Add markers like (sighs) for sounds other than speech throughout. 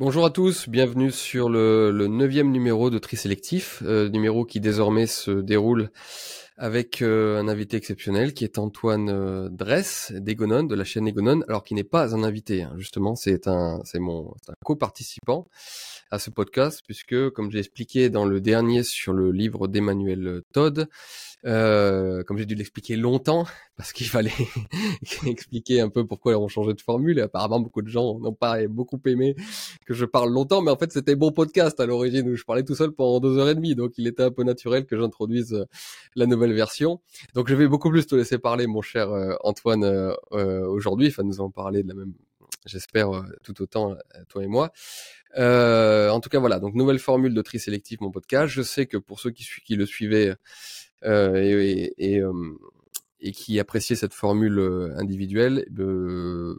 Bonjour à tous, bienvenue sur le, neuvième numéro de Tri Sélectif, euh, numéro qui désormais se déroule avec euh, un invité exceptionnel qui est Antoine euh, Dress d'Egonon, de la chaîne Egonon, alors qui n'est pas un invité, hein, justement, c'est un, c'est mon un co-participant à ce podcast, puisque, comme j'ai expliqué dans le dernier sur le livre d'Emmanuel Todd, comme j'ai dû l'expliquer longtemps, parce qu'il fallait (laughs) expliquer un peu pourquoi on changeait de formule. Et apparemment, beaucoup de gens n'ont pas beaucoup aimé que je parle longtemps, mais en fait, c'était bon podcast à l'origine où je parlais tout seul pendant deux heures et demie, donc il était un peu naturel que j'introduise euh, la nouvelle version. Donc, je vais beaucoup plus te laisser parler, mon cher euh, Antoine, aujourd'hui. Enfin, nous allons parler de la même, j'espère, tout autant toi et moi. en tout cas, voilà. Donc, nouvelle formule de tri sélectif, mon podcast. Je sais que pour ceux qui, le suivaient euh, et, et, euh, et, qui appréciaient cette formule euh, individuelle,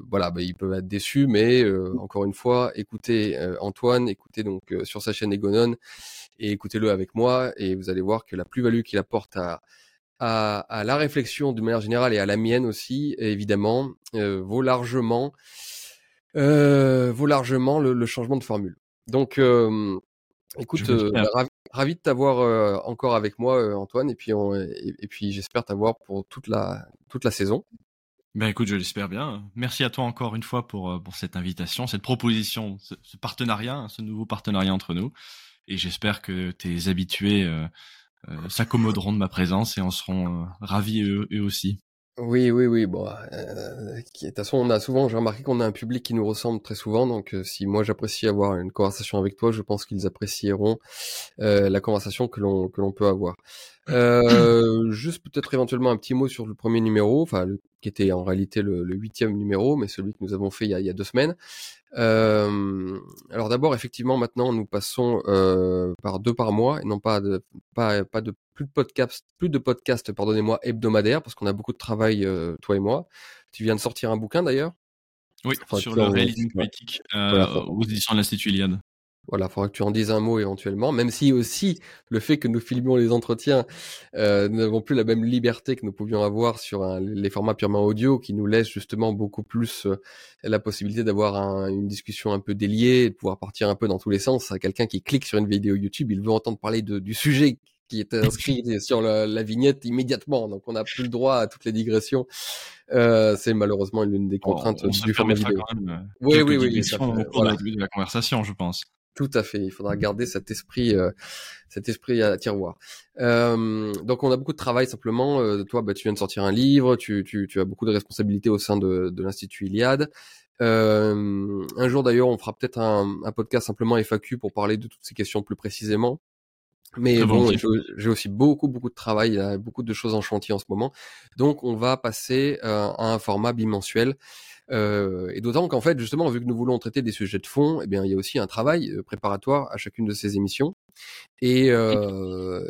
voilà, bah, ils peuvent être déçus, mais encore une fois, écoutez Antoine, écoutez donc sur sa chaîne Egonon et écoutez-le avec moi et vous allez voir que la plus-value qu'il apporte à, à, à, la réflexion de manière générale et à la mienne aussi, évidemment, vaut largement, euh, vaut largement le, le, changement de formule. Donc, euh, écoute, ravi de t'avoir euh, encore avec moi, euh, Antoine, et puis, et, puis j'espère t'avoir pour toute la, toute la saison. Ben écoute, je l'espère bien. Merci à toi encore une fois pour, euh, pour cette invitation, cette proposition, ce, partenariat, hein, ce nouveau partenariat entre nous. Et j'espère que tes habitués s'accommoderont de ma présence et en seront ravis eux aussi. Oui, oui, oui. Bon, euh, de toute façon, on a souvent, j'ai remarqué qu'on a un public qui nous ressemble très souvent. Donc, euh, si moi j'apprécie avoir une conversation avec toi, je pense qu'ils apprécieront euh, la conversation que l'on que l'on peut avoir. Euh, (clears throat) juste peut-être éventuellement un petit mot sur le premier numéro, enfin qui était en réalité le, huitième numéro, mais celui que nous avons fait il y a, il y a deux semaines. Euh, alors d'abord, effectivement, maintenant nous passons euh, par deux par mois et non pas de pas pas de plus de podcasts, plus de podcasts, pardonnez-moi, hebdomadaires parce qu'on a beaucoup de travail euh, toi et moi. Tu viens de sortir un bouquin d'ailleurs? Oui, sur le réalisme politique euh, aux éditions de l'Institut Iliade. Voilà, faudra que tu en dises un mot éventuellement, même si aussi le fait que nous filmions les entretiens, euh, nous n'avons plus la même liberté que nous pouvions avoir sur un, les formats purement audio, qui nous laisse justement beaucoup plus euh, la possibilité d'avoir un, une discussion un peu déliée, de pouvoir partir un peu dans tous les sens. À quelqu'un qui clique sur une vidéo YouTube, il veut entendre parler de, du sujet qui est inscrit (laughs) sur la, la, vignette immédiatement. Donc on n'a plus le droit à toutes les digressions. Euh, c'est malheureusement l'une des contraintes du format vidéo. Quand même euh, oui, oui, oui, ça au cours de la conversation, je pense. Tout à fait. Il faudra garder cet esprit, euh, cet esprit à tiroir. Euh, donc, on a beaucoup de travail simplement. Euh, toi, bah, tu viens de sortir un livre. Tu, tu, tu as beaucoup de responsabilités au sein de, de l'institut Iliade. Euh, un jour, d'ailleurs, on fera peut-être un, un, podcast simplement FAQ pour parler de toutes ces questions plus précisément. Mais bon, j'ai aussi beaucoup, beaucoup de travail, il y a beaucoup de choses en chantier en ce moment. Donc, on va passer à un format bimensuel. Euh, et d'autant qu'en fait, justement, vu que nous voulons traiter des sujets de fond, eh bien, il y a aussi un travail euh, préparatoire à chacune de ces émissions. Et, euh,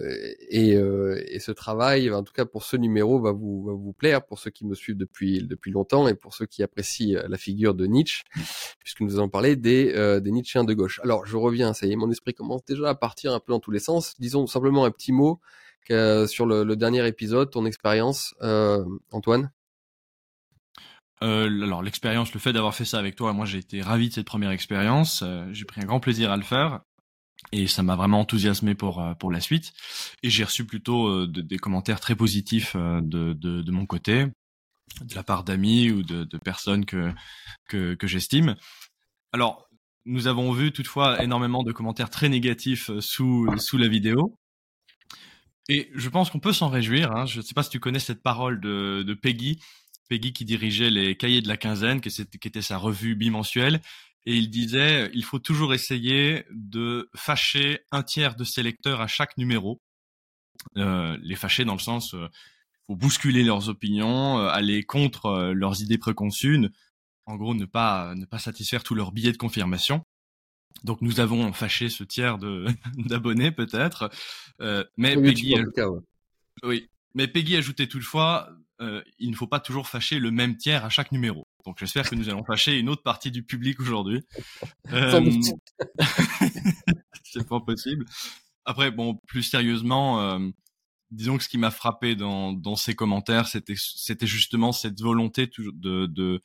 et, euh, et, ce travail, en tout cas pour ce numéro, va vous, va vous plaire pour ceux qui me suivent depuis, depuis longtemps et pour ceux qui apprécient euh, la figure de Nietzsche, puisque nous allons parler des, euh, des Nietzschéens de gauche. Alors, je reviens, ça y est, mon esprit commence déjà à partir un peu dans tous les sens. Disons simplement un petit mot sur le, le dernier épisode, ton expérience, Antoine. Euh, alors l'expérience, le fait d'avoir fait ça avec toi, moi j'ai été ravi de cette première expérience. Euh, j'ai pris un grand plaisir à le faire et ça m'a vraiment enthousiasmé pour euh, pour la suite. Et j'ai reçu plutôt euh, des commentaires très positifs de, de, de mon côté, de la part d'amis ou de, de, personnes que que, que j'estime. Alors nous avons vu toutefois énormément de commentaires très négatifs sous sous la vidéo. Et je pense qu'on peut s'en réjouir. Hein. Je ne sais pas si tu connais cette parole de, de Peggy Peggy qui dirigeait les cahiers de la quinzaine, qui était sa revue bimensuelle, et il disait il faut toujours essayer de fâcher un tiers de ses lecteurs à chaque numéro. Euh, les fâcher dans le sens euh, faut bousculer leurs opinions, euh, aller contre euh, leurs idées préconçues, en gros ne pas ne pas satisfaire tous leurs billets de confirmation. Donc nous avons fâché ce tiers de (laughs) d'abonnés peut-être, mais Peggy, oui, mais Peggy ajoutait toutefois euh, il ne faut pas toujours fâcher le même tiers à chaque numéro. Donc j'espère que nous allons fâcher une autre partie du public aujourd'hui. (laughs) Euh, (laughs) c'est pas possible. Après, bon, plus sérieusement, euh, disons que ce qui m'a frappé dans, dans ces commentaires, c'était c'était justement cette volonté de, de,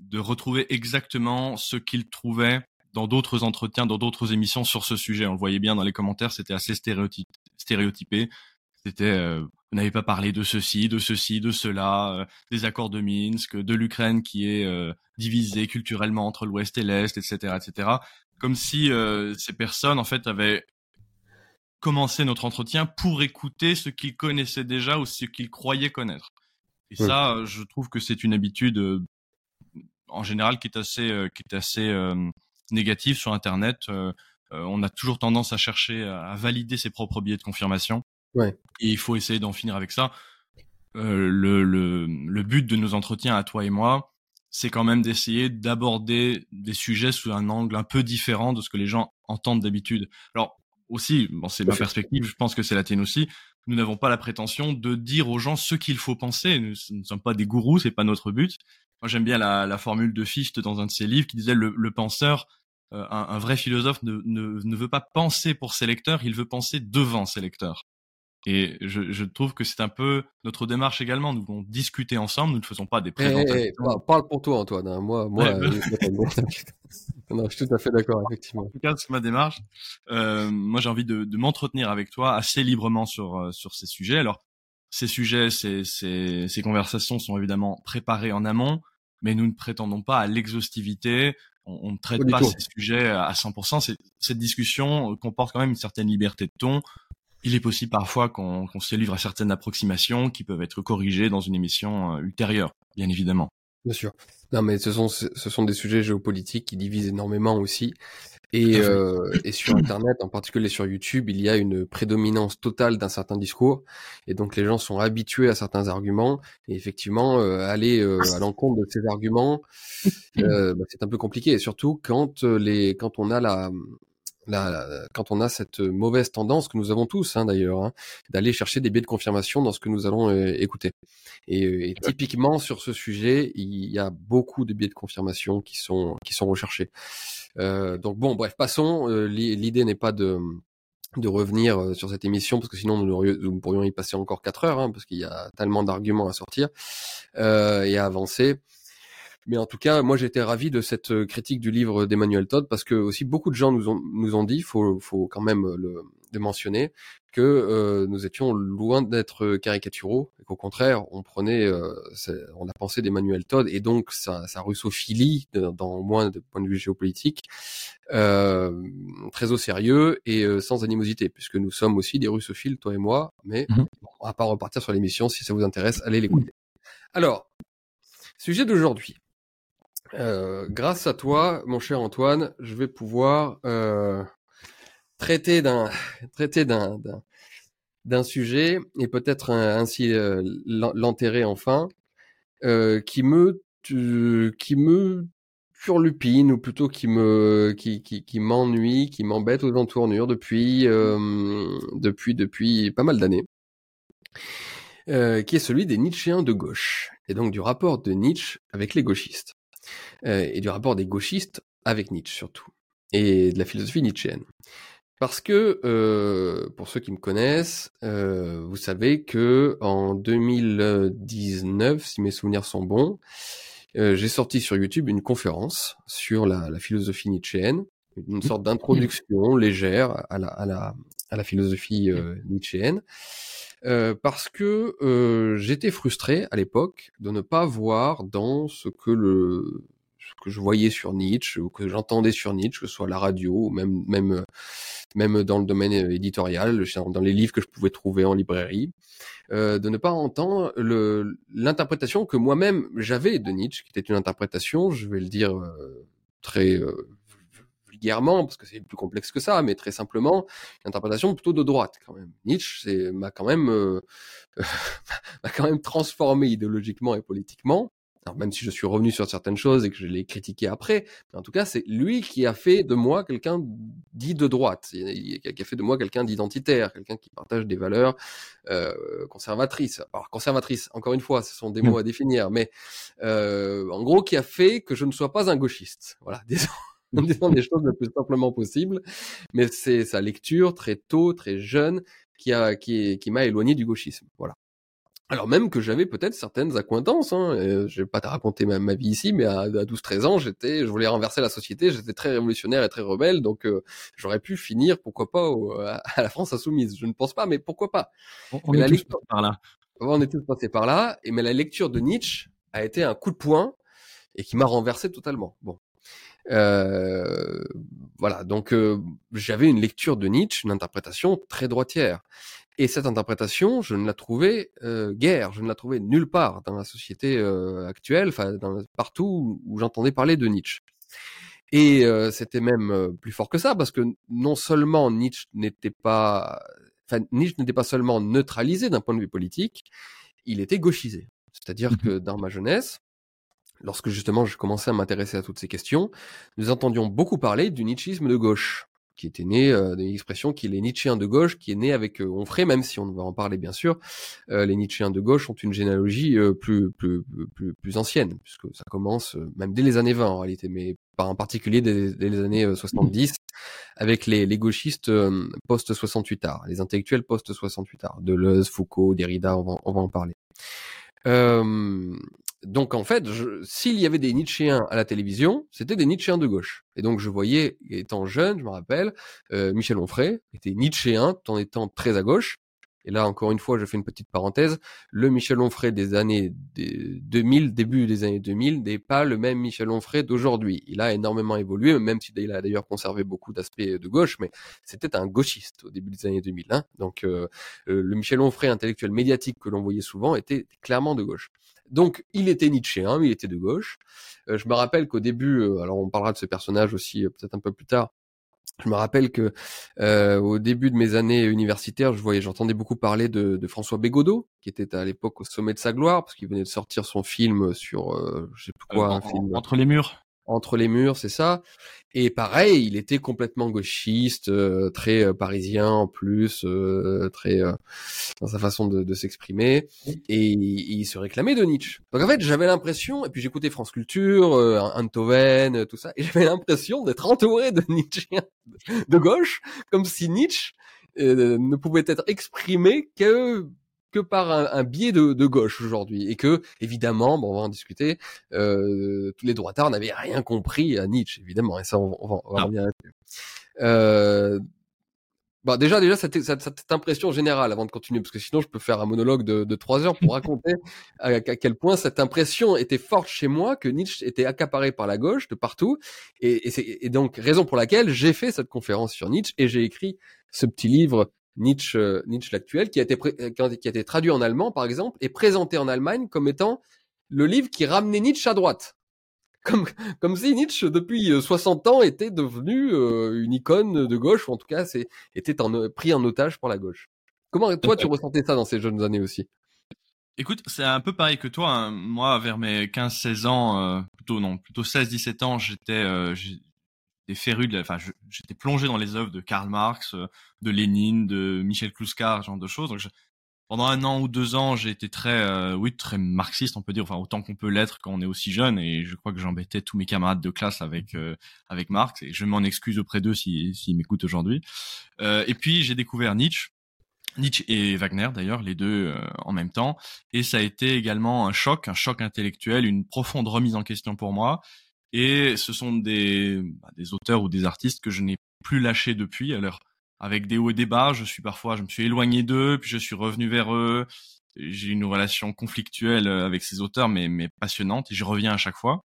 de retrouver exactement ce qu'ils trouvaient dans d'autres entretiens, dans d'autres émissions sur ce sujet. On le voyait bien dans les commentaires, c'était assez stéréotypé. C'était, euh, vous n'avez pas parlé de ceci, de ceci, de cela, euh, des accords de Minsk, de l'Ukraine qui est euh, divisée culturellement entre l'Ouest et l'Est, etc., etc. Comme si ces personnes, en fait, avaient commencé notre entretien pour écouter ce qu'ils connaissaient déjà ou ce qu'ils croyaient connaître. Et ça, je trouve que c'est une habitude en général qui est assez, qui est assez négative sur Internet. on a toujours tendance à chercher à valider ses propres biais de confirmation. Ouais. Et il faut essayer d'en finir avec ça. Euh, le, le, le but de nos entretiens à toi et moi, c'est quand même d'essayer d'aborder des sujets sous un angle un peu différent de ce que les gens entendent d'habitude. Alors aussi, bon, c'est ma perspective, je pense que c'est la tienne aussi. Nous n'avons pas la prétention de dire aux gens ce qu'il faut penser. Nous ne sommes pas des gourous, c'est pas notre but. Moi, j'aime bien la, la, formule de Fichte dans un de ses livres qui disait le, le penseur, euh, un, un, vrai philosophe ne, ne, ne veut pas penser pour ses lecteurs, il veut penser devant ses lecteurs. Et je, je trouve que c'est un peu notre démarche également. Nous voulons discuter ensemble, nous ne faisons pas des eh, eh, présentations. parle pour toi, Antoine. Hein. Moi, moi, euh, (laughs) non, je suis tout à fait d'accord, effectivement. En tout cas, c'est ma démarche. Euh, moi, j'ai envie de, de m'entretenir avec toi assez librement sur euh, sur ces sujets. Alors, ces sujets, ces, ces, ces conversations sont évidemment préparées en amont, mais nous ne prétendons pas à l'exhaustivité. On, ne traite pas, ces sujets à 100%. Cette discussion comporte quand même une certaine liberté de ton il est possible parfois qu'on se livre à certaines approximations qui peuvent être corrigées dans une émission euh, ultérieure, bien évidemment. Bien sûr. Non, mais ce sont ce sont des sujets géopolitiques qui divisent énormément aussi. Et, euh, et sur Internet, en particulier sur YouTube, il y a une prédominance totale d'un certain discours, et donc les gens sont habitués à certains arguments. Et effectivement, euh, aller euh, à l'encontre de ces arguments, euh, bah, c'est un peu compliqué, et surtout quand les quand on a la Là, quand on a cette mauvaise tendance que nous avons tous hein, d'ailleurs, hein, d'aller chercher des biais de confirmation dans ce que nous allons euh, écouter. Et, euh, et, typiquement sur ce sujet, il y a beaucoup de biais de confirmation qui sont qui sont recherchés. Euh, donc bon, bref, passons. Euh, l'idée n'est pas de de revenir sur cette émission parce que sinon nous, nous pourrions y passer encore quatre heures hein, parce qu'il y a tellement d'arguments à sortir euh, et à avancer. Mais en tout cas, moi j'étais ravi de cette euh, critique du livre d'Emmanuel Todd parce que aussi beaucoup de gens nous ont nous ont dit, faut faut quand même le, le mentionner, que euh, nous étions loin d'être caricaturaux et qu'au contraire on prenait, euh, on a pensé d'Emmanuel Todd et donc sa, sa russophilie dans au moins de point de vue géopolitique euh, très au sérieux et euh, sans animosité puisque nous sommes aussi des russophiles toi et moi, mais mmh on va pas repartir sur l'émission si ça vous intéresse, allez l'écouter. Alors, sujet d'aujourd'hui. Euh, grâce à toi, mon cher Antoine, je vais pouvoir euh, traiter d'un (sighs) traiter d'un sujet et peut-être ainsi euh, l'enterrer enfin, euh, qui me qui me surlupine ou plutôt qui me qui qui, qui m'ennuie, qui m'embête aux entournures depuis depuis depuis pas mal d'années. qui est celui des Nietzschéens de gauche, et donc du rapport de Nietzsche avec les gauchistes. Euh, et du rapport des gauchistes avec Nietzsche surtout, et de la philosophie nietzschéenne. Parce que, euh, pour ceux qui me connaissent, euh, vous savez que en 2019, si mes souvenirs sont bons, euh, j'ai sorti sur YouTube une conférence sur la, la philosophie nietzschéenne, une sorte d'introduction (laughs) légère à la, à la, à la philosophie euh, nietzschéenne. Euh, parce que euh, j'étais frustré à l'époque de ne pas voir dans ce que le que je voyais sur Nietzsche ou que j'entendais sur Nietzsche, que ce soit la radio ou même même même dans le domaine éditorial, dans les livres que je pouvais trouver en librairie, euh, de ne pas entendre l'interprétation que moi-même j'avais de Nietzsche, qui était une interprétation, je vais le dire euh, très euh, parce que c'est plus complexe que ça, mais très simplement, une interprétation plutôt de droite quand même. Nietzsche m'a quand même euh, (laughs) m'a quand même transformé idéologiquement et politiquement. Alors même si je suis revenu sur certaines choses et que je l'ai critiqué après, en tout cas, c'est lui qui a fait de moi quelqu'un dit de droite, qui a fait de moi quelqu'un d'identitaire, quelqu'un qui partage des valeurs euh, conservatrices. Alors conservatrices, encore une fois, ce sont des mmh. mots à définir, mais euh, en gros, qui a fait que je ne sois pas un gauchiste. Voilà, (laughs) disons en disant des choses le plus simplement possible. Mais c'est sa lecture très tôt, très jeune, qui a qui, qui m'a éloigné du gauchisme. Voilà. Alors même que j'avais peut-être certaines accointances, hein, je vais pas te raconter ma, vie ici, mais à, 12-13 ans, j'étais, je voulais renverser la société, j'étais très révolutionnaire et très rebelle, donc euh, j'aurais pu finir, pourquoi pas, (laughs) à, la France insoumise. Je ne pense pas, mais pourquoi pas On, est tous par là. On est tous passés par là, et mais la lecture de Nietzsche a été un coup de poing et qui m'a renversé totalement. Bon, euh, voilà, donc euh, j'avais une lecture de Nietzsche, une interprétation très droitière. Et cette interprétation, je ne la trouvais euh, guère, je ne la trouvais nulle part dans la société euh, actuelle, enfin partout où j'entendais parler de Nietzsche. Et euh, c'était même euh, plus fort que ça, parce que non seulement Nietzsche n'était pas, enfin Nietzsche n'était pas seulement neutralisé d'un point de vue politique, il était gauchisé. C'est-à-dire mmh que dans ma jeunesse, lorsque justement je commençais à m'intéresser à toutes ces questions, nous entendions beaucoup parler du nietzschisme de gauche qui était né euh, d'une expression qu'il est nietzschéen de gauche, qui est né avec euh, Onfray, même si on va en parler bien sûr. Euh, les nietzschéens de gauche ont une généalogie euh, plus, plus, plus, plus ancienne, puisque ça commence même dès les années 20 en réalité, mais pas en particulier dès, les années 70, avec les, les gauchistes post-68 art, les intellectuels post-68 art, Deleuze, Foucault, Derrida, on va, on va en parler. Euh, donc en fait, s'il y avait des Nietzschéens à la télévision, c'était des Nietzschéens de gauche. Et donc je voyais, étant jeune, je me rappelle, euh, Michel Onfray était Nietzschéen en étant très à gauche. Et là, encore une fois, je fais une petite parenthèse. Le Michel Onfray des années 2000, début des années 2000, n'est pas le même Michel Onfray d'aujourd'hui. Il a énormément évolué, même s'il a d'ailleurs conservé beaucoup d'aspects de gauche, mais c'était un gauchiste au début des années 2000. Hein. Donc, euh, euh, le Michel Onfray intellectuel médiatique que l'on voyait souvent était clairement de gauche. Donc, il était Nietzschéen, mais il était de gauche. Euh, je me rappelle qu'au début, euh, alors on parlera de ce personnage aussi euh, peut-être un peu plus tard. Je me rappelle que au début de mes années universitaires, je voyais, j'entendais beaucoup parler de, de, François Bégodeau, qui était à l'époque au sommet de sa gloire, parce qu'il venait de sortir son film sur, je sais plus quoi, un film entre les murs entre les murs, c'est ça. Et pareil, il était complètement gauchiste, euh, très euh, parisien en plus, euh, très dans sa façon de, s'exprimer, et, il se réclamait de Nietzsche. Donc en fait, j'avais l'impression, et puis j'écoutais France Culture, Antoven, tout ça, et (laughs) j'avais l'impression d'être entouré de Nietzsche de gauche, comme si Nietzsche ne pouvait être exprimé que que par un, biais de, gauche aujourd'hui et que évidemment, bon, on va en discuter, euh, tous les droitards n'avaient rien compris à Nietzsche évidemment et ça on, va, on va revenir. Euh, bah déjà, déjà cette, cette, impression générale avant de continuer, parce que sinon je peux faire un monologue de, trois heures pour (laughs) raconter à, quel point cette impression était forte chez moi, que Nietzsche était accaparé par la gauche de partout, et, et c'est et donc raison pour laquelle j'ai fait cette conférence sur Nietzsche et j'ai écrit ce petit livre Nietzsche, euh, Nietzsche l'actuel, qui a été euh, qui a été traduit en allemand par exemple et présenté en Allemagne comme étant le livre qui ramenait Nietzsche à droite. (laughs) Comme, comme si Nietzsche, depuis 60 euh, ans, était devenu une icône de gauche, ou en tout cas, était en, pris en otage par la gauche. Comment, toi, tu ressentais ça dans ces jeunes années aussi? Écoute, c'est un peu pareil que toi. Hein. Moi, vers mes 15-16 ans, plutôt non, plutôt 16-17 ans, j'étais, des férus de enfin j'étais plongé dans les œuvres de Karl Marx euh, de Lénine de Michel Kluskar ce genre de choses. Donc pendant un an ou deux ans j'ai été très euh, oui très marxiste on peut dire enfin autant qu'on peut l'être quand on est aussi jeune. Et je crois que j'embêtais tous mes camarades de classe avec euh, avec Marx. Et je m'en excuse auprès d'eux s'ils si, m'écoutent aujourd'hui. Et puis j'ai découvert Nietzsche. Nietzsche et Wagner d'ailleurs, les deux en même temps, et ça a été également un choc, un choc intellectuel, une profonde remise en question pour moi, et ce sont des, bah, des auteurs ou des artistes que je n'ai plus lâchés depuis. Alors, avec des hauts et des bas, je suis parfois, je me suis éloigné d'eux, puis je suis revenu vers eux. J'ai une relation conflictuelle avec ces auteurs, mais, mais passionnante, et je reviens à chaque fois.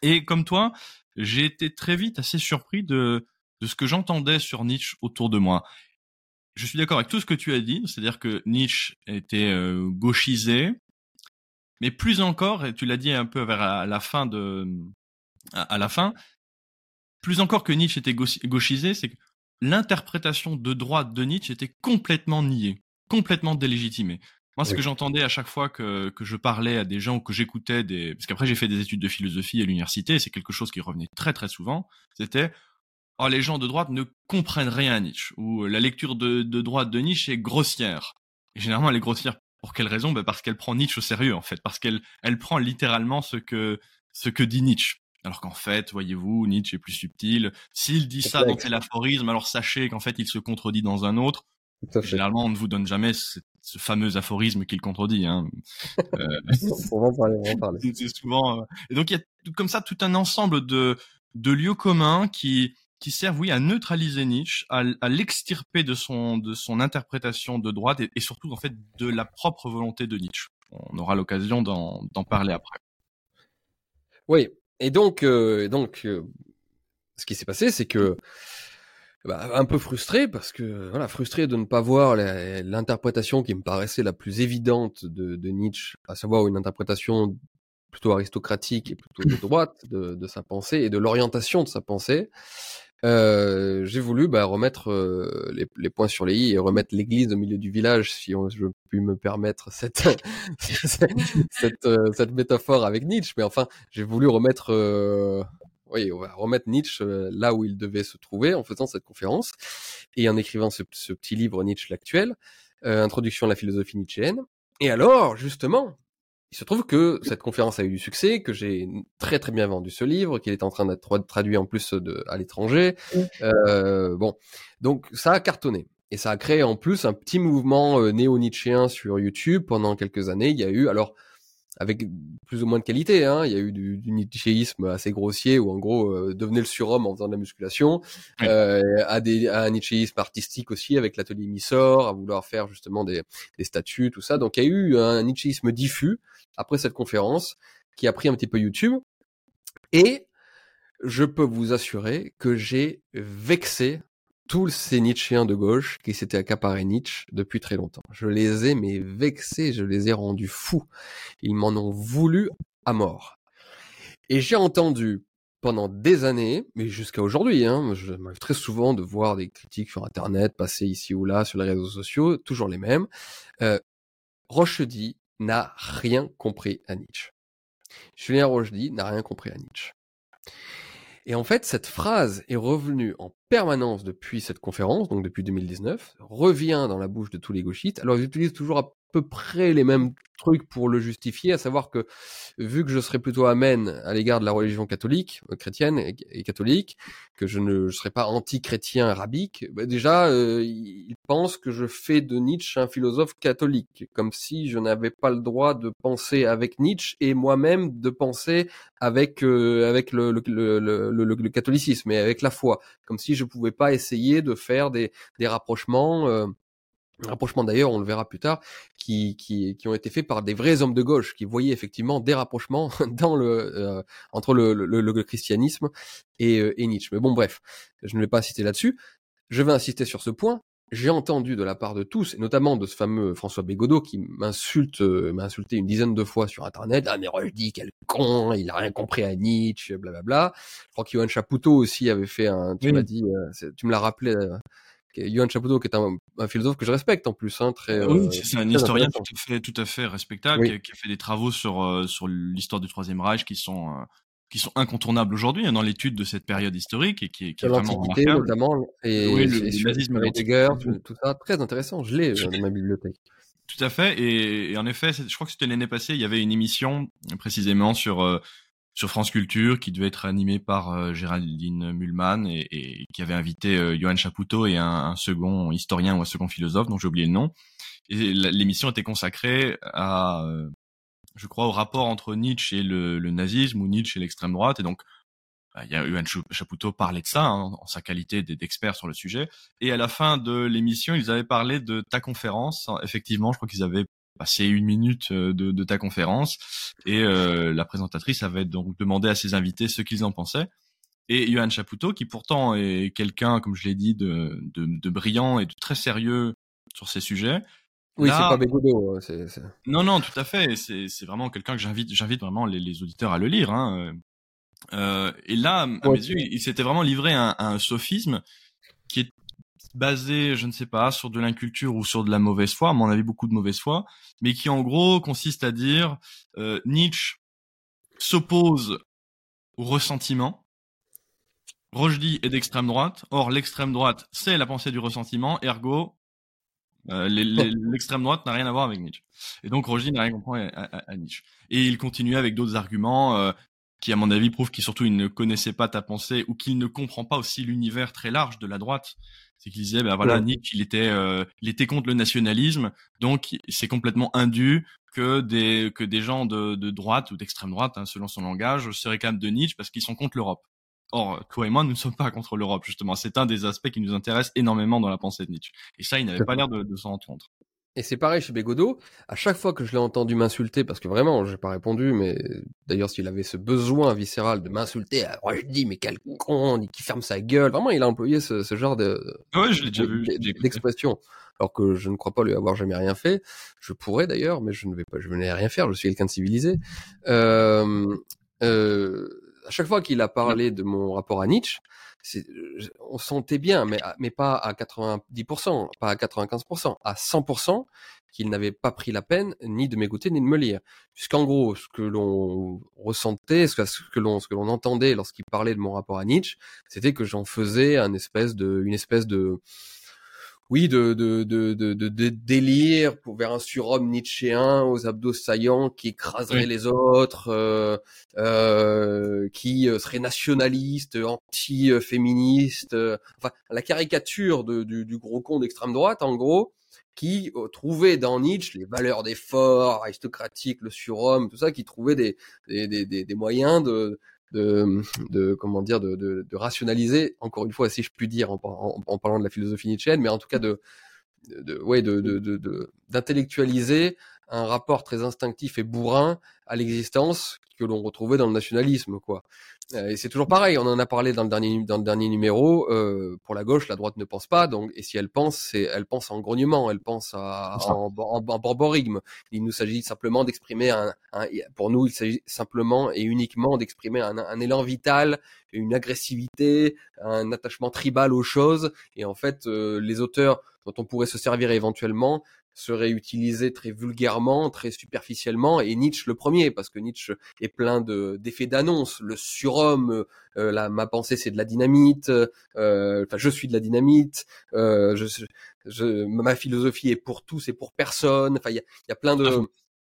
Et comme toi, j'ai été très vite assez surpris de, de ce que j'entendais sur Nietzsche autour de moi. Je suis d'accord avec tout ce que tu as dit, c'est-à-dire que Nietzsche était euh, gauchisé, mais plus encore, et tu l'as dit un peu vers la fin de, à, la fin, plus encore que Nietzsche était gauchisé, c'est que l'interprétation de droite de Nietzsche était complètement niée, complètement délégitimée. Moi, ce que j'entendais à chaque fois que, que je parlais à des gens ou que j'écoutais des... Parce qu'après, j'ai fait des études de philosophie à l'université, c'est quelque chose qui revenait très très souvent, c'était « Oh, les gens de droite ne comprennent rien à Nietzsche » ou « La lecture de, de droite de Nietzsche est grossière ». Et généralement, elle est grossière pour quelle raison? Ben Parce qu'elle prend Nietzsche au sérieux, en fait. Parce qu'elle elle prend littéralement ce que, ce que dit Nietzsche. Alors qu'en fait, voyez-vous, Nietzsche est plus subtil. S'il dit ça dans tel aphorisme, alors sachez qu'en fait, il se contredit dans un autre. Généralement, on ne vous donne jamais ce fameux aphorisme qu'il contredit. Hein. (laughs) Euh, on va en parler, on va en parler. C'est souvent. Euh, et donc il y a comme ça tout un ensemble de de lieux communs qui qui servent, oui, à neutraliser Nietzsche, à, à l'extirper de son de son interprétation de droite et, et, surtout en fait de la propre volonté de Nietzsche. On aura l'occasion d'en parler après. Oui, et donc euh, donc euh, ce qui s'est passé, c'est que bah, un peu frustré parce que voilà frustré de ne pas voir l'interprétation qui me paraissait la plus évidente de, de, Nietzsche, à savoir une interprétation plutôt aristocratique et plutôt de (laughs) droite de, de sa pensée et de l'orientation de sa pensée. Euh, j'ai voulu bah, remettre euh, les, les, points sur les i et remettre l'église au milieu du village, si on, je puis me permettre cette (laughs) cette, euh, cette, métaphore avec Nietzsche. Mais enfin, j'ai voulu remettre euh, oui, on va remettre Nietzsche là où il devait se trouver en faisant cette conférence et en écrivant ce, petit livre Nietzsche l'actuel, Introduction à la philosophie nietzschéenne. Et alors, justement, il se trouve que cette conférence a eu du succès, que j'ai très très bien vendu ce livre, qu'il est en train d'être traduit en plus de, à l'étranger. Euh, bon, donc ça a cartonné. Et ça a créé en plus un petit mouvement euh, néo-nietzschéen sur YouTube pendant quelques années. Il y a eu, alors, avec plus ou moins de qualité. Hein. Il y a eu du, du nietzschéisme assez grossier où en gros euh, devenez le surhomme en faisant de la musculation, euh, à, des, à un nietzschéisme artistique aussi avec l'atelier Missor, à vouloir faire justement des, des statues, tout ça. Donc il y a eu un nietzschéisme diffus après cette conférence qui a pris un petit peu YouTube. Et je peux vous assurer que j'ai vexé tous ces Nietzschéens de gauche qui s'étaient accaparés Nietzsche depuis très longtemps. Je les ai mais vexés, je les ai rendus fous. Ils m'en ont voulu à mort. Et j'ai entendu pendant des années, mais jusqu'à aujourd'hui, hein, je m'arrive très souvent de voir des critiques sur Internet passer ici ou là sur les réseaux sociaux, toujours les mêmes. Euh, Rochedy n'a rien compris à Nietzsche. Julien Rochedy n'a rien compris à Nietzsche. Et en fait, cette phrase est revenue en permanence depuis cette conférence, donc depuis 2019, revient dans la bouche de tous les gauchistes. Alors, ils utilisent toujours peu près les mêmes trucs pour le justifier, à savoir que vu que je serais plutôt amène à l'égard de la religion catholique, euh, chrétienne et, catholique, que je ne serais pas anti-chrétien arabique, bah déjà euh, ils pensent que je fais de Nietzsche un philosophe catholique, comme si je n'avais pas le droit de penser avec Nietzsche et moi-même de penser avec euh, avec le le, le, le, le, catholicisme et avec la foi, comme si je pouvais pas essayer de faire des des rapprochements euh, rapprochements d'ailleurs, on le verra plus tard, qui, qui, qui, ont été faits par des vrais hommes de gauche qui voyaient effectivement des rapprochements (laughs) dans le euh, entre le, le, le, christianisme et, euh, et, Nietzsche. Mais bon, bref, je ne vais pas insister là-dessus. Je vais insister sur ce point. J'ai entendu de la part de tous, et notamment de ce fameux François Bégodeau qui m'insulte, euh, m'a insulté une dizaine de fois sur Internet. Ah mais dis quel con, il a rien compris à Nietzsche, blablabla. Je crois qu'Yoann Chapoutot aussi avait fait un. Tu m'as dit, tu me l'as rappelé Johan Chapoutot, qui est un, philosophe que je respecte en plus, hein, très. Oui, euh, c'est un historien tout à fait, tout à fait respectable, qui, a, fait des travaux sur euh, sur l'histoire du Troisième Reich qui sont euh, qui sont incontournables aujourd'hui hein, dans l'étude de cette période historique et qui, qui est vraiment remarquable. notamment et, oui, le, et nazisme, Heidegger, tout, ça, très intéressant. Je l'ai dans ma bibliothèque. Tout à fait. Et, et en effet, je crois que c'était l'année passée, il y avait une émission précisément sur sur France Culture qui devait être animé par euh, Géraldine Mulman et, qui avait invité euh, Johan Chapoutot et un, second historien ou un second philosophe dont j'ai oublié le nom. Et l'émission était consacrée à, euh, je crois, au rapport entre Nietzsche et le, nazisme ou Nietzsche et l'extrême droite. Et donc, bah, il y Chapoutot parlait de ça hein, en sa qualité d'expert sur le sujet. Et à la fin de l'émission, ils avaient parlé de ta conférence. Effectivement, je crois qu'ils avaient passer une minute euh, de, de ta conférence et euh, la présentatrice avait donc demandé à ses invités ce qu'ils en pensaient. Et Johan Chapoutot, qui pourtant est quelqu'un, comme je l'ai dit, de, de, de, brillant et de très sérieux sur ces sujets. Oui, c'est pas Bégodeau. Hein, non, non, tout à fait. C'est vraiment quelqu'un que j'invite, j'invite vraiment les, les, auditeurs à le lire. Hein. Euh, et là, à mes yeux, il, s'était vraiment livré à, à un sophisme qui est basé, je ne sais pas, sur de l'inculture ou sur de la mauvaise foi, à mon avis beaucoup de mauvaise foi, mais qui en gros consiste à dire euh, Nietzsche s'oppose au ressentiment. Rojdi est d'extrême droite. Or, l'extrême droite, c'est la pensée du ressentiment. Ergo, euh, l'extrême droite n'a rien à voir avec Nietzsche. Et donc, Rojdi n'a rien compris à, à, Nietzsche. Et il continue avec d'autres arguments. Euh, qui à mon avis prouve qu'il surtout il ne connaissait pas ta pensée ou qu'il ne comprend pas aussi l'univers très large de la droite. C'est qu'il disait, ben voilà, Nietzsche, il était, euh, il était contre le nationalisme, donc c'est complètement indu que des que des gens de, de droite ou d'extrême droite, hein, selon son langage, se réclament de Nietzsche parce qu'ils sont contre l'Europe. Or, toi et moi, nous ne sommes pas contre l'Europe, justement. C'est un des aspects qui nous intéresse énormément dans la pensée de Nietzsche. Et ça, il n'avait pas l'air de, de s'en entendre. Et c'est pareil chez Bégodeau. À chaque fois que je l'ai entendu m'insulter, parce que vraiment, j'ai pas répondu, mais d'ailleurs, s'il avait ce besoin viscéral de m'insulter, alors je dis, mais quel con, qui ferme sa gueule. Vraiment, il a employé ce, ce genre de, ouais, je l'ai déjà vu, d'expression. Alors que je ne crois pas lui avoir jamais rien fait. Je pourrais d'ailleurs, mais je ne vais pas, je n'ai rien faire. Je suis quelqu'un de civilisé. Euh, euh, à chaque fois qu'il a parlé de mon rapport à Nietzsche, on sentait bien, mais, mais pas à 90%, pas à 95%, à 100% qu'il n'avait pas pris la peine ni de m'écouter ni de me lire. Puisqu'en gros, ce que l'on ressentait, ce que l'on, ce que l'on entendait lorsqu'il parlait de mon rapport à Nietzsche, c'était que j'en faisais un espèce de, une espèce de, oui, de, de, de, de, de délire pour vers un surhomme nietzschéen aux abdos saillants qui écraserait les autres, euh, euh, qui euh, serait nationaliste, anti-féministe, enfin la caricature de, du, du gros con d'extrême droite, en gros, qui trouvait dans Nietzsche les valeurs des forts, aristocratiques, le surhomme, tout ça, qui trouvait des, des, des, des moyens de, de, de comment dire de, de, rationaliser encore une fois si je puis dire en, en, parlant de la philosophie nietzschéenne mais en tout cas de de ouais de d'intellectualiser un rapport très instinctif et bourrin à l'existence que l'on retrouvait dans le nationalisme quoi euh, et c'est toujours pareil, on en a parlé dans le dernier dans le dernier numéro. Euh, pour la gauche, la droite ne pense pas. Donc, et si elle pense, c'est elle pense en grognement, elle pense à, en, en, borborigme. Il nous s'agit simplement d'exprimer un, un, Pour nous, il s'agit simplement et uniquement d'exprimer un, un, élan vital, une agressivité, un attachement tribal aux choses. Et en fait, euh, les auteurs dont on pourrait se servir éventuellement serait utilisé très vulgairement, très superficiellement, et Nietzsche le premier, parce que Nietzsche est plein de d'effets d'annonce. Le surhomme, euh, là, ma pensée c'est de la dynamite, euh, enfin je suis de la dynamite, euh, je, je, ma philosophie est pour tous et pour personne. Enfin il y a, y a plein de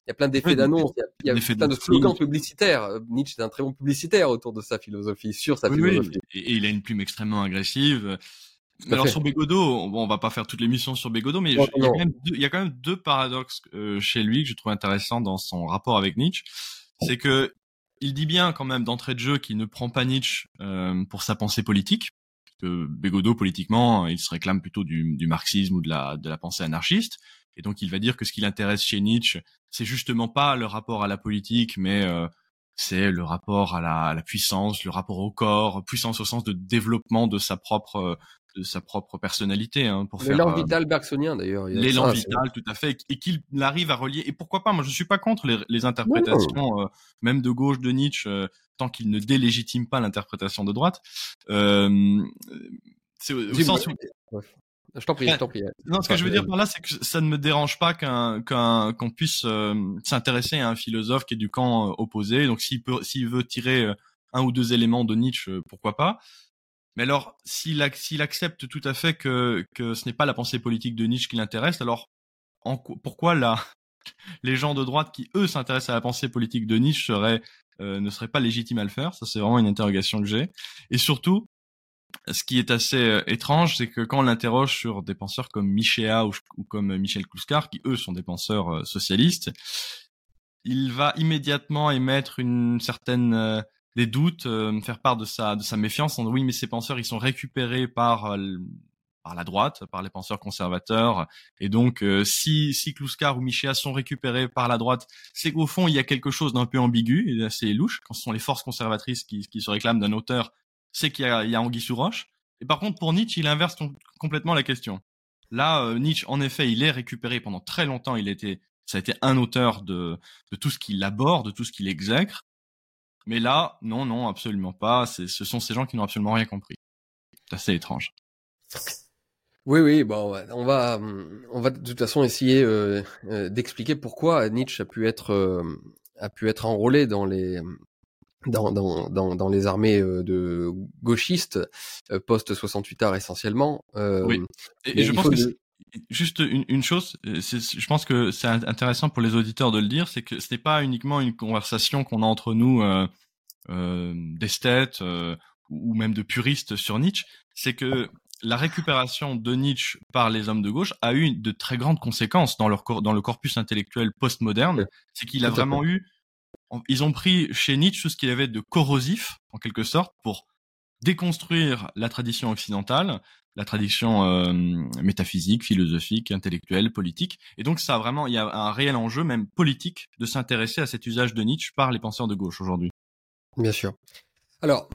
il y a plein d'effets d'annonce, il y a, plein de slogans publicitaires. Nietzsche est un très bon publicitaire autour de sa philosophie, sur sa philosophie. Et, il a une plume extrêmement agressive. Alors sur Bégodeau, bon, on va pas faire toute l'émission sur Bégodeau, mais il, y a quand même deux, paradoxes euh, chez lui que je trouve intéressants dans son rapport avec Nietzsche. C'est que il dit bien quand même d'entrée de jeu qu'il ne prend pas Nietzsche euh, pour sa pensée politique. Que Bégodeau politiquement, il se réclame plutôt du, du, marxisme ou de la, de la pensée anarchiste. Et donc il va dire que ce qui l'intéresse chez Nietzsche, c'est justement pas le rapport à la politique, mais euh, c'est le rapport à la, à la, puissance, le rapport au corps, puissance au sens de développement de sa propre de sa propre personnalité. Hein, pour L'élan euh, vital bergsonien d'ailleurs. L'élan vital, tout à fait, et qu'il arrive à relier. Et pourquoi pas Moi, je suis pas contre les, les interprétations, euh, même de gauche de Nietzsche, euh, tant qu'il ne délégitime pas l'interprétation de droite. Euh, c'est au sens où... Je t'en prie, je t'en prie. Non, ce que je veux dire par là, c'est que ça ne me dérange pas qu'un qu'un qu'on puisse s'intéresser à un philosophe qui est du camp opposé. Donc, s'il peut, s'il veut tirer un ou deux éléments de Nietzsche, pourquoi pas. Mais alors, s'il accepte tout à fait que, ce n'est pas la pensée politique de Nietzsche qui l'intéresse, alors pourquoi là, (laughs) les gens de droite qui, eux, s'intéressent à la pensée politique de Nietzsche seraient, euh, ne seraient pas légitimes à le faire? Ça, c'est vraiment une interrogation que j'ai. Et surtout, ce qui est assez euh, étrange, c'est que quand on l'interroge sur des penseurs comme Michéa ou, comme Michel Kluskar, qui, eux, sont des penseurs euh, socialistes, il va immédiatement émettre une certaine des doutes, euh, faire part de sa de sa méfiance en oui mais ces penseurs ils sont récupérés par euh, par la droite, par les penseurs conservateurs, et donc euh, si si Kluskar ou Michéa sont récupérés par la droite, c'est qu'au fond il y a quelque chose d'un peu ambigu et assez louche. Quand ce sont les forces conservatrices qui, qui se réclament d'un auteur, c'est qu'il y a, il y a anguille sous roche. Et par contre pour Nietzsche, il inverse complètement la question. Là, Nietzsche, en effet, il est récupéré pendant très longtemps. Il était, ça a été un auteur de de tout ce qu'il aborde, de tout ce qu'il exècre. Mais là, non, non, absolument pas. Ce sont ces gens qui n'ont absolument rien compris. C'est assez étrange. Oui, oui, bon, on va, on va de toute façon essayer euh, euh, d'expliquer pourquoi Nietzsche a pu être, euh, a pu être enrôlé dans les, dans, dans, dans, dans les armées de gauchistes post 68 art essentiellement. oui. Et, je pense que juste une, une chose, je pense que c'est intéressant pour les auditeurs de le dire, c'est que ce n'est pas uniquement une conversation qu'on a entre nous euh, d'esthètes ou même de puristes sur Nietzsche, c'est que la récupération de Nietzsche par les hommes de gauche a eu de très grandes conséquences dans, leur dans le corpus intellectuel postmoderne. C'est qu'il a vraiment eu, ils ont pris chez Nietzsche tout ce qu'il avait de corrosif, en quelque sorte, pour déconstruire la tradition occidentale, la tradition euh, métaphysique, philosophique, intellectuelle, politique. Et donc ça vraiment, il y a un réel enjeu, même politique, de s'intéresser à cet usage de Nietzsche par les penseurs de gauche aujourd'hui. Bien sûr. Alors,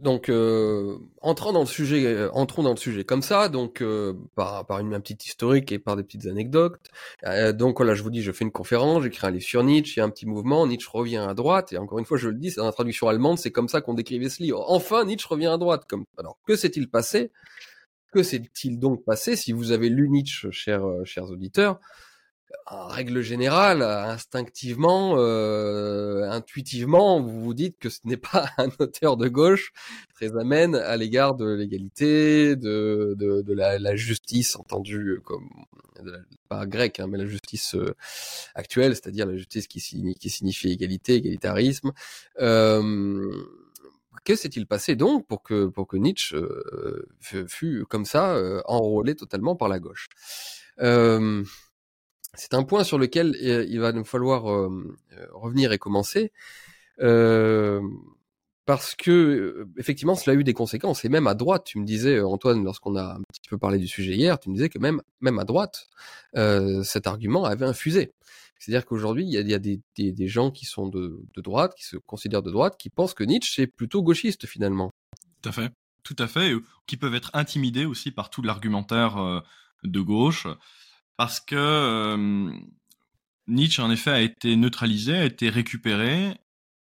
donc, euh, entrant dans le sujet, euh, entrons dans le sujet comme ça, donc euh, par, par une, petite historique et par des petites anecdotes. donc voilà, je vous dis, je fais une conférence, j'écris un livre sur Nietzsche, il y a un petit mouvement, Nietzsche revient à droite, et encore une fois, je le dis, c'est dans la traduction allemande, c'est comme ça qu'on décrivait ce livre. Enfin, Nietzsche revient à droite. Comme alors, que s'est-il passé? Que s'est-il donc passé Si vous avez lu Nietzsche, chers chers auditeurs, en règle générale, instinctivement, euh, intuitivement, vous vous dites que ce n'est pas (laughs) un auteur de gauche très amène à l'égard de l'égalité, de, de, la, justice entendue comme pas grecque, hein, mais la justice euh, actuelle, c'est-à-dire la justice qui, signifie égalité, égalitarisme. Euh, que s'est-il passé donc pour que Nietzsche euh, fût comme ça euh, enrôlé totalement par la gauche c'est un point sur lequel euh, il va nous falloir revenir et commencer. parce que effectivement, cela a eu des conséquences. Et même à droite, tu me disais, Antoine, lorsqu'on a un petit peu parlé du sujet hier, tu me disais que même même à droite, cet argument avait infusé. C'est-à-dire qu'aujourd'hui, il y a, des, gens qui sont de, droite, qui se considèrent de droite, qui pensent que Nietzsche est plutôt gauchiste finalement. Tout à fait, tout à fait, qui peuvent être intimidés aussi par tout l'argumentaire de gauche. Parce que euh, Nietzsche en effet a été neutralisé, a été récupéré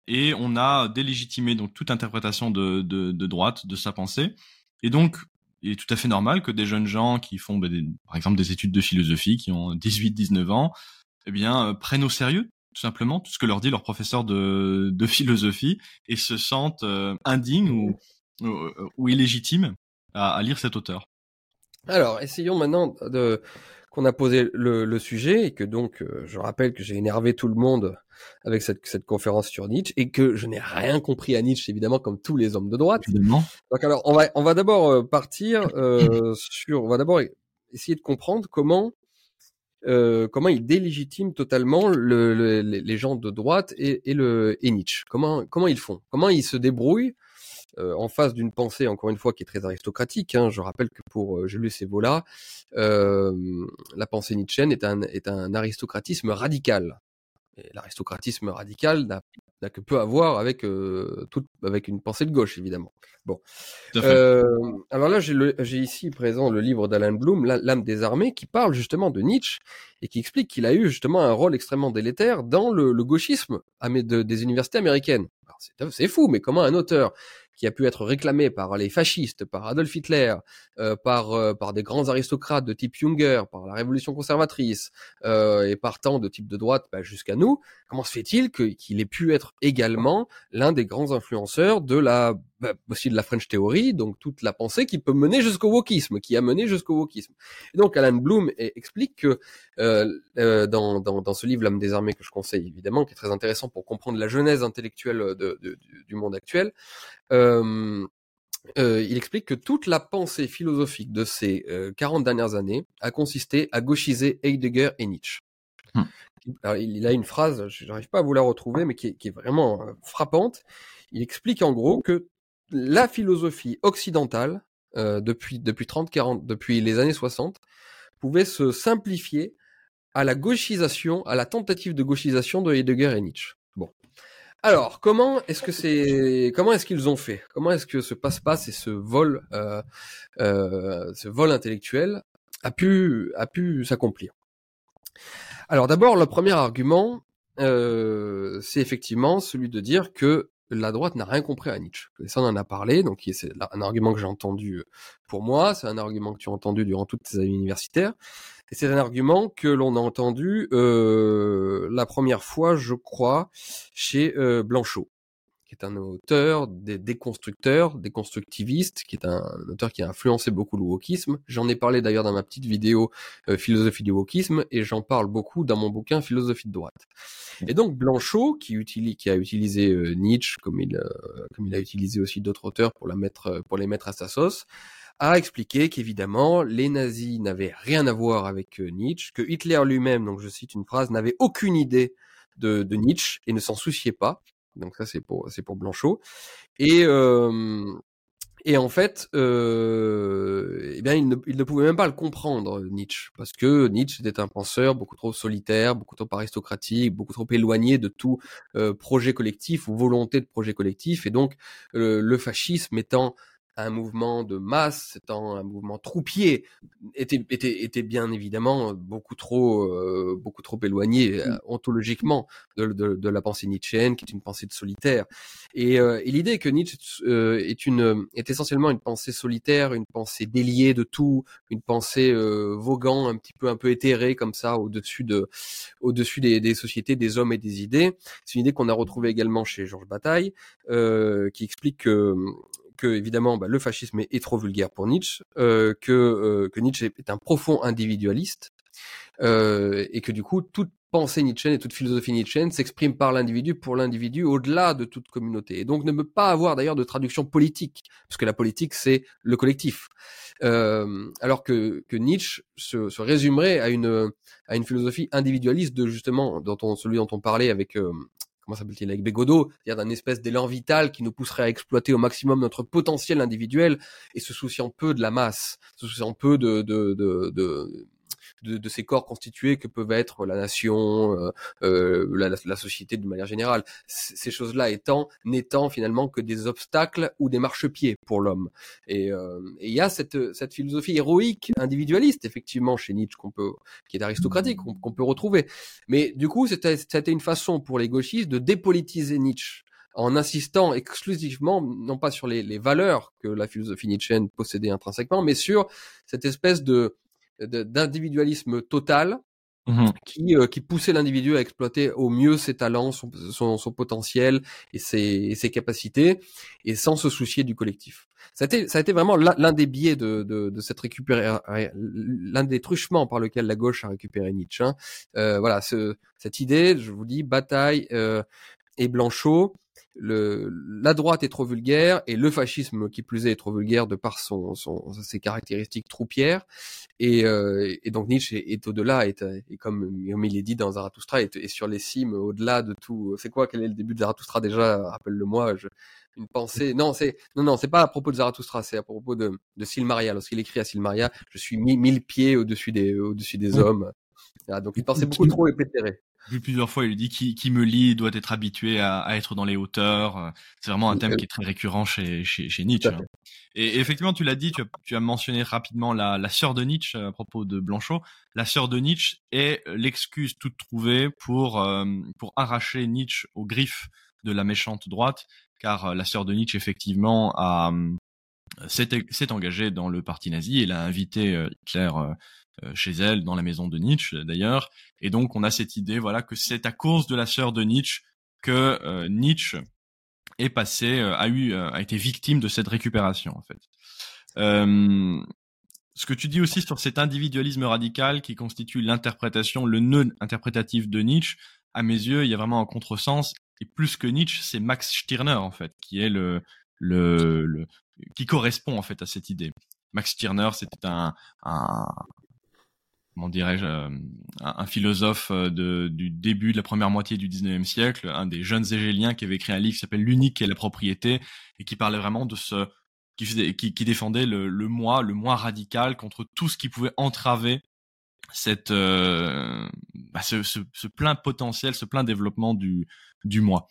et on a délégitimé donc toute interprétation de, droite de sa pensée. Et donc il est tout à fait normal que des jeunes gens qui font bah, par exemple des études de philosophie qui ont 18-19 ans eh bien euh, prennent au sérieux tout simplement tout ce que leur dit leur professeur de, de philosophie et se sentent euh, indignes ou, ou, ou illégitimes à, à lire cet auteur. Alors, essayons maintenant de qu'on a posé le, sujet et que donc euh, je rappelle que j'ai énervé tout le monde avec cette, cette conférence sur Nietzsche et que je n'ai rien compris à Nietzsche évidemment comme tous les hommes de droite. Évidemment. Donc alors on va on va d'abord euh, partir euh, sur on va d'abord essayer de comprendre comment euh, comment il délégitime totalement le, les gens de droite et, le et Nietzsche. Comment ils font? Comment ils se débrouillent euh, en face d'une pensée, encore une fois, qui est très aristocratique. Hein. Je rappelle que pour euh, Julius Evola, euh, la pensée nietzschéenne est un, est un aristocratisme radical. Et l'aristocratisme radical n'a n'a que peu à voir avec euh, toute, avec une pensée de gauche évidemment. Bon. Euh, alors là, j'ai ici présent le livre d'Alan Bloom, L'âme des armées, qui parle justement de Nietzsche et qui explique qu'il a eu justement un rôle extrêmement délétère dans le, le gauchisme de, des universités américaines. C'est fou, mais comment un auteur qui a pu être réclamé par les fascistes, par Adolf Hitler, euh, par euh, par des grands aristocrates de type Junger, par la Révolution conservatrice euh, et par tant de type de droite bah, jusqu'à nous. Comment se fait-il qu'il ait pu être également l'un des grands influenceurs de la bah, aussi de la French Theory, donc toute la pensée qui peut mener jusqu'au wokisme, qui a mené jusqu'au wokisme. Et donc Alan Bloom explique que euh, euh, dans, dans, dans, ce livre L'âme des armées que je conseille évidemment, qui est très intéressant pour comprendre la genèse intellectuelle de, de, du monde actuel, euh, euh, il explique que toute la pensée philosophique de ces 40 dernières années a consisté à gauchiser Heidegger et Nietzsche. Hmm. Alors, il a une phrase, je n'arrive pas à vous la retrouver, mais qui est, qui est vraiment frappante. Il explique en gros que la philosophie occidentale, euh, depuis, depuis 30, 40, depuis les années 60, pouvait se simplifier à la gauchisation, à la tentative de gauchisation de Heidegger et Nietzsche. Alors, comment est-ce que c'est, comment est-ce qu'ils ont fait? Comment est-ce que ce passe-passe et ce vol, euh, euh, intellectuel a pu, s'accomplir? Alors, d'abord, le premier argument, euh, c'est effectivement celui de dire que la droite n'a rien compris à Nietzsche. ça, on en a parlé, donc c'est un argument que j'ai entendu pour moi, c'est un argument que tu as entendu durant toutes tes années universitaires, et c'est un argument que l'on a entendu euh, la première fois, je crois, chez euh, Blanchot, qui est un auteur des déconstructeurs, déconstructiviste, qui est un, auteur qui a influencé beaucoup le wokisme. J'en ai parlé d'ailleurs dans ma petite vidéo euh, Philosophie du wokisme, et j'en parle beaucoup dans mon bouquin Philosophie de droite. Et donc Blanchot, qui, utilise, qui a utilisé euh, Nietzsche, comme il, comme il a utilisé aussi d'autres auteurs pour, la mettre, pour les mettre à sa sauce, a expliqué qu'évidemment, les nazis n'avaient rien à voir avec euh, Nietzsche, que Hitler lui-même, donc je cite une phrase, n'avait aucune idée de, de, Nietzsche et ne s'en souciait pas. Donc ça, c'est pour, c'est pour Blanchot. Et, euh, et en fait, euh, eh bien, il ne, il ne, pouvait même pas le comprendre, Nietzsche, parce que Nietzsche était un penseur beaucoup trop solitaire, beaucoup trop aristocratique, beaucoup trop éloigné de tout euh, projet collectif ou volonté de projet collectif, et donc le fascisme étant un mouvement de masse, étant un mouvement troupier, était, était, était bien évidemment beaucoup trop, euh, beaucoup trop éloigné euh, ontologiquement de, de, de, la pensée nietzschéenne, qui est une pensée de solitaire. Et, euh, et l'idée que Nietzsche est, une, est essentiellement une pensée solitaire, une pensée déliée de tout, une pensée voguant un petit peu, un peu éthérée comme ça au-dessus de, au-dessus des, des, sociétés, des hommes et des idées. C'est une idée qu'on a retrouvée également chez Georges Bataille, qui explique que que évidemment bah, le fascisme est, trop vulgaire pour Nietzsche, euh, que, euh, que Nietzsche est un profond individualiste, euh, et que du coup toute pensée nietzschéenne et toute philosophie nietzschéenne s'exprime par l'individu pour l'individu au-delà de toute communauté, et donc ne peut pas avoir d'ailleurs de traduction politique, parce que la politique c'est le collectif, euh, alors que, que Nietzsche se, se, résumerait à une à une philosophie individualiste de justement dont on, celui dont on parlait avec comment s'appelle-t-il avec Bégodeau, c'est-à-dire d'un espèce d'élan vital qui nous pousserait à exploiter au maximum notre potentiel individuel et se souciant peu de la masse, se souciant peu de, de, de, de de, de, ces corps constitués que peuvent être la nation, euh, euh la, la, société d'une manière générale. ces choses-là étant, n'étant finalement que des obstacles ou des marchepieds pour l'homme. Et euh, il y a cette, cette philosophie héroïque, individualiste, effectivement, chez Nietzsche, qu'on peut, qui est aristocratique, qu'on peut retrouver. Mais du coup, c'était une façon pour les gauchistes de dépolitiser Nietzsche en insistant exclusivement, non pas sur les, les, valeurs que la philosophie nietzschéenne possédait intrinsèquement, mais sur cette espèce de, d'individualisme total mmh qui, euh, qui poussait l'individu à exploiter au mieux ses talents, son, son, son potentiel et ses, ses, capacités, et sans se soucier du collectif. Ça a été, ça a été vraiment l'un des biais de, de, de cette récupérer, l'un des truchements par lequel la gauche a récupéré Nietzsche. Hein. Euh, voilà, ce, cette idée, je vous dis, bataille euh, et Blanchot, le, la droite est trop vulgaire et le fascisme qui plus est est trop vulgaire de par son, son ses caractéristiques troupières. Et, euh, et donc Nietzsche est, au-delà et, comme, comme, il est dit dans Zarathustra est, est sur les cimes au-delà de tout. C'est quoi quel est le début de Zarathustra déjà rappelle-le-moi une pensée. Non c'est non non c'est pas à propos de Zarathustra c'est à propos de, de Silmaria lorsqu'il écrit à Silmaria je suis mille pieds au-dessus des au-dessus des hommes. Donc une pensée beaucoup trop épétérée. vu plusieurs fois, il lui dit qui, qui me lit doit être habitué à, à, être dans les hauteurs. C'est vraiment un thème qui est très récurrent chez, chez, chez Nietzsche. Hein. Et, effectivement, tu l'as dit, tu as, tu as, mentionné rapidement la, la sœur de Nietzsche à propos de Blanchot. La sœur de Nietzsche est l'excuse toute trouvée pour, euh, pour arracher Nietzsche aux griffes de la méchante droite, car euh, la sœur de Nietzsche, effectivement, a s'est engagée dans le parti nazi et l'a invité euh, Hitler euh, chez elle, dans la maison de Nietzsche d'ailleurs. Et donc on a cette idée, voilà, que c'est à cause de la sœur de Nietzsche que euh, Nietzsche est passé, euh, a eu, a été victime de cette récupération en fait. ce que tu dis aussi sur cet individualisme radical qui constitue l'interprétation, le nœud interprétatif de Nietzsche, à mes yeux, il y a vraiment un contresens. Et plus que Nietzsche, c'est Max Stirner en fait, qui est le, le, le, qui correspond en fait à cette idée. Max Stirner, c'était un, un, comment dirais-je, euh, un, philosophe euh, de, du début de la première moitié du 19e siècle, un des jeunes égéliens qui avait écrit un livre qui s'appelle L'unique et la propriété et qui parlait vraiment de ce qui, faisait, qui, qui défendait le, le moi, le moi radical contre tout ce qui pouvait entraver cette euh, bah ce, ce, ce, plein potentiel, ce plein développement du du moi.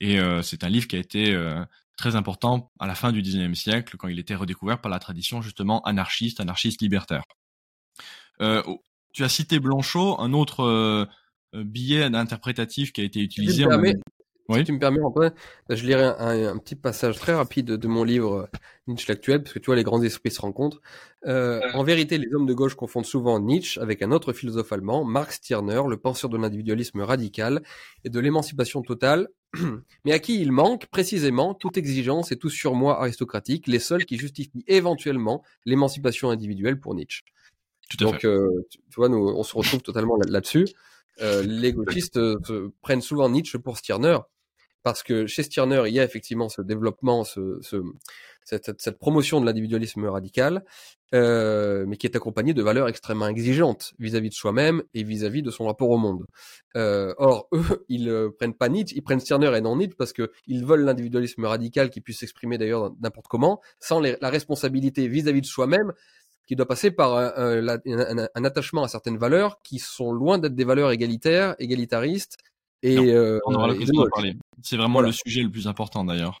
Et euh, c'est un livre qui a été euh, très important à la fin du 19e siècle quand il était redécouvert par la tradition justement anarchiste, anarchiste libertaire. Euh, tu as cité Blanchot, un autre euh, euh, billet interprétatif qui a été utilisé. Si tu me permets, Antoine, je lirai un, petit passage très rapide de mon livre Nietzsche l'actuel, parce que tu vois, les grands esprits se rencontrent. en vérité, les hommes de gauche confondent souvent Nietzsche avec un autre philosophe allemand, Marx Stirner, le penseur de l'individualisme radical et de l'émancipation totale, (clears throat) mais à qui il manque précisément toute exigence et tout surmoi aristocratique, les seuls qui justifient éventuellement l'émancipation individuelle pour Nietzsche. Tout à Donc, fait. euh, tu tu vois, nous, on se retrouve (laughs) totalement là- là-dessus. Euh, les gauchistes euh, prennent souvent Nietzsche pour Stirner, parce que chez Stirner, il y a effectivement ce développement, ce, ce- cette, promotion de l'individualisme radical, euh, mais qui est accompagnée de valeurs extrêmement exigeantes vis-à-vis de soi-même et vis-à-vis de son rapport au monde. Euh, or, eux, (laughs) ils euh, prennent pas Nietzsche, ils prennent Stirner et non Nietzsche parce que ils veulent l'individualisme radical qui puisse s'exprimer d'ailleurs n'importe comment, sans les- la responsabilité vis-à-vis de soi-même qui doit passer par un, un- la- un- un attachement à certaines valeurs qui sont loin d'être des valeurs égalitaires, égalitaristes. Et, Non, euh, On aura et l'occasion de d'en parler. C'est vraiment Voilà. le sujet le plus important d'ailleurs.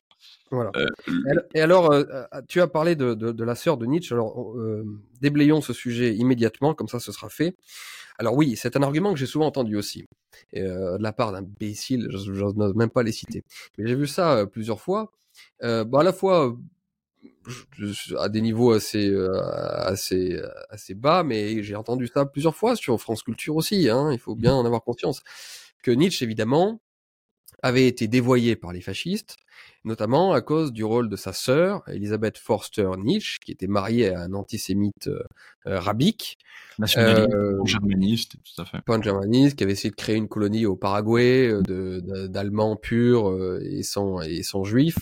Voilà. Euh, Et al- Et alors, euh, euh, tu as parlé de, de, de la sœur de Nietzsche. Alors, euh, déblayons ce sujet immédiatement, comme ça, ce sera fait. Alors oui, c'est un argument que j'ai souvent entendu aussi, euh, de la part d'imbéciles. Je je n'ose même pas les citer. Mais j'ai vu ça euh, plusieurs fois. Euh, bon, à la fois euh, à des niveaux assez euh, assez assez bas, mais j'ai entendu ça plusieurs fois sur France Culture aussi. Hein, il faut bien en avoir conscience que Nietzsche, évidemment, avait été dévoyé par les fascistes, notamment à cause du rôle de sa sœur, Elisabeth Forster Nietzsche, qui était mariée à un antisémite euh, euh, rabique, nationaliste, Euh, germaniste, tout à fait. pan-germaniste, qui avait essayé de créer une colonie au Paraguay euh, d'Allemands purs et sans, et sans juifs.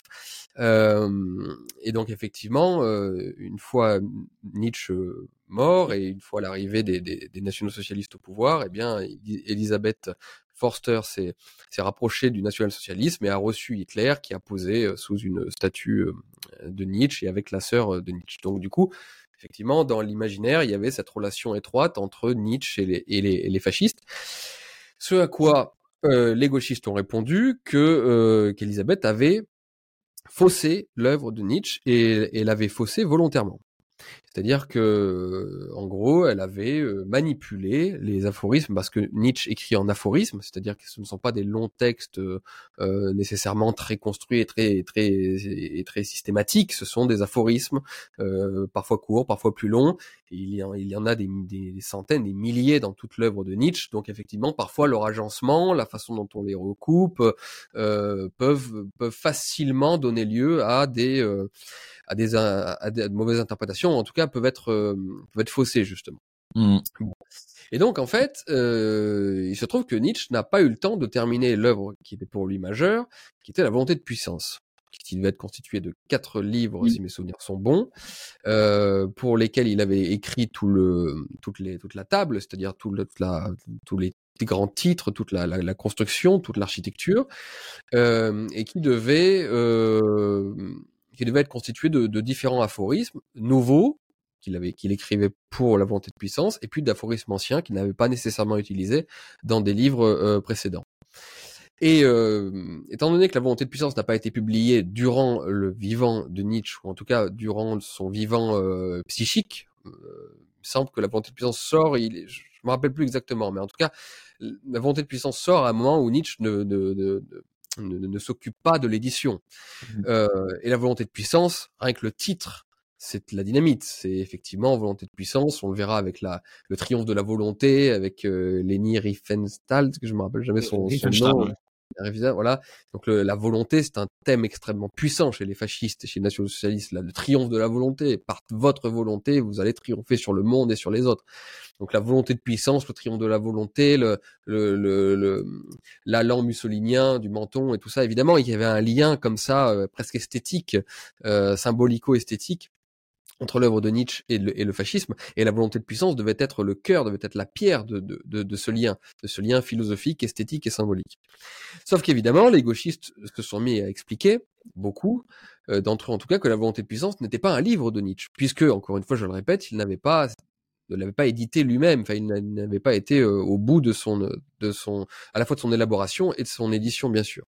Et donc effectivement, une fois Nietzsche mort et une fois l'arrivée des, des, des nationaux-socialistes au pouvoir, eh bien, Elisabeth Forster s'est rapprochée du national-socialisme et a reçu Hitler qui a posé sous une statue de Nietzsche et avec la sœur de Nietzsche. Donc du coup, effectivement, dans l'imaginaire, il y avait cette relation étroite entre Nietzsche et les, fascistes. Ce à quoi les gauchistes ont répondu que qu'Elisabeth avait faussé l'œuvre de Nietzsche et, et l'avait faussé volontairement. C'est-à-dire que, en gros, elle avait euh, manipulé les aphorismes parce que Nietzsche écrit en aphorismes, c'est-à-dire que ce ne sont pas des longs textes euh, euh, nécessairement très construits et très très et très systématiques. Ce sont des aphorismes, euh, parfois courts, parfois plus longs. Il y en, a des, centaines, des milliers dans toute l'œuvre de Nietzsche. Donc effectivement, parfois leur agencement, la façon dont on les recoupe, euh, peuvent facilement donner lieu à des euh, à des, à des mauvaises interprétations, en tout cas peuvent être euh, peuvent être faussées justement. Mm. Et donc en fait, euh, il se trouve que Nietzsche n'a pas eu le temps de terminer l'œuvre qui était pour lui majeure, qui était la volonté de puissance, qui devait être constituée de quatre livres, Oui. si mes souvenirs sont bons, euh, pour lesquels il avait écrit tout le, toute, les, toute la table, c'est-à-dire tout le, toute la, tous les grands titres, toute la, la, la construction, toute l'architecture, euh, et qui devait, euh, qui devait être constitué de, différents aphorismes nouveaux qu'il avait, qu'il écrivait pour la volonté de puissance, et puis d'aphorismes anciens qu'il n'avait pas nécessairement utilisés dans des livres euh, précédents. Et euh, étant donné que la volonté de puissance n'a pas été publiée durant le vivant de Nietzsche, ou en tout cas durant son vivant euh, psychique, il semble que la volonté de puissance sort, il, est- je me rappelle plus exactement, mais en tout cas, la volonté de puissance sort à un moment où Nietzsche ne, ne- ne s'occupe pas de l'édition. Mhm. Euh, et la volonté de puissance, rien que le titre, c'est de la dynamite. C'est effectivement volonté de puissance. On le verra avec la, le triomphe de la volonté, avec euh, Leni Riefenstahl, que je me rappelle jamais son, nom. ouais. Voilà. Donc le- la volonté, c'est un thème extrêmement puissant chez les fascistes chez les nationaux-socialistes. Le triomphe de la volonté. Par votre volonté, vous allez triompher sur le monde et sur les autres. Donc la volonté de puissance, le triomphe de la volonté, le, le, le, l'allant mussolinien du menton et tout ça. Évidemment, il y avait un lien comme ça, euh, presque esthétique, euh, symbolico-esthétique entre l'œuvre de Nietzsche et le, fascisme, et la volonté de puissance devait être le cœur, devait être la pierre de, ce lien, de ce lien philosophique, esthétique et symbolique. Sauf qu'évidemment, les gauchistes se sont mis à expliquer, beaucoup euh, d'entre eux en tout cas, que la volonté de puissance n'était pas un livre de Nietzsche, puisque, encore une fois, je le répète, il n'avait pas ne l'avait pas édité lui-même, enfin il n'avait pas été euh, au bout de son de son à la fois de son élaboration et de son édition bien sûr.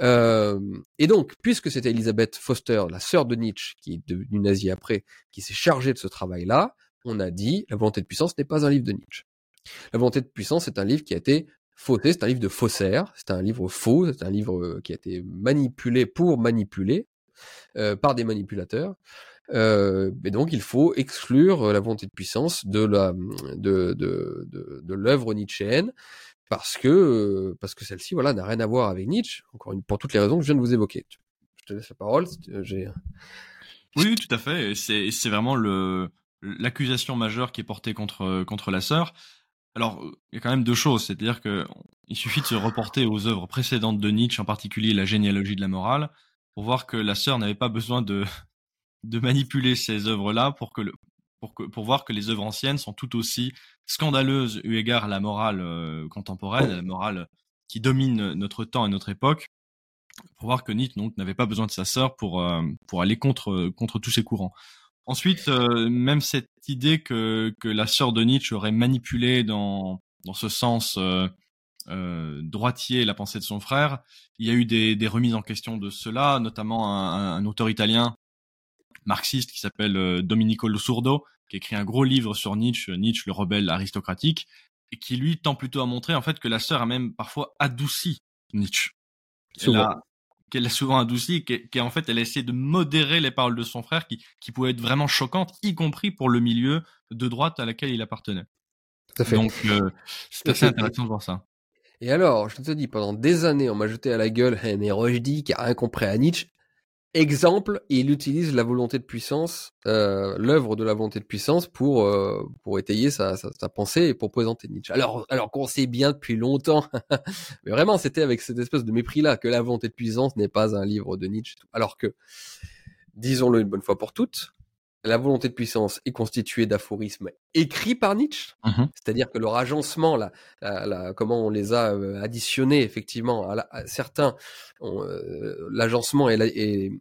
Euh, et donc, puisque c'était Elisabeth Foster, la sœur de Nietzsche, qui est devenue nazie après, qui s'est chargée de ce travail-là, on a dit la volonté de puissance n'est pas un livre de Nietzsche. La volonté de puissance est un livre qui a été faussé, c'est un livre de faussaire, c'est un livre faux, c'est un livre euh, qui a été manipulé pour manipuler euh, par des manipulateurs. Euh, et donc il faut exclure euh, la volonté de puissance de la de de de, de l'œuvre nietzschéenne parce que parce que celle-ci voilà n'a rien à voir avec Nietzsche. Encore une pour toutes les raisons que je viens de vous évoquer. Je te laisse la parole. J'ai oui, tout à fait. C'est c'est vraiment le l'accusation majeure qui est portée contre contre la sœur. Alors, il y a quand même deux choses, c'est-à-dire que il suffit de se reporter aux œuvres précédentes de Nietzsche, en particulier la généalogie de la morale, pour voir que la sœur n'avait pas besoin de de manipuler ces œuvres-là pour que le, pour voir que les œuvres anciennes sont tout aussi scandaleuses eu égard à la morale euh, contemporaine, à la morale qui domine notre temps et notre époque, pour voir que Nietzsche n'avait pas besoin de sa sœur pour euh, pour aller contre contre tous ces courants. Ensuite, euh, même cette idée que, que la sœur de Nietzsche aurait manipulé dans, dans ce sens droitier la pensée de son frère, il y a eu des, remises en question de cela, notamment un auteur italien marxiste qui s'appelle euh, Domenico Losurdo, qui écrit un gros livre sur Nietzsche, Nietzsche le rebelle aristocratique, et qui lui tend plutôt à montrer en fait que la sœur a même parfois adouci Nietzsche. Elle a, qu'elle a souvent adouci, qu'en fait elle a essayé de modérer les paroles de son frère qui, qui pouvaient être vraiment choquantes, y compris pour le milieu de droite à laquelle il appartenait. Tout à fait. Donc euh, c'est assez intéressant de voir ça. Et alors, je te dis, pendant des années, on m'a jeté à la gueule, mais Rojdi qui a rien compris à Nietzsche. Exemple, il utilise la volonté de puissance, euh, l'œuvre de la volonté de puissance pour euh, pour étayer sa, sa, sa, pensée et pour présenter Nietzsche. Alors alors qu'on sait bien depuis longtemps, (laughs) mais vraiment c'était avec cette espèce de mépris là que la volonté de puissance n'est pas un livre de Nietzsche. Alors que, disons-le une bonne fois pour toutes, la volonté de puissance est constituée d'aphorismes écrits par Nietzsche, mmh c'est-à-dire que leur agencement, là, la, la, comment on les a euh, additionnés effectivement, à, la, à certains, euh, l'agencement et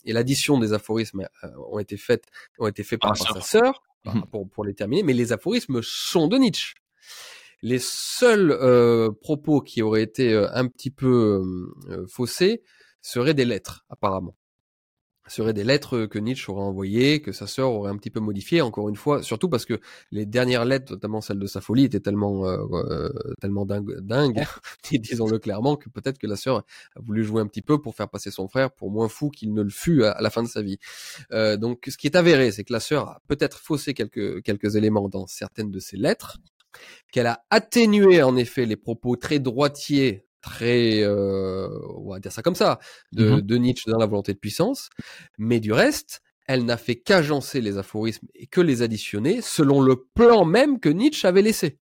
l'addition la, des aphorismes euh, ont été faites, ont été faits par, par sa sœur. mmh pour, pour les terminer, mais les aphorismes sont de Nietzsche. Les seuls euh, propos qui auraient été un petit peu euh, faussés seraient des lettres, apparemment seraient des lettres que Nietzsche aurait envoyées, que sa sœur aurait un petit peu modifiées, encore une fois, surtout parce que les dernières lettres, notamment celle de sa folie, étaient tellement euh, euh, tellement dingue, dingue (laughs) disons-le clairement, que peut-être que la sœur a voulu jouer un petit peu pour faire passer son frère pour moins fou qu'il ne le fut à, à la fin de sa vie. Euh, donc, ce qui est avéré, c'est que la sœur a peut-être faussé quelques quelques éléments dans certaines de ses lettres, qu'elle a atténué en effet les propos très droitiers très, euh, on va dire ça comme ça, de, mmh de, Nietzsche dans la volonté de puissance, mais du reste, elle n'a fait qu'agencer les aphorismes et que les additionner selon le plan même que Nietzsche avait laissé.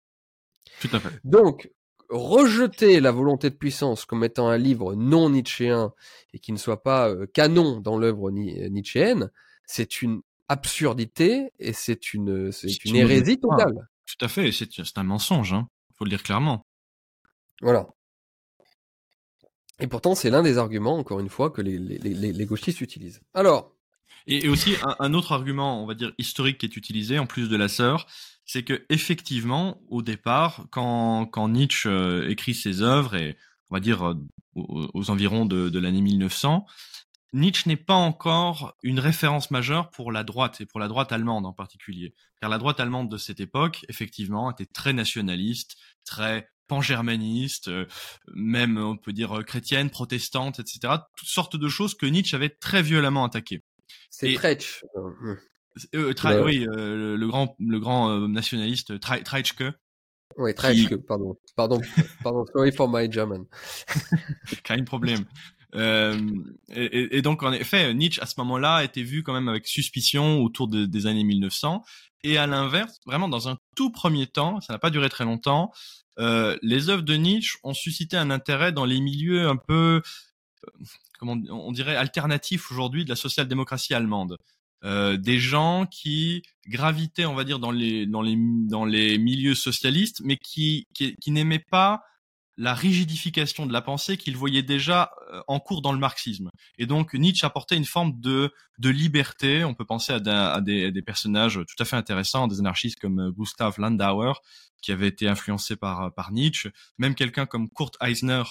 Tout à fait. Donc, rejeter la volonté de puissance comme étant un livre non nietzschéen et qui ne soit pas euh, canon dans l'œuvre nietzschéenne, c'est une absurdité et c'est une, c'est une hérésie totale. Tout à fait, c'est un mensonge, hein. faut le dire clairement. Voilà. Et pourtant, c'est l'un des arguments, encore une fois, que les, les, les, gauchistes utilisent. Alors. Et, aussi, un, autre argument, on va dire, historique qui est utilisé, en plus de la sœur, c'est que, effectivement, au départ, quand, quand Nietzsche euh, écrit ses œuvres, et on va dire euh, aux, aux, environs de, de l'année 1900, Nietzsche n'est pas encore une référence majeure pour la droite, et pour la droite allemande en particulier. Car la droite allemande de cette époque, effectivement, était très nationaliste, très pan-germaniste, euh, même on peut dire euh, chrétienne, protestante, etc. Toutes sortes de choses que Nietzsche avait très violemment attaquées. C'est Treitsch. Euh, euh, oui, euh, le grand, le grand nationaliste Treitschke. Oui, Treitschke, qui... pardon. Pardon, (laughs) pardon, sorry for my German. (laughs) Kein problème. Euh, et, et, donc en effet, Nietzsche à ce moment-là était vu quand même avec suspicion autour de, des années 1900. Et à l'inverse, vraiment dans un tout premier temps, ça n'a pas duré très longtemps, euh, les œuvres de Nietzsche ont suscité un intérêt dans les milieux un peu, euh, comment on dirait, alternatifs aujourd'hui de la social-démocratie allemande. Euh, des gens qui gravitaient, on va dire, dans les dans les dans les milieux socialistes, mais qui qui, qui n'aimaient pas la rigidification de la pensée qu'il voyait déjà euh, en cours dans le marxisme. Et donc Nietzsche apportait une forme de, de liberté. On peut penser à, à, des, des, personnages tout à fait intéressants, des anarchistes comme euh, Gustav Landauer, qui avait été influencé par, euh, par Nietzsche, même quelqu'un comme Kurt Eisner,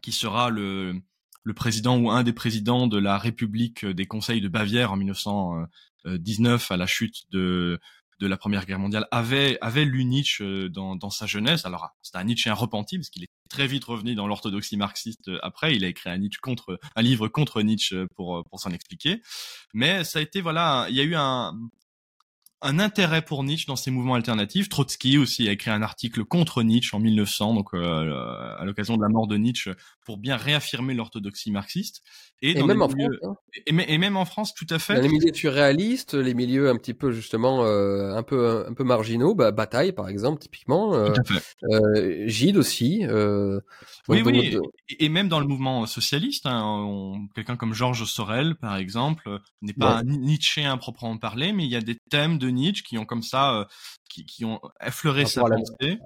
qui sera le, le président ou un des présidents de la République des conseils de Bavière en 1919 à la chute de, de la Première Guerre mondiale avait avait lu Nietzsche euh, dans, dans sa jeunesse. Alors c'était un Nietzsche repenti parce qu'il est très vite revenu dans l'orthodoxie marxiste euh, après. Il a écrit un Nietzsche contre un livre contre Nietzsche pour pour s'en expliquer. Mais ça a été voilà, il y a eu un un intérêt pour Nietzsche dans ces mouvements alternatifs. Trotsky aussi a écrit un article contre Nietzsche en 1900, donc euh, à l'occasion de la mort de Nietzsche, pour bien réaffirmer l'orthodoxie marxiste. Et, même en France. Hein. Et, même en France, tout à fait. Dans les milieux surréalistes, les milieux un petit peu justement euh, un peu un peu marginaux, bah, Bataille par exemple, typiquement. Euh, tout à fait. Euh, Gide aussi. Euh, oui, oui. Et, même dans le mouvement socialiste, hein, quelqu'un comme Georges Sorel, par exemple, n'est pas un Nietzschéen proprement parler, mais il y a des thèmes de Nietzsche qui ont comme ça, euh, qui, qui, ont effleuré sa pensée.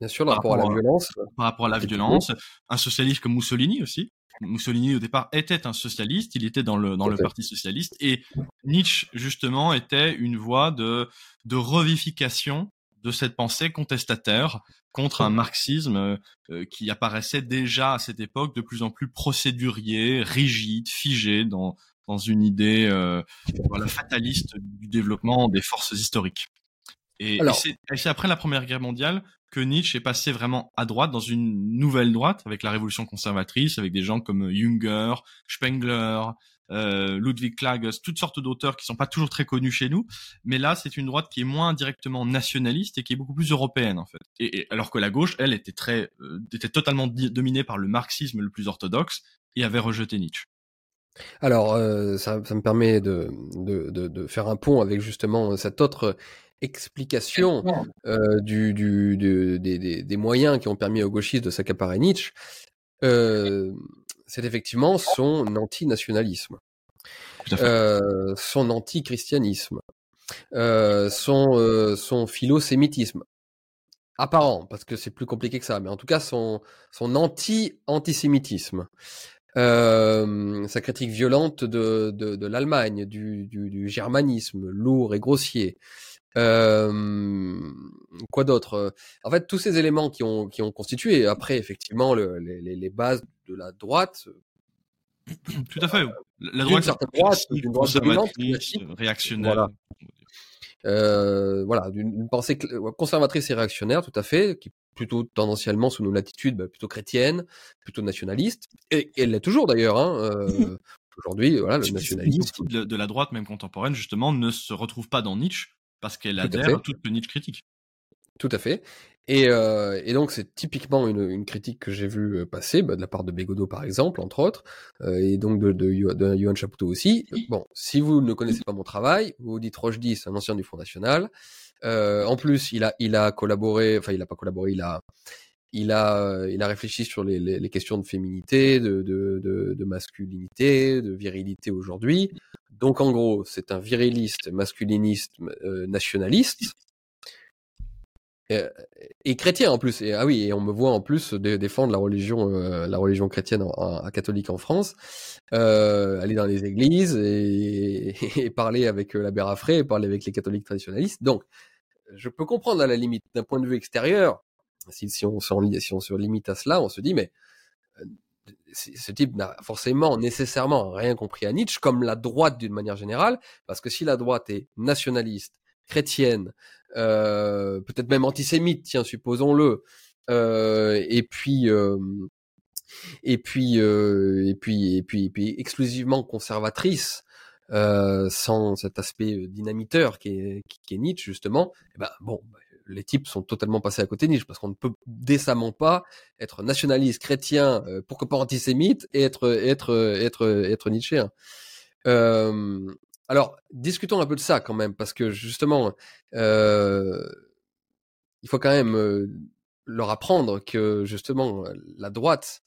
Bien sûr, par rapport, à la violence. Par rapport à la violence. Un socialiste comme Mussolini aussi. Mussolini au départ était un socialiste, il était dans le dans le parti socialiste et Nietzsche justement était une voie de de revivification de cette pensée contestataire contre un marxisme euh, qui apparaissait déjà à cette époque de plus en plus procédurier, rigide, figé dans dans une idée euh, voilà, fataliste du développement des forces historiques. Et, et c'est après la Première Guerre mondiale que Nietzsche est passé vraiment à droite dans une nouvelle droite avec la révolution conservatrice, avec des gens comme Junger, Spengler, euh, Ludwig Klages, toutes sortes d'auteurs qui sont pas toujours très connus chez nous, mais là c'est une droite qui est moins directement nationaliste et qui est beaucoup plus européenne en fait. Et, alors que la gauche, elle, était très, euh, était totalement dominée par le marxisme le plus orthodoxe et avait rejeté Nietzsche. Alors, euh, ça, ça, me permet de, de, de, de, faire un pont avec justement cette autre explication euh, du, du, du des, des, des, moyens qui ont permis aux gauchistes de s'accaparer Nietzsche. Euh, c'est effectivement son antinationalisme, son antichristianisme, son, son philosémitisme. Apparent, parce que c'est plus compliqué que ça, mais en tout cas son, son anti-antisémitisme. Euh, sa critique violente de, de, de l'Allemagne, du, du, du, germanisme lourd et grossier. Euh, quoi d'autre? En fait, tous ces éléments qui ont, qui ont constitué après effectivement le, les, les, bases de la droite. (clears throat) Tout à fait. La droite, certaine droite, une droite dominante, réactionnaire. Voilà. Euh, voilà, d'une pensée conservatrice et réactionnaire, tout à fait, qui plutôt tendanciellement sous nos latitudes, bah, plutôt chrétienne, plutôt nationaliste, et, elle l'est toujours d'ailleurs. Hein, euh, Aujourd'hui, voilà, le nationalisme de, de, la droite même contemporaine justement ne se retrouve pas dans Nietzsche parce qu'elle adhère à, toute le Nietzsche critique? Tout à fait. Et, euh, et donc c'est typiquement une, une, critique que j'ai vue euh, passer, bah, de la part de Bégodeau par exemple, entre autres, euh, et donc de, de, de Johan Chapoutot aussi. Bon, si vous ne connaissez pas mon travail, vous dites Rochdy, c'est un ancien du Front National. Euh, en plus, il a, il a collaboré, enfin il a pas collaboré, il a, il a, il a réfléchi sur les, les, les questions de féminité, de, de, de, de masculinité, de virilité aujourd'hui. Donc en gros, c'est un viriliste, masculiniste, euh, nationaliste. Et, chrétien en plus. Et, ah oui, et on me voit en plus défendre la religion, euh, la religion chrétienne en, catholique en France, euh, aller dans les églises et, (laughs) et parler avec euh, l'abbé Raffray, parler avec les catholiques traditionnalistes. Donc, je peux comprendre à la limite d'un point de vue extérieur, si, si, on, si on se limite à cela, on se dit mais ce type n'a forcément nécessairement rien compris à Nietzsche, comme la droite d'une manière générale, parce que si la droite est nationaliste, chrétienne, euh, peut-être même antisémite, tiens, supposons-le, euh, et puis euh, et puis euh, et puis et puis et puis exclusivement conservatrice, euh, sans cet aspect dynamiteur qui est, qui est Nietzsche justement, eh ben bon, les types sont totalement passés à côté de Nietzsche parce qu'on ne peut décemment pas être nationaliste, chrétien, euh, pourquoi pas antisémite et être être être être nietzschéen. Alors discutons un peu de ça quand même parce que justement euh, il faut quand même leur apprendre que justement la droite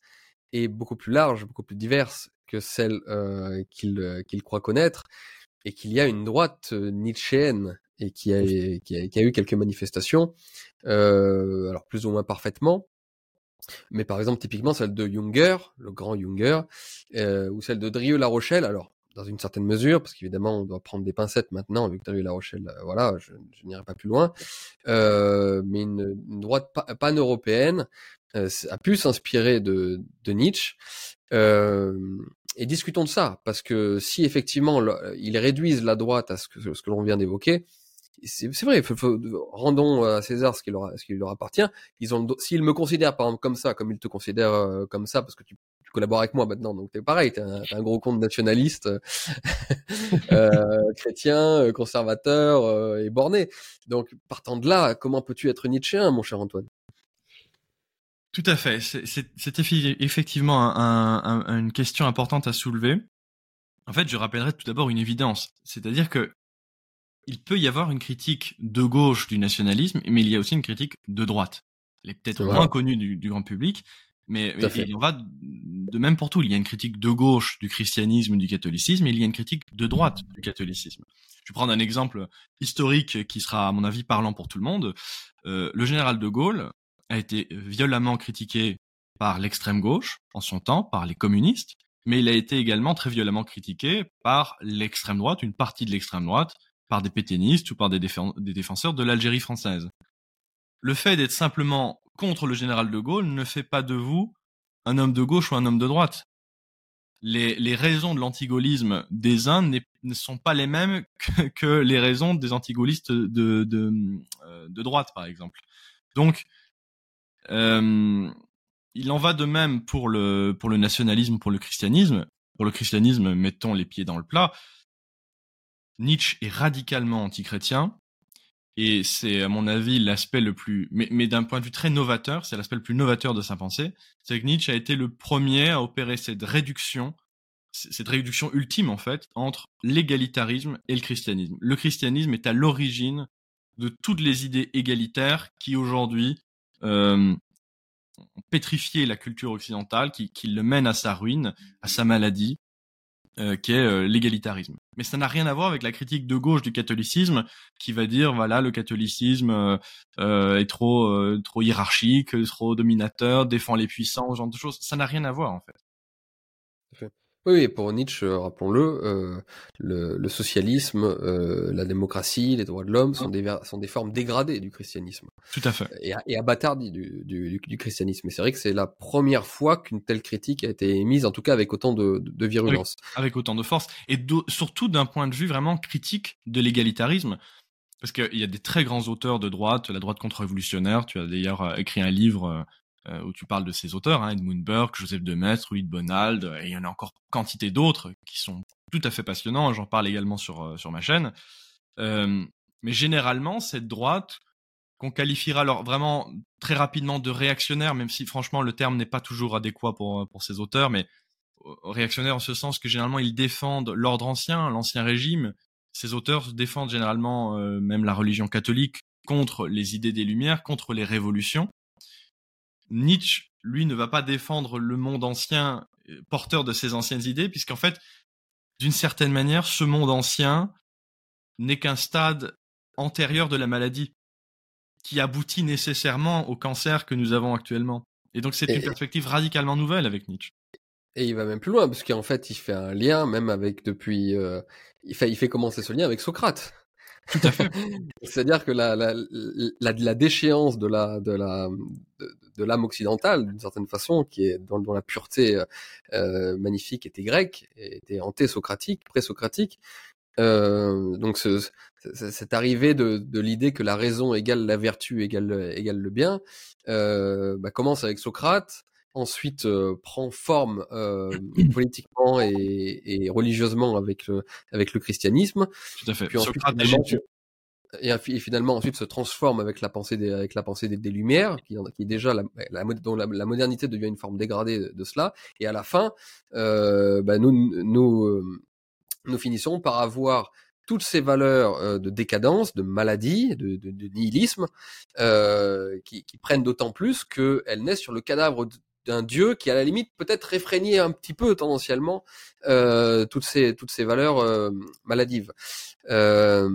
est beaucoup plus large, beaucoup plus diverse que celle euh, qu'ils qu'ils croient connaître et qu'il y a une droite nietzschéenne et qui a, qui a, qui a eu quelques manifestations, euh, alors plus ou moins parfaitement. Mais par exemple, typiquement celle de Junger, le grand Junger, euh, ou celle de Drieux-La Rochelle, alors dans une certaine mesure, parce qu'évidemment on doit prendre des pincettes maintenant avec Drieux-La Rochelle, euh, voilà, je, je n'irai pas plus loin, euh, mais une, une droite pan-européenne euh, a pu s'inspirer de, de Nietzsche, euh, et discutons de ça, parce que si effectivement ils réduisent la droite à ce que, ce que l'on vient d'évoquer, c'est vrai, rendons à César ce qui leur, ce qui leur appartient. S'ils me considèrent par exemple comme ça, comme ils te considèrent euh, comme ça, parce que tu, collabores avec moi maintenant, donc t'es pareil, t'es un, un, gros compte nationaliste, (laughs) euh, chrétien, euh, conservateur euh, et borné. Donc partant de là, comment peux-tu être nietzschéen, mon cher Antoine? Tout à fait. C'est effectivement un, un, une question importante à soulever. En fait, je rappellerai tout d'abord une évidence, c'est-à-dire que il peut y avoir une critique de gauche du nationalisme, mais il y a aussi une critique de droite. Elle est peut-être moins connue du, du, grand public, mais il en va de même pour tout. Il y a une critique de gauche du christianisme, du catholicisme, et il y a une critique de droite du catholicisme. Je vais prendre un exemple historique qui sera, à mon avis, parlant pour tout le monde. Euh, le général de Gaulle a été violemment critiqué par l'extrême gauche en son temps, par les communistes, mais il a été également très violemment critiqué par l'extrême droite, une partie de l'extrême droite, par des pétainistes ou par des défenseurs de l'Algérie française. Le fait d'être simplement contre le général de Gaulle ne fait pas de vous un homme de gauche ou un homme de droite. Les, raisons de l'antigaullisme des uns ne sont pas les mêmes que, les raisons des antigaullistes de, euh, droite, par exemple. Donc, euh, il en va de même pour le nationalisme, pour le christianisme. Pour le christianisme, mettons les pieds dans le plat. Nietzsche est radicalement antichrétien. Et c'est, à mon avis, l'aspect le plus, mais, d'un point de vue très novateur, c'est l'aspect le plus novateur de sa pensée. C'est que Nietzsche a été le premier à opérer cette réduction, cette réduction ultime, en fait, entre l'égalitarisme et le christianisme. Le christianisme est à l'origine de toutes les idées égalitaires qui, aujourd'hui, euh, ont pétrifié la culture occidentale, qui, qui le mènent à sa ruine, à sa maladie, euh, qui est euh, l'égalitarisme. Mais ça n'a rien à voir avec la critique de gauche du catholicisme, qui va dire voilà le catholicisme euh, est trop trop hiérarchique, trop dominateur, défend les puissants, ce genre de choses. Ça n'a rien à voir en fait. Oui, pour Nietzsche, euh, rappelons-le, euh, le, le, socialisme, euh, la démocratie, les droits de l'homme sont des, sont des formes dégradées du christianisme. Tout à fait. Et, et abattardies du, du, du, christianisme. Et c'est vrai que c'est la première fois qu'une telle critique a été émise, en tout cas avec autant de, de virulence. Avec, autant de force. Et surtout d'un point de vue vraiment critique de l'égalitarisme. Parce qu'il y a des très grands auteurs de droite, la droite contre-révolutionnaire. Tu as d'ailleurs écrit un livre euh, où tu parles de ces auteurs, hein, Edmund Burke, Joseph de Maistre, Louis de Bonald, et il y en a encore quantité d'autres qui sont tout à fait passionnants, j'en parle également sur, euh, sur ma chaîne. Euh, mais généralement, cette droite, qu'on qualifiera alors vraiment très rapidement de réactionnaire, même si franchement le terme n'est pas toujours adéquat pour, pour ces auteurs, mais réactionnaire en ce sens que généralement ils défendent l'ordre ancien, l'ancien régime. Ces auteurs défendent généralement même la religion catholique contre les idées des Lumières, contre les révolutions. Nietzsche, lui, ne va pas défendre le monde ancien euh, porteur de ses anciennes idées, puisqu'en fait, d'une certaine manière, ce monde ancien n'est qu'un stade antérieur de la maladie, qui aboutit nécessairement au cancer que nous avons actuellement. Et donc c'est une perspective radicalement nouvelle avec Nietzsche. Et il va même plus loin, parce qu'en fait, il fait un lien même avec depuis... Euh, il, fait, il fait commencer ce lien avec Socrate. (laughs) C'est-à-dire que la, la, la, la, déchéance de la, de la, de, l'âme occidentale, d'une certaine façon, qui est dans, dans la pureté euh, magnifique, était grecque, était anté-socratique, pré-socratique. Euh, donc ce, cette arrivée de, de l'idée que la raison égale la vertu égale, égale le bien euh, bah, commence avec Socrate, ensuite euh, prend forme euh, (clears throat) politiquement et, et, religieusement avec le, avec le christianisme. Tout à fait. Puis ensuite, finalement, et, finalement ensuite se transforme avec la pensée des, avec la pensée des, des Lumières, qui, qui est déjà la, la, dont la, la, modernité devient une forme dégradée de, de cela. Et à la fin, euh, bah, nous, nous, euh, nous finissons par avoir toutes ces valeurs euh, de décadence, de maladie, de, de, de nihilisme, euh, qui, qui, prennent d'autant plus qu'elles naissent sur le cadavre d'un dieu qui à la limite peut-être réfrénit un petit peu tendanciellement euh, toutes ces toutes ces valeurs euh, maladives. Euh,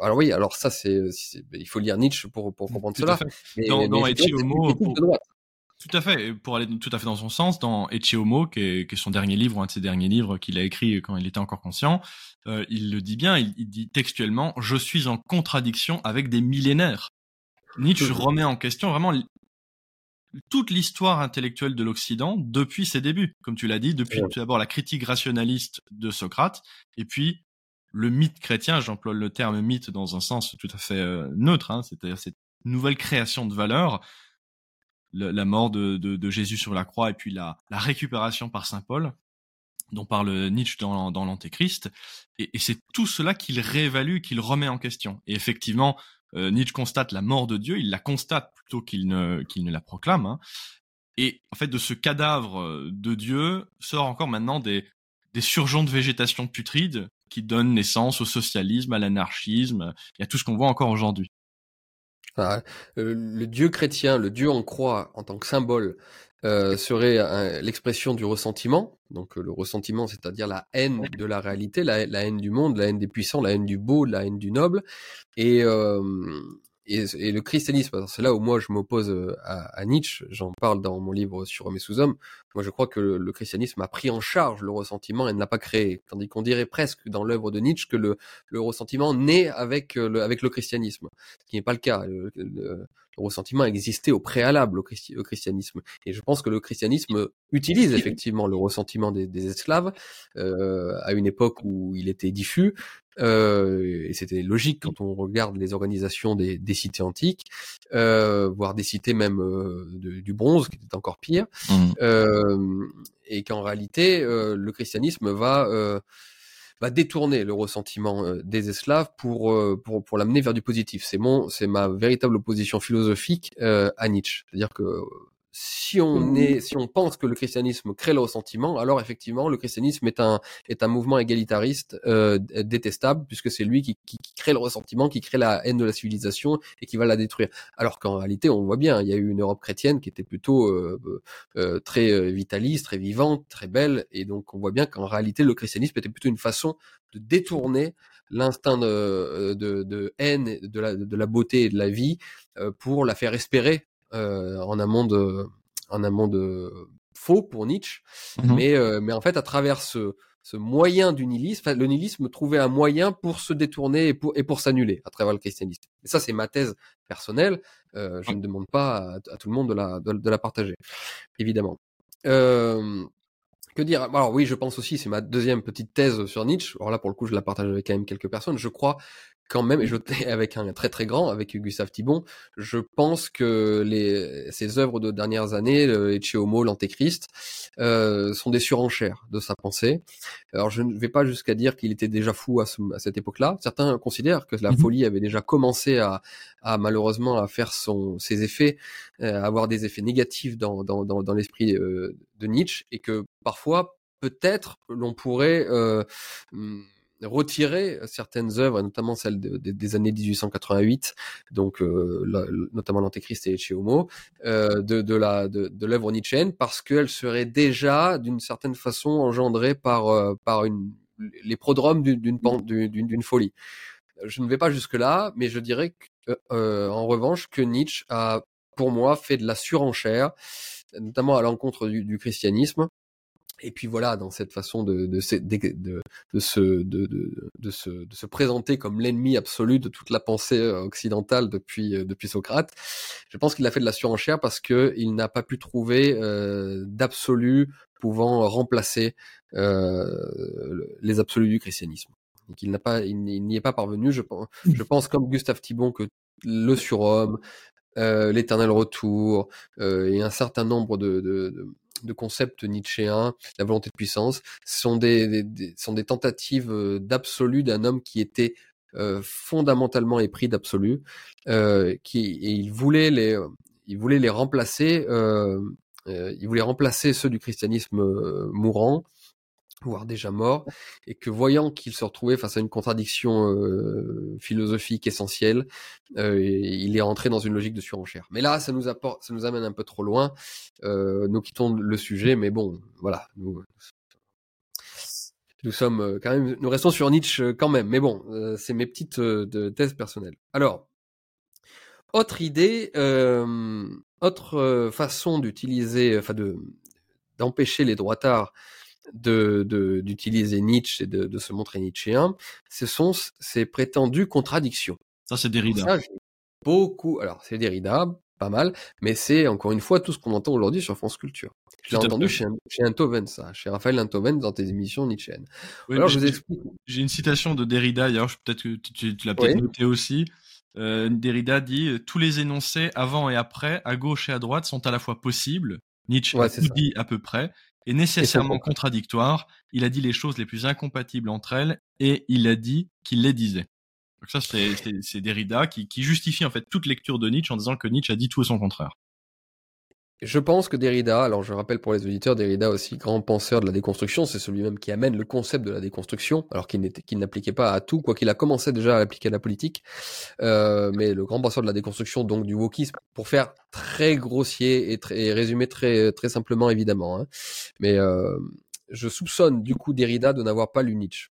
alors oui, alors ça c'est il faut lire Nietzsche pour pour comprendre cela. Mais, dans, dans Ecce Homo, tout à fait, pour aller tout à fait dans son sens, dans Ecce Homo, qui est, qui est son dernier livre, un de ses derniers livres qu'il a écrit quand il était encore conscient, il le dit bien, il, il, dit textuellement, je suis en contradiction avec des millénaires. Nietzsche remet en question vraiment toute l'histoire intellectuelle de l'Occident depuis ses débuts, comme tu l'as dit, depuis tout d'abord la critique rationaliste de Socrate, et puis le mythe chrétien, j'emploie le terme mythe dans un sens tout à fait euh, neutre, hein, c'est-à-dire cette nouvelle création de valeurs la mort de, de, Jésus sur la croix et puis la, la récupération par saint Paul dont parle Nietzsche dans, dans l'Antéchrist, et, et c'est tout cela qu'il réévalue, qu'il remet en question. Et effectivement, euh, Nietzsche constate la mort de Dieu, il la constate plutôt qu'il ne, ne la proclame. Hein. Et en fait, de ce cadavre de Dieu sort encore maintenant des, des surgeons de végétation putride qui donnent naissance au socialisme, à l'anarchisme, et à tout ce qu'on voit encore aujourd'hui. Ah, euh, le Dieu chrétien, le Dieu en croix en tant que symbole, euh, serait l'expression du ressentiment. Donc euh, le ressentiment, c'est-à-dire la haine de la réalité, la, haine du monde, la haine des puissants, la haine du beau, la haine du noble. Et, et, le christianisme, c'est là où moi je m'oppose euh, à, Nietzsche, j'en parle dans mon livre sur Hommes et sous-hommes, moi je crois que le, christianisme a pris en charge le ressentiment et ne l'a pas créé, tandis qu'on dirait presque dans l'œuvre de Nietzsche que le, le ressentiment naît avec euh, le, avec le christianisme, ce qui n'est pas le cas. Le, ressentiment existait au préalable au, christianisme. Et je pense que le christianisme utilise effectivement le ressentiment des, des esclaves euh, à une époque où il était diffus, euh, et c'était logique quand on regarde les organisations des, des cités antiques, euh, voire des cités même euh, du bronze, qui était encore pire, mmh. euh, et qu'en réalité, euh, le christianisme va va détourner le ressentiment des esclaves pour pour, pour l'amener vers du positif. C'est mon c'est ma véritable opposition philosophique à Nietzsche, c'est-à-dire que si on est, si on pense que le christianisme crée le ressentiment, alors effectivement, le christianisme est un est un mouvement égalitariste euh, détestable puisque c'est lui qui, qui, crée le ressentiment, qui crée la haine de la civilisation et qui va la détruire. Alors qu'en réalité, on voit bien, il y a eu une Europe chrétienne qui était plutôt euh, euh, très vitaliste, très vivante, très belle, et donc on voit bien qu'en réalité, le christianisme était plutôt une façon de détourner l'instinct de, de, de, haine de la, de la beauté et de la vie pour la faire espérer euh, en un monde en un monde faux pour Nietzsche, mmh mais euh, mais en fait à travers ce ce moyen du nihilisme, le nihilisme trouvait un moyen pour se détourner et pour, et pour s'annuler à travers le christianisme. Et ça, c'est ma thèse personnelle. Euh, je ne demande pas à, tout le monde de la, de, la partager, évidemment. Euh, que dire? Alors oui, je pense aussi, c'est ma deuxième petite thèse sur Nietzsche. Alors là, pour le coup, je la partage avec quand même quelques personnes. Je crois quand même, et je (laughs) avec un très très grand, avec Gustave Thibon, je pense que les, ces œuvres de dernières années, Ecce Homo, l'Antéchrist, euh, sont des surenchères de sa pensée. Alors je ne vais pas jusqu'à dire qu'il était déjà fou à, cette époque-là. Certains considèrent que la mmh folie avait déjà commencé à, à malheureusement à faire son, ses effets, euh, à avoir des effets négatifs dans, dans, dans, dans l'esprit euh, de Nietzsche, et que parfois peut-être l'on pourrait euh, retirer certaines œuvres, notamment celles des années 1888, donc euh, notamment l'Antéchrist et chez Homo, euh, de, de, la de, l'œuvre nietzschéenne, parce qu'elle serait déjà d'une certaine façon engendrée par euh, par une les prodromes d'une d'une folie. Je ne vais pas jusque là, mais je dirais que, en revanche que Nietzsche a, pour moi, fait de la surenchère, notamment à l'encontre du christianisme, et puis voilà, dans cette façon de, de, de, de, se, de, se, de se présenter comme l'ennemi absolu de toute la pensée euh, occidentale depuis, euh, depuis Socrate, je pense qu'il a fait de la surenchère parce que il n'a pas pu trouver euh, d'absolu pouvant remplacer euh, les absolus du christianisme. Qu'il n'a pas, il n'y est pas parvenu. Je, je pense comme Gustave Thibon que le surhomme, euh, l'éternel retour euh, et un certain nombre de, de, de concepts nietzschéens, la volonté de puissance, sont des, sont des tentatives euh, d'absolu d'un homme qui était euh, fondamentalement épris d'absolu, euh, qui et il voulait les, il voulait les remplacer, il voulait remplacer ceux du christianisme mourant voire déjà mort, et que voyant qu'il se retrouvait face à une contradiction euh, philosophique essentielle, euh, il est rentré dans une logique de surenchère. Mais là, ça nous apporte, ça nous amène un peu trop loin. Euh, nous quittons le sujet, mais bon, voilà. Nous, sommes quand même, nous restons sur Nietzsche quand même. Mais bon, c'est mes petites thèses personnelles. Alors, autre idée, autre façon d'utiliser, enfin de d'empêcher les droitards de d'utiliser Nietzsche et de, de, se montrer nietzschéen, ce sont ces prétendues contradictions. Ça, c'est Derrida. beaucoup. Alors, c'est Derrida, pas mal, mais c'est encore une fois tout ce qu'on entend aujourd'hui sur France Culture. J'ai entendu chez, chez ça, chez Raphaël Enthoven dans tes émissions. Alors, je vous explique. J'ai une citation de Derrida, d'ailleurs, peut-être que tu, tu, l'as peut-être noté aussi. euh, Derrida dit tous les énoncés avant et après, à gauche et à droite, sont à la fois possibles. Nietzsche a tout dit à peu près et nécessairement contradictoires. Il a dit les choses les plus incompatibles entre elles et il a dit qu'il les disait. Donc ça, c'est Derrida qui, qui justifie en fait toute lecture de Nietzsche en disant que Nietzsche a dit tout et son contraire. Je pense que Derrida, alors je rappelle pour les auditeurs, Derrida aussi grand penseur de la déconstruction, c'est celui même qui amène le concept de la déconstruction, alors qu'il n'appliquait pas à tout, quoi qu'il a commencé déjà à l'appliquer à la politique, euh, mais le grand penseur de la déconstruction, donc du wokisme, pour faire très grossier et, très, résumer très très simplement évidemment. Hein. Mais euh, je soupçonne du coup Derrida de n'avoir pas lu Nietzsche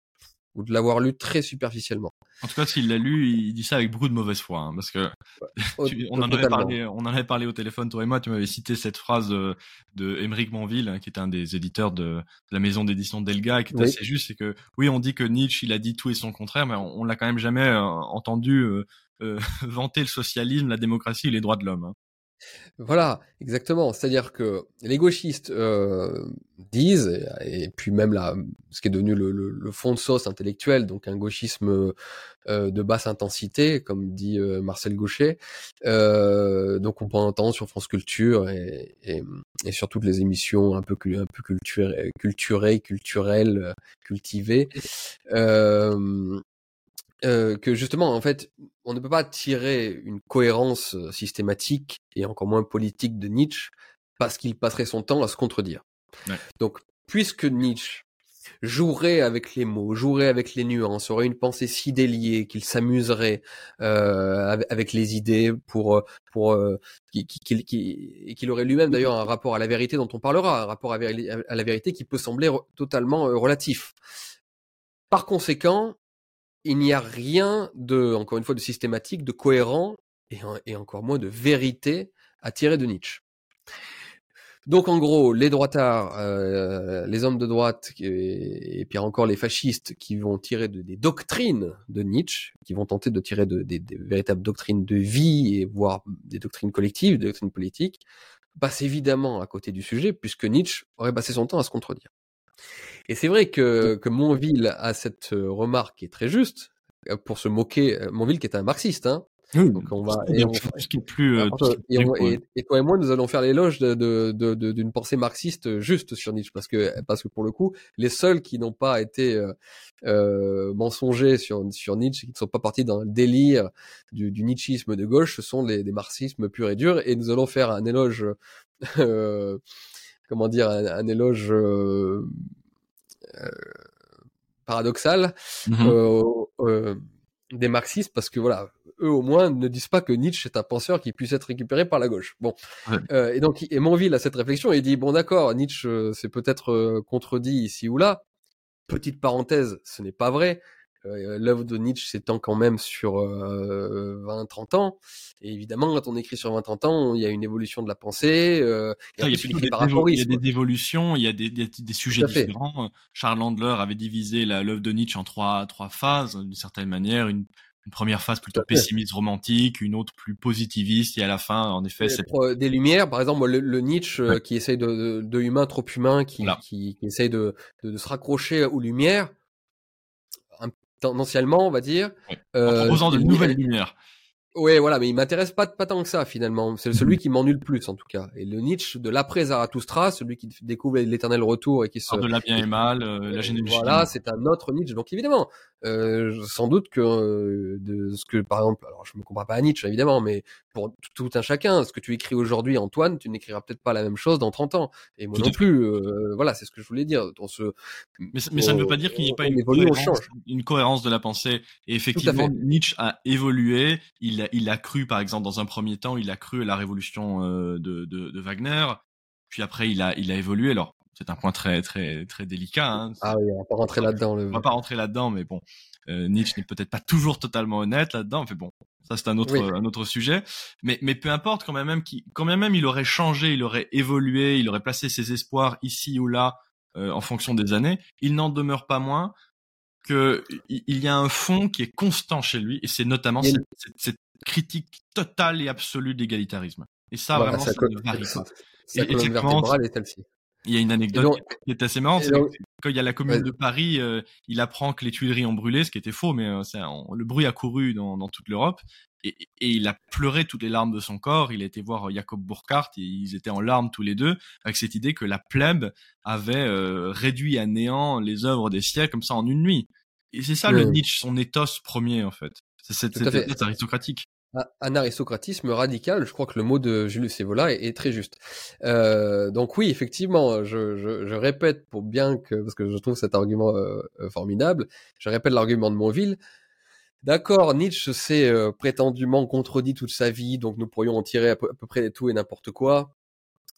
ou de l'avoir lu très superficiellement. En tout cas, s'il l'a lu, il dit ça avec beaucoup de mauvaise foi, hein, parce que (laughs) on en avait parlé, on en avait parlé au téléphone toi et moi. Tu m'avais cité cette phrase de, de Émeric Monville, hein, qui est un des éditeurs de, la maison d'édition Delga, qui est assez juste, c'est que oui, on dit que Nietzsche il a dit tout et son contraire, mais on, l'a quand même jamais euh, entendu euh, euh, (laughs) vanter le socialisme, la démocratie et les droits de l'homme. Hein. Voilà, exactement. C'est-à-dire que les gauchistes euh, disent, et, puis même là, ce qui est devenu le, fond de sauce intellectuel, donc un gauchisme euh, de basse intensité, comme dit euh, Marcel Gaucher, donc on peut entendre sur France Culture et, sur toutes les émissions un peu, un peu culturées, culturelles, cultivées. Que justement, en fait, on ne peut pas tirer une cohérence euh, systématique et encore moins politique de Nietzsche parce qu'il passerait son temps à se contredire. Donc, puisque Nietzsche jouerait avec les mots, jouerait avec les nuances, aurait une pensée si déliée qu'il s'amuserait euh, avec les idées pour pour euh, qu'il aurait lui-même d'ailleurs un rapport à la vérité dont on parlera, un rapport à la vérité qui peut sembler totalement relatif. Par conséquent, il n'y a rien de, encore une fois, de systématique, de cohérent et, encore moins de vérité à tirer de Nietzsche. Donc en gros, les droitards, euh, les hommes de droite et, puis encore les fascistes qui vont tirer des doctrines de Nietzsche, qui vont tenter de tirer des, véritables doctrines de vie et voire des doctrines collectives, des doctrines politiques, passent évidemment à côté du sujet puisque Nietzsche aurait passé son temps à se contredire. Et c'est vrai que, que Monville a cette euh, remarque qui est très juste euh, pour se moquer. Euh, Monville qui est un marxiste, hein. Donc on va et, plus, et, toi et moi nous allons faire l'éloge de, de, de, d'une pensée marxiste juste sur Nietzsche parce que parce que pour le coup les seuls qui n'ont pas été euh, mensongers sur sur Nietzsche qui ne sont pas partis dans le délire du, du nietzschisme de gauche ce sont les, les marxismes purs et durs et nous allons faire un éloge euh, comment dire un, un éloge euh, paradoxal mmh euh, euh, des marxistes parce que voilà, eux au moins ne disent pas que Nietzsche est un penseur qui puisse être récupéré par la gauche. Bon, et donc et Monville a cette réflexion et il dit bon d'accord, Nietzsche c'est peut-être contredit ici ou là. Petite parenthèse, ce n'est pas vrai. Euh, l'œuvre de Nietzsche s'étend quand même sur 20-30 euh, ans. Et évidemment, quand on écrit sur 20-30 ans, il y a une évolution de la pensée. Euh, il, y a, des, évolutions, il y a des, des, sujets différents. Charles Landler avait divisé l'œuvre de Nietzsche en trois, trois phases, d'une certaine manière. Une, une première phase plutôt pessimiste romantique, une autre plus positiviste, et à la fin, en effet, c'est des lumières. Par exemple, le, Nietzsche qui essaye de, de, humain trop humain, qui, qui, qui, essaye de, de, se raccrocher aux lumières tendanciellement, on va dire. En euh, proposant de nouvelles lumières. Ouais, voilà, mais il m'intéresse pas, pas tant que ça finalement. C'est celui qui m'ennuie le plus en tout cas. Et le Nietzsche de l'après Zarathustra, celui qui découvre l'éternel retour et qui se de la bien et mal, euh, la généalogie. Voilà, c'est un autre Nietzsche. Donc évidemment, euh, sans doute que euh, de ce que par exemple, alors je me compare pas à Nietzsche évidemment, mais pour tout un chacun, ce que tu écris aujourd'hui, Antoine, tu n'écriras peut-être pas la même chose dans 30 ans. Et moi non plus. Euh, voilà, c'est ce que je voulais dire. Dans ce, mais, mais ça ne veut pas dire qu'il n'y ait pas une, cohérence, une cohérence de la pensée. Et effectivement, Nietzsche a évolué. Il a, il a cru, par exemple, dans un premier temps, il a cru à la révolution de, de, de Wagner. Puis après, il a, il a évolué. Alors, c'est un point très très très délicat. Hein. Ah oui, on va pas rentrer là-dedans. Le... On va pas rentrer là-dedans, mais bon, euh, Nietzsche n'est peut-être pas toujours totalement honnête là-dedans. Mais bon, ça c'est un autre un autre sujet. Mais mais peu importe, quand même même qui quand même même il aurait changé, il aurait évolué, il aurait placé ses espoirs ici ou là euh, en fonction des années. Il n'en demeure pas moins que il y a un fond qui est constant chez lui, et c'est notamment cette, cette, critique totale et absolue de l'égalitarisme. Et ça, vraiment, ça, ne varie pas. est celle-ci. Il y a une anecdote qui est assez marrante, quand il y a la commune de Paris, euh, il apprend que les Tuileries ont brûlé, ce qui était faux, mais euh, le bruit a couru dans, toute l'Europe. et, il a pleuré toutes les larmes de son corps. Il a été voir Jacob Burckhardt et ils étaient en larmes tous les deux avec cette idée que la plèbe avait euh, réduit à néant les œuvres des siècles comme ça en une nuit. Et c'est ça le Nietzsche, son éthos premier en fait. C'est cette, cette aristocratique. Un aristocratisme radical, je crois que le mot de Julius Evola est, très juste. Euh, donc oui, effectivement, je, je, je, répète pour bien que, parce que je trouve cet argument euh, formidable, je répète l'argument de Monville, D'accord, Nietzsche s'est euh, prétendument contredit toute sa vie, donc nous pourrions en tirer à peu, près tout et n'importe quoi.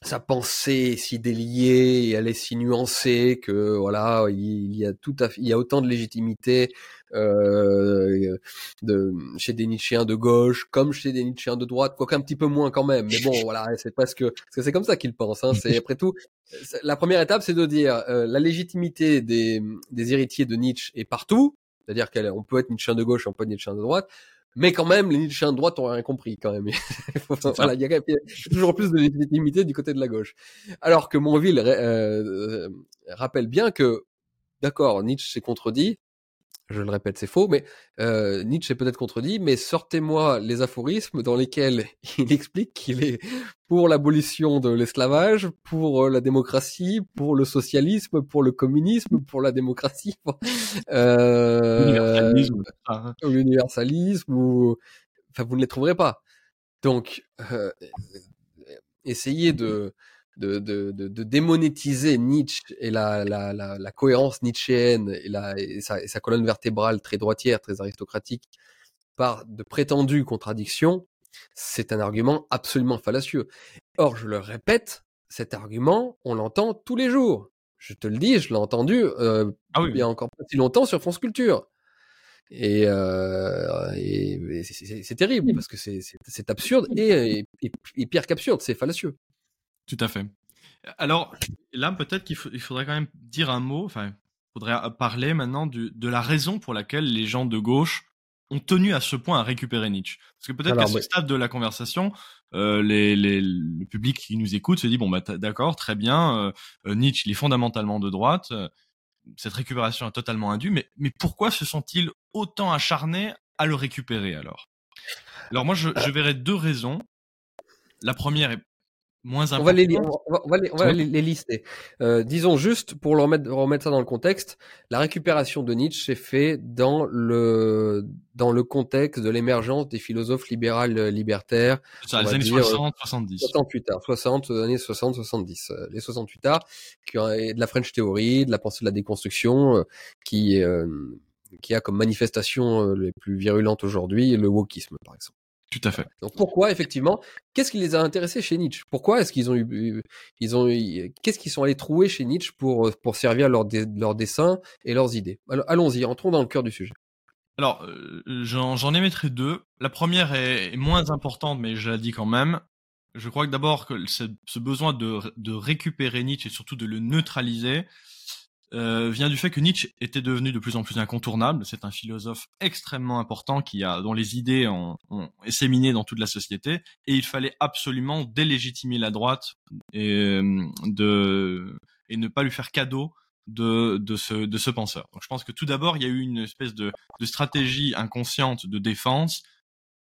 Sa pensée est si déliée, et elle est si nuancée que voilà, il, y a tout à, il y a autant de légitimité euh, de, chez des Nietzschéens de gauche comme chez des Nietzschéens de droite, quoique un petit peu moins quand même. Mais bon, voilà, c'est parce que c'est comme ça qu'il pense. Hein, c'est après tout, la première étape, c'est de dire euh, la légitimité des, des héritiers de Nietzsche est partout, c'est-à-dire qu'on peut être Nietzschean de gauche, on peut être Nietzschean de droite, mais quand même, les Nietzscheans de droite ont rien compris quand même. (laughs) voilà, il y, a toujours plus de légitimité du côté de la gauche. Alors que Monville euh, euh, rappelle bien que, d'accord, Nietzsche s'est contredit, je le répète, c'est faux, mais euh, Nietzsche est peut-être contredit, mais sortez-moi les aphorismes dans lesquels (laughs) il explique qu'il est pour l'abolition de l'esclavage, pour euh, la démocratie, pour le socialisme, pour le communisme, pour la démocratie, euh, l'universalisme, ou enfin vous ne les trouverez pas. Donc euh, essayez de de, de, de, démonétiser Nietzsche et la, la, la, la cohérence nietzschéenne et, la, et, sa, et sa colonne vertébrale très droitière, très aristocratique, par de prétendues contradictions, c'est un argument absolument fallacieux. Or, je le répète, cet argument, on l'entend tous les jours. Je te le dis, je l'ai entendu euh, ah il y a encore pas si longtemps sur France Culture. Et, euh, et, c'est terrible parce que c'est absurde et, et, et pire qu'absurde, c'est fallacieux. Tout à fait. Alors là, peut-être qu'il faudrait quand même dire un mot. Enfin, il faudrait parler maintenant de la raison pour laquelle les gens de gauche ont tenu à ce point à récupérer Nietzsche. Parce que peut-être qu'à ce stade de la conversation, euh, les, le public qui nous écoute se dit bon bah d'accord, très bien, euh, euh, Nietzsche il est fondamentalement de droite. cette récupération est totalement indue, mais mais pourquoi se sont-ils autant acharnés à le récupérer alors? Alors moi je, je verrais deux raisons. La première est moins on va les, on va, les, on va les, lister. Euh, disons juste pour le remettre, remettre ça dans le contexte, la récupération de Nietzsche s'est fait dans le dans le contexte de l'émergence des philosophes libérales euh, libertaires. Ça, les années 60, 70. 60 plus tard, 60, années 60, 70. Euh, les 68 tard, qui de la French Theory, de la pensée de la déconstruction, euh, qui qui a comme manifestation les plus virulentes aujourd'hui le wokisme, par exemple. Tout à fait. Donc pourquoi effectivement Qu'est-ce qui les a intéressés chez Nietzsche? Pourquoi est-ce qu'ils ont eu, ils ont, qu'est-ce qu'ils sont allés trouver chez Nietzsche pour pour servir leurs leur dessins et leurs idées? Allons-y, entrons dans le cœur du sujet. Alors, euh, j'en émettrai deux. La première est, moins importante, mais je la dis quand même. Je crois que d'abord que ce, ce besoin de, de récupérer Nietzsche et surtout de le neutraliser, euh, vient du fait que Nietzsche était devenu de plus en plus incontournable. C'est un philosophe extrêmement important qui a, dont les idées ont, ont séminé dans toute la société, et il fallait absolument délégitimer la droite et euh, de et ne pas lui faire cadeau de de ce de ce penseur. Donc je pense que tout d'abord il y a eu une espèce de de stratégie inconsciente de défense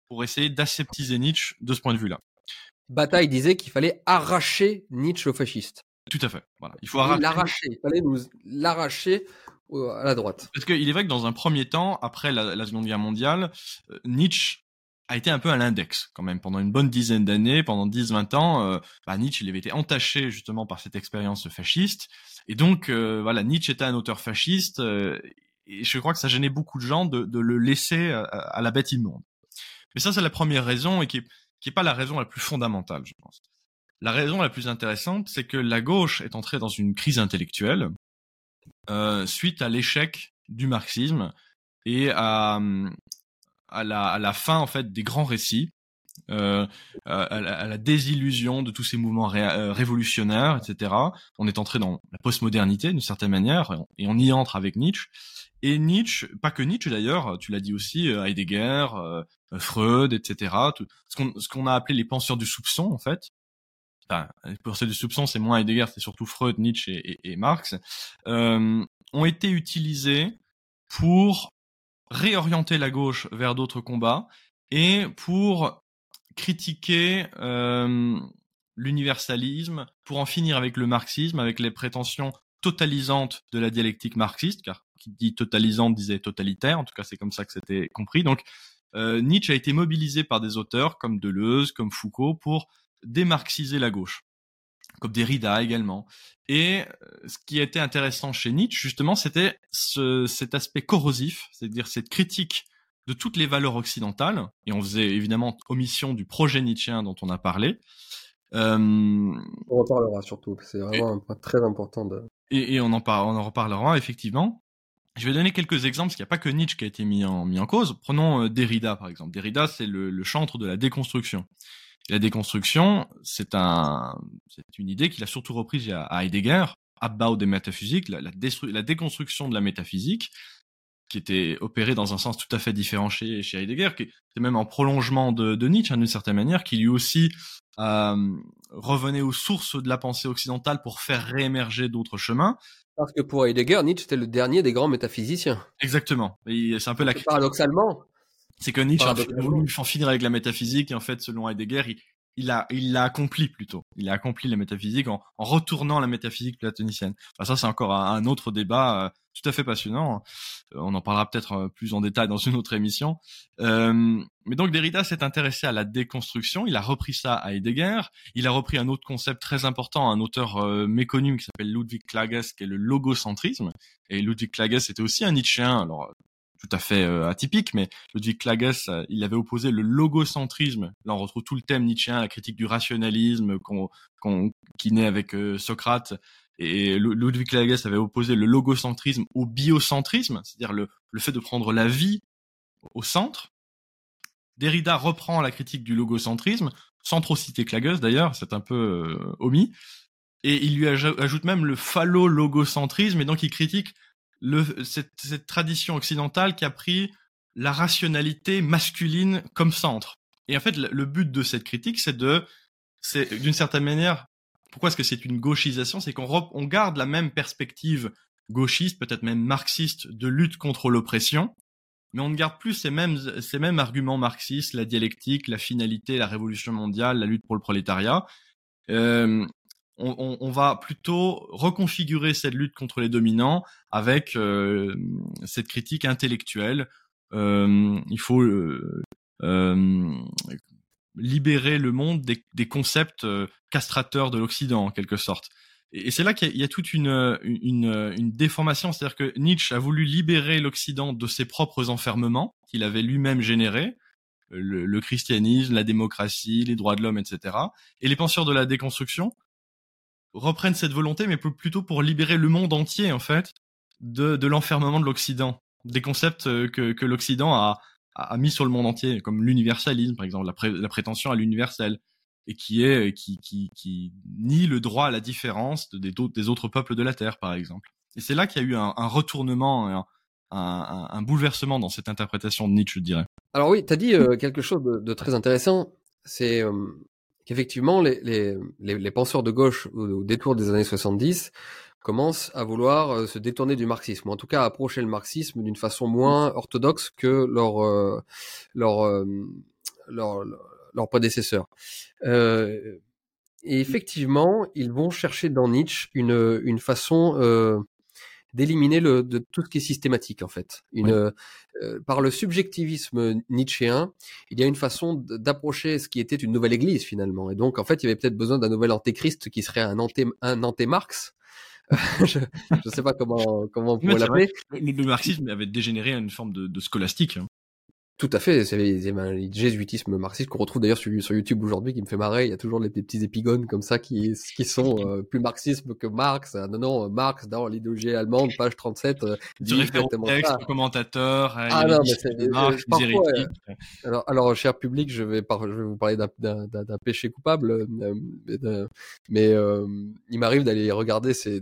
pour essayer d'aseptiser Nietzsche de ce point de vue-là. Bataille disait qu'il fallait arracher Nietzsche aux fascistes. Tout à fait. Voilà. Il faut l'arracher. Il fallait nous l'arracher à la droite. Parce qu'il est vrai que dans un premier temps, après la, Seconde Guerre mondiale, euh, Nietzsche a été un peu à l'index quand même pendant une bonne dizaine d'années, pendant 10-20 ans. Euh, bah, Nietzsche il avait été entaché justement par cette expérience fasciste, et donc euh, voilà, Nietzsche était un auteur fasciste, et je crois que ça gênait beaucoup de gens de, de le laisser à, à, la bête immonde. Mais ça c'est la première raison et qui est, qui est pas la raison la plus fondamentale, je pense. La raison la plus intéressante, c'est que la gauche est entrée dans une crise intellectuelle euh, suite à l'échec du marxisme et à, à, la, à la fin en fait des grands récits, euh, à, la, désillusion de tous ces mouvements euh, révolutionnaires, etc. On est entré dans la postmodernité d'une certaine manière et on y entre avec Nietzsche. Et Nietzsche, pas que Nietzsche d'ailleurs, tu l'as dit aussi, euh, Heidegger, euh, Freud, etc. Ce qu'on a appelé les penseurs du soupçon en fait, enfin, pour ceux du soupçon, c'est moins Heidegger, c'est surtout Freud, Nietzsche et, et, Marx, euh, ont été utilisés pour réorienter la gauche vers d'autres combats et pour critiquer euh, l'universalisme, pour en finir avec le marxisme, avec les prétentions totalisantes de la dialectique marxiste, car qui dit totalisante disait totalitaire, en tout cas c'est comme ça que c'était compris. Donc euh, Nietzsche a été mobilisé par des auteurs comme Deleuze, comme Foucault, pour démarxiser la gauche, comme Derrida également. Et euh, ce qui était intéressant chez Nietzsche, justement, c'était ce, cet aspect corrosif, c'est-à-dire cette critique de toutes les valeurs occidentales, et on faisait évidemment omission du projet nietzschéen dont on a parlé. Euh, on reparlera surtout, c'est vraiment un point très important. De... Et, et on, en par, on en reparlera effectivement. Je vais donner quelques exemples, parce qu'il n'y a pas que Nietzsche qui a été mis en, mis en cause. Prenons euh, Derrida, par exemple. Derrida, c'est le, le, chantre de la déconstruction. La déconstruction, c'est un, c'est une idée qu'il a surtout reprise à Heidegger, about the métaphysique, la, la, la, déconstruction de la métaphysique, qui était opérée dans un sens tout à fait différent chez, chez Heidegger, qui était même en prolongement de, de Nietzsche, hein, d'une certaine manière, qui lui aussi euh, revenait aux sources de la pensée occidentale pour faire réémerger d'autres chemins. Parce que pour Heidegger, Nietzsche était le dernier des grands métaphysiciens. Exactement. C'est un peu la Paradoxalement. C'est que Nietzsche a voulu en finir avec la métaphysique et en fait, selon Heidegger, il, il a, il l'a accompli plutôt. Il a accompli la métaphysique en, en retournant la métaphysique platonicienne. Enfin, ça, c'est encore un, autre débat euh, tout à fait passionnant. Euh, on en parlera peut-être euh, plus en détail dans une autre émission. Euh, mais donc Derrida s'est intéressé à la déconstruction. Il a repris ça à Heidegger. Il a repris un autre concept très important, un auteur méconnu qui s'appelle Ludwig Klages, qui est le logocentrisme. Et Ludwig Klages était aussi un Nietzschéen. Alors tout à fait euh, atypique, mais Ludwig Klages, euh, il avait opposé le logocentrisme. Là, on retrouve tout le thème nietzschéen, la critique du rationalisme qu'on, qui naît avec euh, Socrate. Et Ludwig Klages avait opposé le logocentrisme au biocentrisme, c'est-à-dire le, le fait de prendre la vie au centre. Derrida reprend la critique du logocentrisme, sans trop citer Klages d'ailleurs, c'est un peu omis. Et il lui ajoute même le phallo-logocentrisme, et donc il critique le, cette, cette, tradition occidentale qui a pris la rationalité masculine comme centre. Et en fait, le, but de cette critique, c'est de, c'est d'une certaine manière, pourquoi est-ce que c'est une gauchisation? C'est qu'on on garde la même perspective gauchiste, peut-être même marxiste, de lutte contre l'oppression, mais on ne garde plus ces mêmes, ces mêmes arguments marxistes, la dialectique, la finalité, la révolution mondiale, la lutte pour le prolétariat. Euh, on, on, va plutôt reconfigurer cette lutte contre les dominants avec euh, cette critique intellectuelle. Euh, il faut euh, euh libérer le monde des, des concepts euh, castrateurs de l'Occident, en quelque sorte. Et, c'est là qu'il y, y, a toute une, une, une déformation, c'est-à-dire que Nietzsche a voulu libérer l'Occident de ses propres enfermements qu'il avait lui-même générés, le, le, christianisme, la démocratie, les droits de l'homme, etc. Et les penseurs de la déconstruction reprennent cette volonté, mais plutôt pour libérer le monde entier, en fait, de, l'enfermement de l'Occident. Des concepts euh, que, l'Occident a, mis sur le monde entier, comme l'universalisme, par exemple, la, prétention à l'universel, et qui est qui, qui, qui nie le droit à la différence des, des autres peuples de la Terre, par exemple. Et c'est là qu'il y a eu un, retournement, un, bouleversement dans cette interprétation de Nietzsche, je dirais. Alors oui, tu as dit euh, quelque chose de, très intéressant. C'est euh, qu'effectivement, les, les, les, penseurs de gauche au, détour des années 70 commencent à vouloir euh, se détourner du marxisme, ou en tout cas approcher le marxisme d'une façon moins orthodoxe que leur, euh, leur, euh, leur, leur, prédécesseur. Euh, et effectivement, ils vont chercher dans Nietzsche une, une façon d'éliminer le de tout ce qui est systématique en fait. Une, euh, par le subjectivisme nietzschéen, il y a une façon d'approcher ce qui était une nouvelle Église finalement. Et donc en fait, il y avait peut-être besoin d'un nouvel antéchrist qui serait un anté un anté-Marx. (laughs) je ne sais pas comment comment on pourrait l'appeler. Le, marxisme avait dégénéré à une forme de, de scolastique. Hein. Tout à fait, c'est le jésuitisme marxiste qu'on retrouve d'ailleurs sur, sur, YouTube aujourd'hui qui me fait marrer. Il y a toujours les, petits épigones comme ça qui, qui sont (laughs) euh, plus marxisme que Marx. Ah, non, non, Marx dans l'idéologie allemande, page 37, euh, dit exactement texte, ça. commentateur, ah non, mais c'est Marx, parfois, alors, alors, cher public, je vais, par, je vais vous parler d'un péché coupable, euh, mais euh, il m'arrive d'aller regarder ces,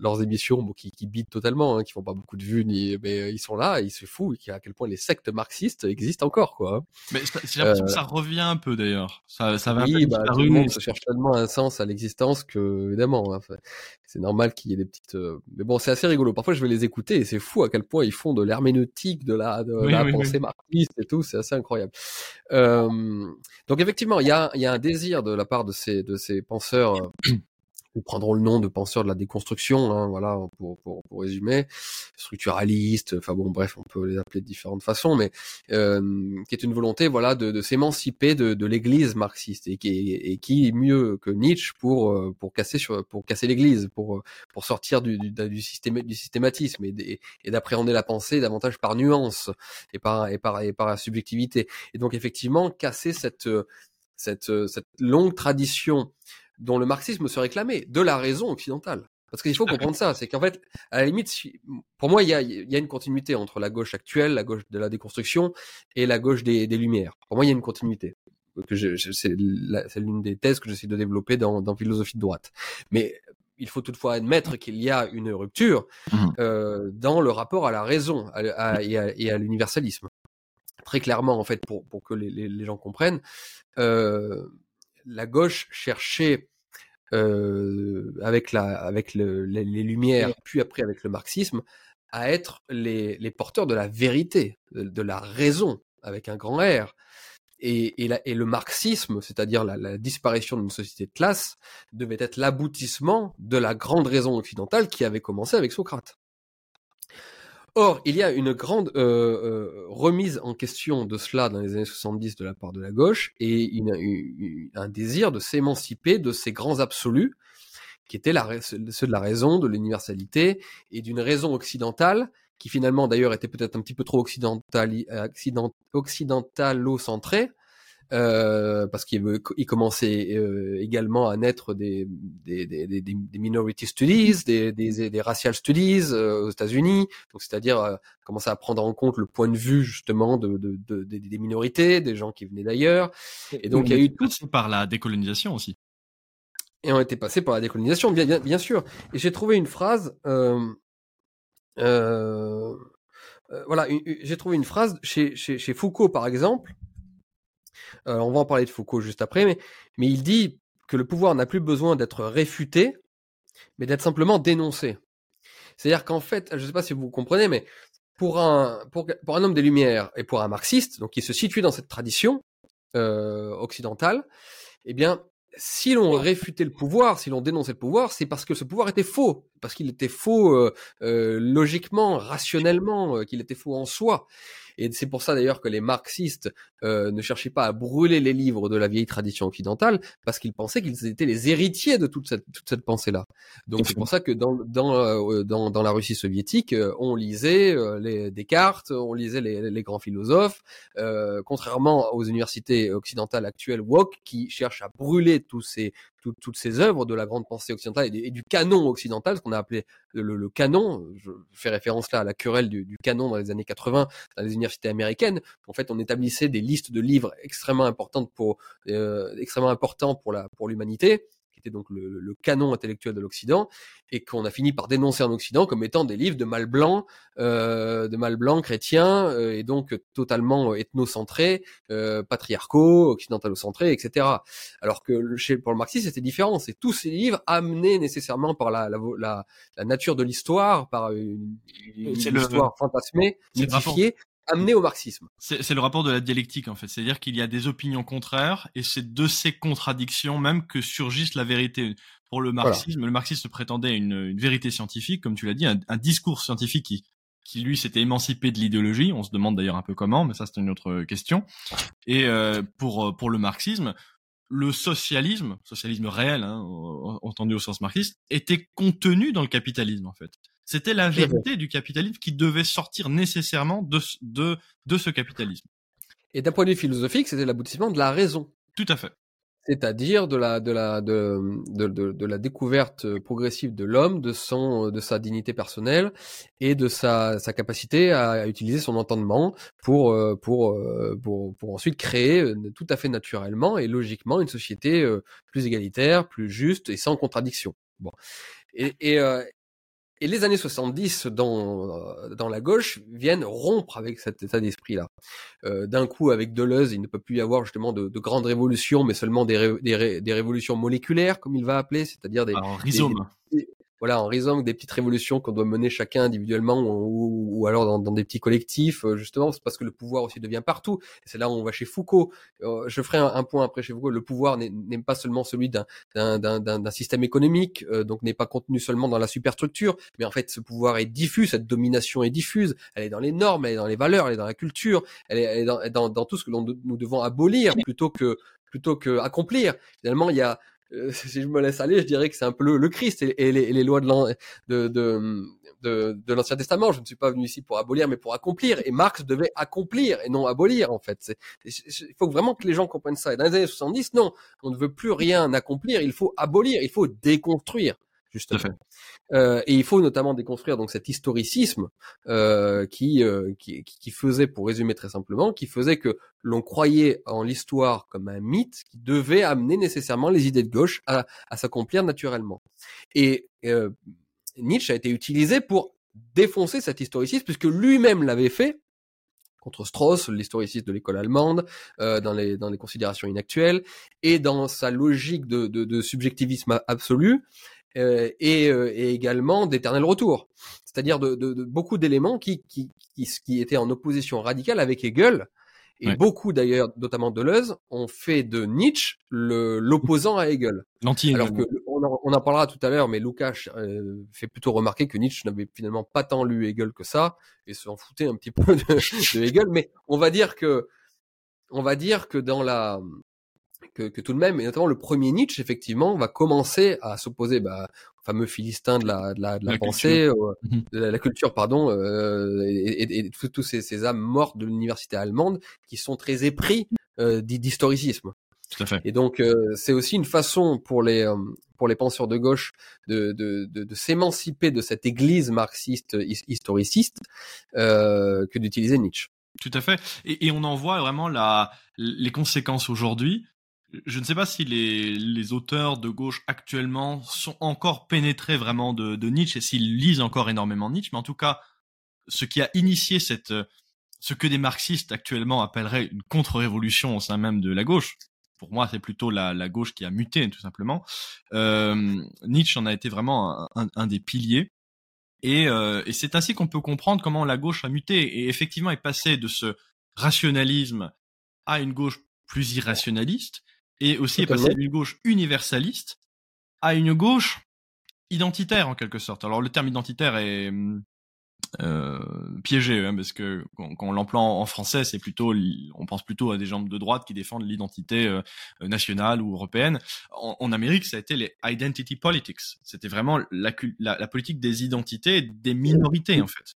leurs émissions bon, qui, qui bitent totalement, hein, qui font pas beaucoup de vues, ni, mais ils sont là, ils se foutent, à quel point les sectes marxistes marxiste existe encore, quoi. Mais j'ai l'impression que ça revient un peu d'ailleurs. Ça, ça va oui, un peu bah, tout le monde se cherche tellement un sens à l'existence que, évidemment, hein, c'est normal qu'il y ait des petites. Mais bon, c'est assez rigolo. Parfois, je vais les écouter et c'est fou à quel point ils font de l'herméneutique, de la, de la pensée marxiste et tout. C'est assez incroyable. donc effectivement, il y a, y a un désir de la part de ces, de ces penseurs ils prendront le nom de penseurs de la déconstruction, hein, voilà, pour, pour, pour, résumer, structuraliste, enfin bon, bref, on peut les appeler de différentes façons, mais euh, qui est une volonté, voilà, de, de s'émanciper de, de l'Église marxiste et qui, et qui mieux que Nietzsche pour euh, pour casser sur pour casser l'Église, pour pour sortir du du, du, système, du systématisme et, et d'appréhender la pensée davantage par nuance et par et par et par la subjectivité. Et donc effectivement, casser cette cette cette longue tradition dont le marxisme se réclamait, de la raison occidentale. Parce qu'il faut comprendre ça, c'est qu'en fait, à la limite, pour moi, il y a, y a, une continuité entre la gauche actuelle, la gauche de la déconstruction, et la gauche des, des Lumières. Pour moi, il y a une continuité. C'est l'une des thèses que j'essaie de développer dans, dans philosophie de droite. Mais il faut toutefois admettre qu'il y a une rupture mmh. euh, dans le rapport à la raison à, à, et à, l'universalisme. Très clairement, en fait, pour, pour que les, les, les gens comprennent, euh, la gauche cherchait euh, avec la avec le, les, Lumières, puis après avec le marxisme, à être les, les porteurs de la vérité, de, la raison, avec un grand R. Et, et, et le marxisme, c'est-à-dire la, la, disparition d'une société de classe, devait être l'aboutissement de la grande raison occidentale qui avait commencé avec Socrate. Or, il y a une grande euh, euh, remise en question de cela dans les années 70 de la part de la gauche et un désir de s'émanciper de ces grands absolus qui étaient ceux de la raison, de l'universalité et d'une raison occidentale qui finalement d'ailleurs était peut-être un petit peu trop occidentalo-centrée euh, parce qu'il il commençait euh, également à naître des, des, des, des, des minority studies, des, des, des racial studies euh, aux États-Unis, donc c'est-à-dire euh, commencer à prendre en compte le point de vue justement de, de, de des minorités, des gens qui venaient d'ailleurs, et donc il y a eu tout par la décolonisation aussi. Et on était passé par la décolonisation, bien, bien, bien sûr. Et j'ai trouvé une phrase. Euh, euh, voilà, j'ai trouvé une phrase chez, chez, chez Foucault, par exemple, euh, on va en parler de Foucault juste après, mais, mais il dit que le pouvoir n'a plus besoin d'être réfuté, mais d'être simplement dénoncé. C'est-à-dire qu'en fait, je ne sais pas si vous comprenez, mais pour un, pour, pour un homme des Lumières et pour un marxiste, donc qui se situe dans cette tradition euh, occidentale, eh bien, si l'on réfutait le pouvoir, si l'on dénonçait le pouvoir, c'est parce que ce pouvoir était faux, parce qu'il était faux euh, euh logiquement, rationnellement, euh, qu'il était faux en soi. Et c'est pour ça d'ailleurs que les marxistes euh, ne cherchaient pas à brûler les livres de la vieille tradition occidentale, parce qu'ils pensaient qu'ils étaient les héritiers de toute cette, toute cette pensée-là. Donc c'est pour ça que dans, dans, euh, dans, dans, la Russie soviétique, euh, on lisait euh, les Descartes, on lisait les, les grands philosophes, contrairement aux universités occidentales actuelles woke qui cherchent à brûler tous ces toutes ces œuvres de la grande pensée occidentale et du, canon occidental, ce qu'on a appelé le, canon. Je fais référence là à la querelle du, canon dans les années 80 dans les universités américaines. En fait, on établissait des listes de livres extrêmement importantes pour euh, extrêmement importants pour la pour l'humanité donc le, canon intellectuel de l'Occident, et qu'on a fini par dénoncer en Occident comme étant des livres de mal blanc, euh, de mal blanc chrétien, euh, et donc totalement ethnocentrés, euh, patriarcaux, occidentalocentrés, etc. Alors que chez, pour le marxisme, c'était différent. C'est tous ces livres amenés nécessairement par la, la, la, nature de l'histoire, par une, histoire fantasmée, mythifiée, amené au marxisme. C'est le rapport de la dialectique en fait, c'est-à-dire qu'il y a des opinions contraires et c'est de ces contradictions même que surgissent la vérité. Pour le marxisme, le marxisme prétendait une, une, vérité scientifique, comme tu l'as dit, un, un, discours scientifique qui, qui lui s'était émancipé de l'idéologie. On se demande d'ailleurs un peu comment, mais ça c'est une autre question. Et euh, pour pour le marxisme, le socialisme, socialisme réel, hein, entendu au sens marxiste, était contenu dans le capitalisme en fait. C'était la vérité du capitalisme qui devait sortir nécessairement de, de, de ce capitalisme. Et d'un point de vue philosophique, c'était l'aboutissement de la raison. Tout à fait. C'est-à-dire de la, de, la, de, de, de, la découverte progressive de l'homme, de, son, de sa dignité personnelle et de sa, sa capacité à, utiliser son entendement pour, euh, pour, euh, pour, pour ensuite créer euh, tout à fait naturellement et logiquement une société plus égalitaire, plus juste et sans contradiction. Bon. Et, et, Et les années 70 dans, dans la gauche viennent rompre avec cet état d'esprit-là. Euh, D'un coup, avec Deleuze, il ne peut plus y avoir justement de, de grandes révolutions, mais seulement des, des, des, révolutions moléculaires, comme il va appeler, c'est-à-dire des, Alors, rhizome voilà, en rhizome, des petites révolutions qu'on doit mener chacun individuellement ou, ou alors dans, dans, des petits collectifs, euh, justement, c'est parce que le pouvoir aussi devient partout. C'est là où on va chez Foucault. Euh, je ferai un, un, point après chez Foucault. Le pouvoir n'est pas seulement celui d'un système économique, euh, donc n'est pas contenu seulement dans la superstructure, mais en fait, ce pouvoir est diffus, cette domination est diffuse. Elle est dans les normes, elle est dans les valeurs, elle est dans la culture, elle est, elle est dans, dans, dans, tout ce que nous devons abolir plutôt que plutôt que accomplir. Finalement, il y a euh, (laughs) si je me laisse aller, je dirais que c'est un peu le, le Christ et, et, les, les, lois de, de, de, de, de l'Ancien Testament. Je ne suis pas venu ici pour abolir, mais pour accomplir. Et Marx devait accomplir et non abolir, en fait. Il faut vraiment que les gens comprennent ça. Et dans les années 70, non, on ne veut plus rien accomplir, il faut abolir, il faut déconstruire justement. Euh, et il faut notamment déconstruire donc cet historicisme euh, qui, euh, qui, qui faisait, pour résumer très simplement, qui faisait que l'on croyait en l'histoire comme un mythe qui devait amener nécessairement les idées de gauche à, à s'accomplir naturellement. Et euh, Nietzsche a été utilisé pour défoncer cet historicisme puisque lui-même l'avait fait contre Strauss, l'historiciste de l'école allemande, euh, dans, les, dans les considérations inactuelles, et dans sa logique de, de, de subjectivisme absolu, euh, et, euh, et, également d'éternel retour, c'est-à-dire de, de, de, beaucoup d'éléments qui, qui, qui, qui, étaient en opposition radicale avec Hegel, et ouais. beaucoup d'ailleurs, notamment Deleuze, ont fait de Nietzsche l'opposant à Hegel. L'anti Alors que on en, on en, parlera tout à l'heure, mais Lukács euh, fait plutôt remarquer que Nietzsche n'avait finalement pas tant lu Hegel que ça et s'en foutait un petit peu de, de Hegel. Mais on va dire que on va dire que dans la que, que, tout de même, et notamment le premier Nietzsche, effectivement, va commencer à s'opposer bah, au fameux Philistin de la, de la, de la, la pensée, euh, de la, la, culture, pardon, euh, et, et, et tous ces, ces, âmes mortes de l'université allemande qui sont très épris euh, d'historicisme. Tout à fait. Et donc, euh, c'est aussi une façon pour les euh, pour les penseurs de gauche de, de, de, de s'émanciper de cette église marxiste historiciste euh, que d'utiliser Nietzsche. Tout à fait. Et, et, on en voit vraiment la, les conséquences aujourd'hui je ne sais pas si les, les, auteurs de gauche actuellement sont encore pénétrés vraiment de, de Nietzsche et s'ils lisent encore énormément Nietzsche, mais en tout cas, ce qui a initié cette, ce que des marxistes actuellement appelleraient une contre-révolution au sein même de la gauche, pour moi, c'est plutôt la, la, gauche qui a muté, tout simplement. Euh, Nietzsche en a été vraiment un, un, des piliers. Et, euh, et c'est ainsi qu'on peut comprendre comment la gauche a muté et effectivement est passée de ce rationalisme à une gauche plus irrationaliste et aussi est passé d'une gauche universaliste à une gauche identitaire en quelque sorte. Alors le terme identitaire est euh, piégé hein, parce que quand, quand on l'emploie en français, c'est plutôt, on pense plutôt à des gens de droite qui défendent l'identité euh, nationale ou européenne. En, en, Amérique, ça a été les identity politics. C'était vraiment la, la, la, politique des identités, des minorités en fait.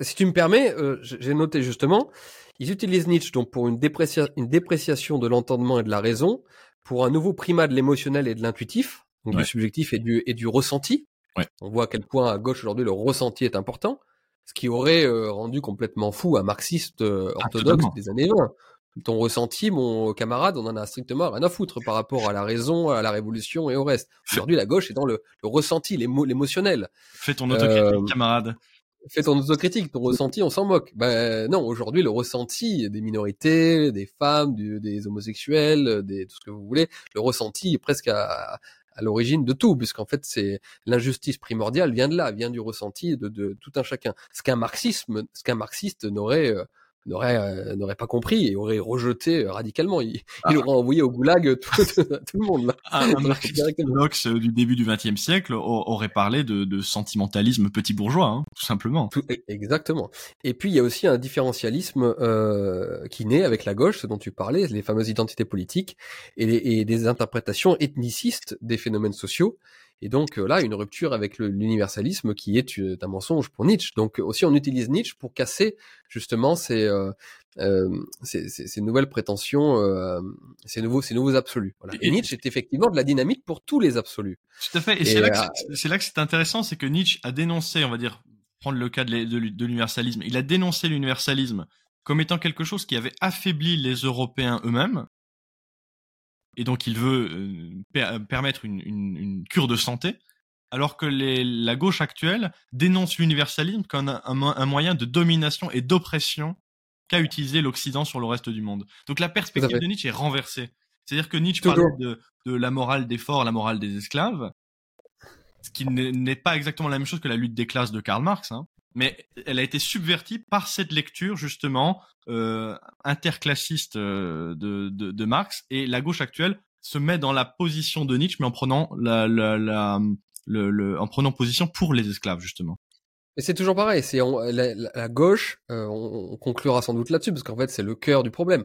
Si tu me permets, euh, j'ai noté justement, ils utilisent Nietzsche donc pour une, déprécia une dépréciation de l'entendement et de la raison, pour un nouveau primat de l'émotionnel et de l'intuitif, donc ouais. du subjectif et du, et du ressenti. Ouais. On voit à quel point à gauche aujourd'hui le ressenti est important, ce qui aurait euh, rendu complètement fou un marxiste euh, orthodoxe ah, des années 20. Ton ressenti, mon camarade, on en a strictement rien à foutre par rapport à la raison, à la révolution et au reste. Aujourd'hui, la gauche est dans le, le ressenti, l'émotionnel. Fais ton autocritique, euh, camarade fais ton autocritique, ton ressenti, on s'en moque. Ben non, aujourd'hui le ressenti des minorités, des femmes, du, des homosexuels, des tout ce que vous voulez, le ressenti est presque à, à l'origine de tout, puisqu'en fait c'est l'injustice primordiale vient de là, vient du ressenti de, tout un chacun. Ce qu'un marxisme, ce qu'un marxiste n'aurait euh, n'aurait euh, n'aurait pas compris et aurait rejeté radicalement. Il, ah. il aurait envoyé au goulag (laughs) tout, tout, le monde. Là. Ah, un du début du XXe siècle aurait parlé de, de sentimentalisme petit bourgeois, hein, tout simplement. Tout, e, exactement. Et puis il y a aussi un différentialisme euh, qui naît avec la gauche, ce dont tu parlais, les fameuses identités politiques et, les, et des interprétations ethnicistes des phénomènes sociaux et donc euh, là, une rupture avec l'universalisme qui est euh, un mensonge pour Nietzsche. Donc aussi, on utilise Nietzsche pour casser justement ces, euh, euh, ces, ces, ces, nouvelles prétentions, euh, ces, nouveaux, ces nouveaux absolus. Voilà. Et, et, Nietzsche est effectivement de la dynamique pour tous les absolus. Tout à fait. Et, et c'est là, euh, là, que c'est intéressant, c'est que Nietzsche a dénoncé, on va dire, prendre le cas de l'universalisme, il a dénoncé l'universalisme comme étant quelque chose qui avait affaibli les Européens eux-mêmes, et donc il veut euh, per permettre une, une, une, cure de santé. alors que les, la gauche actuelle dénonce l'universalisme comme un, un, moyen de domination et d'oppression qu'a utilisé l'Occident sur le reste du monde. Donc la perspective de Nietzsche est renversée. C'est-à-dire que Nietzsche parlait de, de, la morale des forts, la morale des esclaves, ce qui n'est pas exactement la même chose que la lutte des classes de Karl Marx, hein, mais elle a été subvertie par cette lecture justement euh, interclassiste euh, de, de, de, Marx, et la gauche actuelle se met dans la position de Nietzsche, mais en prenant la, la, la le, le, en prenant position pour les esclaves justement. Et c'est toujours pareil, c'est la, la, gauche, euh, on, on, conclura sans doute là-dessus, parce qu'en fait c'est le cœur du problème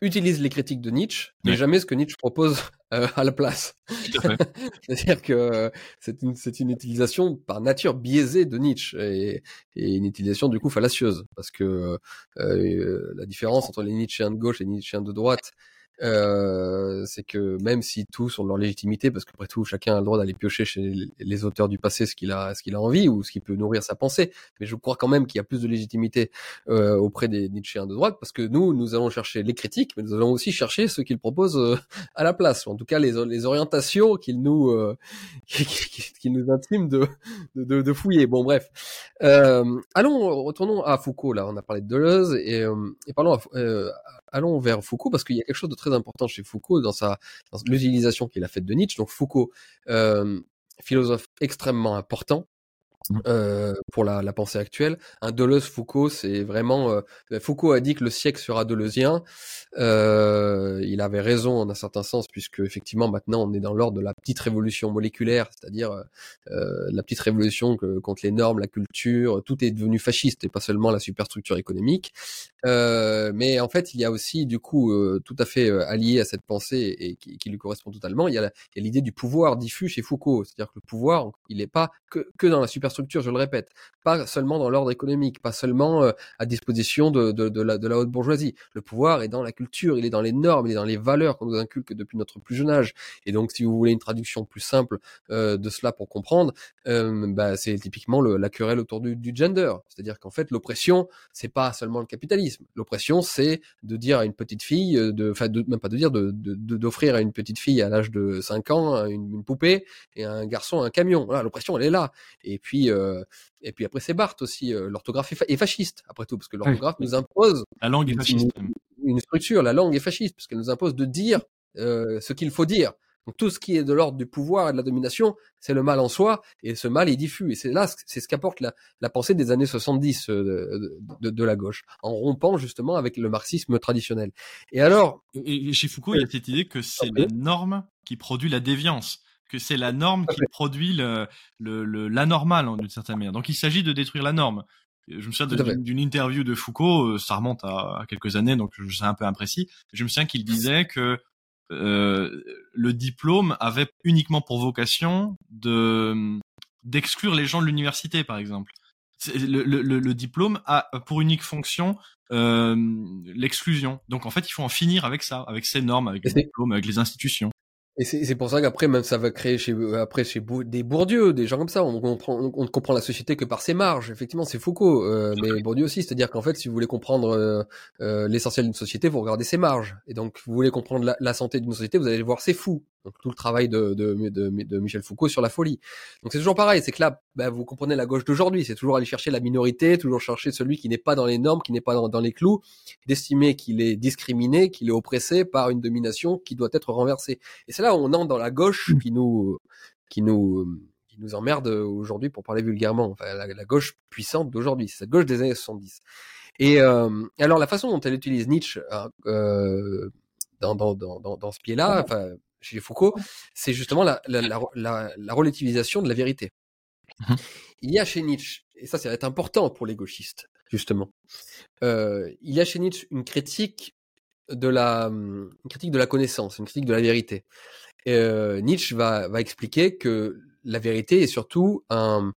utilise les critiques de Nietzsche, mais jamais ce que Nietzsche propose (laughs) euh, à la place. (laughs) C'est-à-dire que euh, c'est une, c'est une utilisation par nature biaisée de Nietzsche et, et une utilisation du coup fallacieuse, parce que euh, la différence entre les Nietzschéens de gauche et les Nietzschéens de droite, euh, c'est que même si tous ont leur légitimité, parce qu'après tout, chacun a le droit d'aller piocher chez les auteurs du passé ce qu'il a, ce qu'il a envie ou ce qui peut nourrir sa pensée, mais je crois quand même qu'il y a plus de légitimité euh, auprès des Nietzschéens de droite, parce que nous, nous allons chercher les critiques, mais nous allons aussi chercher ce qu'ils proposent euh, à la place, ou en tout cas les, les orientations qu'ils nous, euh, (laughs) qui, nous intiment de, de, de, fouiller. Bon, bref. allons, retournons à Foucault. Là, on a parlé de Deleuze et, et parlons à, allons vers Foucault parce qu'il y a quelque chose de très important chez Foucault dans sa l'utilisation qu'il a faite de Nietzsche. Donc Foucault, euh, philosophe extrêmement important. Euh, pour la, pensée actuelle. Un Deleuze-Foucault, c'est vraiment... Euh, Foucault a dit que le siècle sera deleuzien. Euh, il avait raison en un certain sens, puisque effectivement maintenant on est dans l'ordre de la petite révolution moléculaire, c'est-à-dire la petite révolution contre les normes, la culture, tout est devenu fasciste et pas seulement la superstructure économique. mais en fait, il y a aussi du coup tout à fait allié à cette pensée et qui, lui correspond totalement, il y a l'idée du pouvoir diffus chez Foucault, c'est-à-dire que le pouvoir, il n'est pas que dans la superstructure structure, je le répète, pas seulement dans l'ordre économique, pas seulement euh, à disposition de, de, la, haute bourgeoisie. Le pouvoir est dans la culture, il est dans les normes, il est dans les valeurs qu'on nous inculque depuis notre plus jeune âge. Et donc, si vous voulez une traduction plus simple euh, de cela pour comprendre, euh, bah, c'est typiquement la querelle autour du, gender. C'est-à-dire qu'en fait, l'oppression, c'est pas seulement le capitalisme. L'oppression, c'est de dire à une petite fille, enfin, même pas de dire, d'offrir à une petite fille à l'âge de 5 ans une, une, poupée et un garçon un camion. Voilà, l'oppression, elle est là. Et puis euh, et puis après c'est Barthes aussi. Euh, l'orthographe est, fasciste après tout parce que l'orthographe nous impose la langue est fasciste. Une, structure, la langue est fasciste parce qu'elle nous impose de dire euh, ce qu'il faut dire. Donc tout ce qui est de l'ordre du pouvoir et de la domination, c'est le mal en soi, et ce mal est diffus. Et c'est là, c'est ce qu'apporte la, la, pensée des années 70 de, de, de, la gauche, en rompant justement avec le marxisme traditionnel. Et alors... Et chez Foucault, il y a cette idée que c'est la norme qui produit la déviance que c'est la norme qui produit le, le, l'anormal d'une certaine manière. Donc il s'agit de détruire la norme. Je me souviens d'une interview de Foucault, euh, ça remonte à, quelques années, donc je suis un peu imprécis. Je me souviens qu'il disait que euh, le diplôme avait uniquement pour vocation de d'exclure les gens de l'université, par exemple. Le, le, le, diplôme a pour unique fonction euh, l'exclusion. Donc en fait, il faut en finir avec ça, avec ces normes, avec les diplômes, avec les institutions. Et c'est pour ça qu'après, même ça va créer chez après chez des Bourdieu, des gens comme ça. On comprend, on, ne comprend la société que par ses marges. Effectivement, c'est Foucault, euh, mais Bourdieu aussi. C'est-à-dire qu'en fait, si vous voulez comprendre euh, euh, l'essentiel d'une société, vous regardez ses marges. Et donc, vous voulez comprendre la, la santé d'une société, vous allez voir ses fous. Donc tout le travail de, de, de, de Michel Foucault sur la folie. Donc c'est toujours pareil, c'est que là, bah, vous comprenez la gauche d'aujourd'hui, c'est toujours aller chercher la minorité, toujours chercher celui qui n'est pas dans les normes, qui n'est pas dans, dans, les clous, d'estimer qu'il est discriminé, qu'il est oppressé par une domination qui doit être renversée. Et c'est là on entre dans la gauche qui nous, qui nous, qui nous emmerde aujourd'hui pour parler vulgairement. Enfin, la, gauche puissante d'aujourd'hui, c'est cette gauche des années 70. Et euh, alors la façon dont elle utilise Nietzsche hein, euh, dans, dans, dans, dans ce pied-là, enfin, chez Foucault, c'est justement la, la, la, la, relativisation de la vérité. Mmh il y a chez Nietzsche, et ça, ça va être important pour les gauchistes, justement, euh, il y a chez Nietzsche une critique de la, une critique de la connaissance, une critique de la vérité. Euh, Nietzsche va, va expliquer que la vérité est surtout un,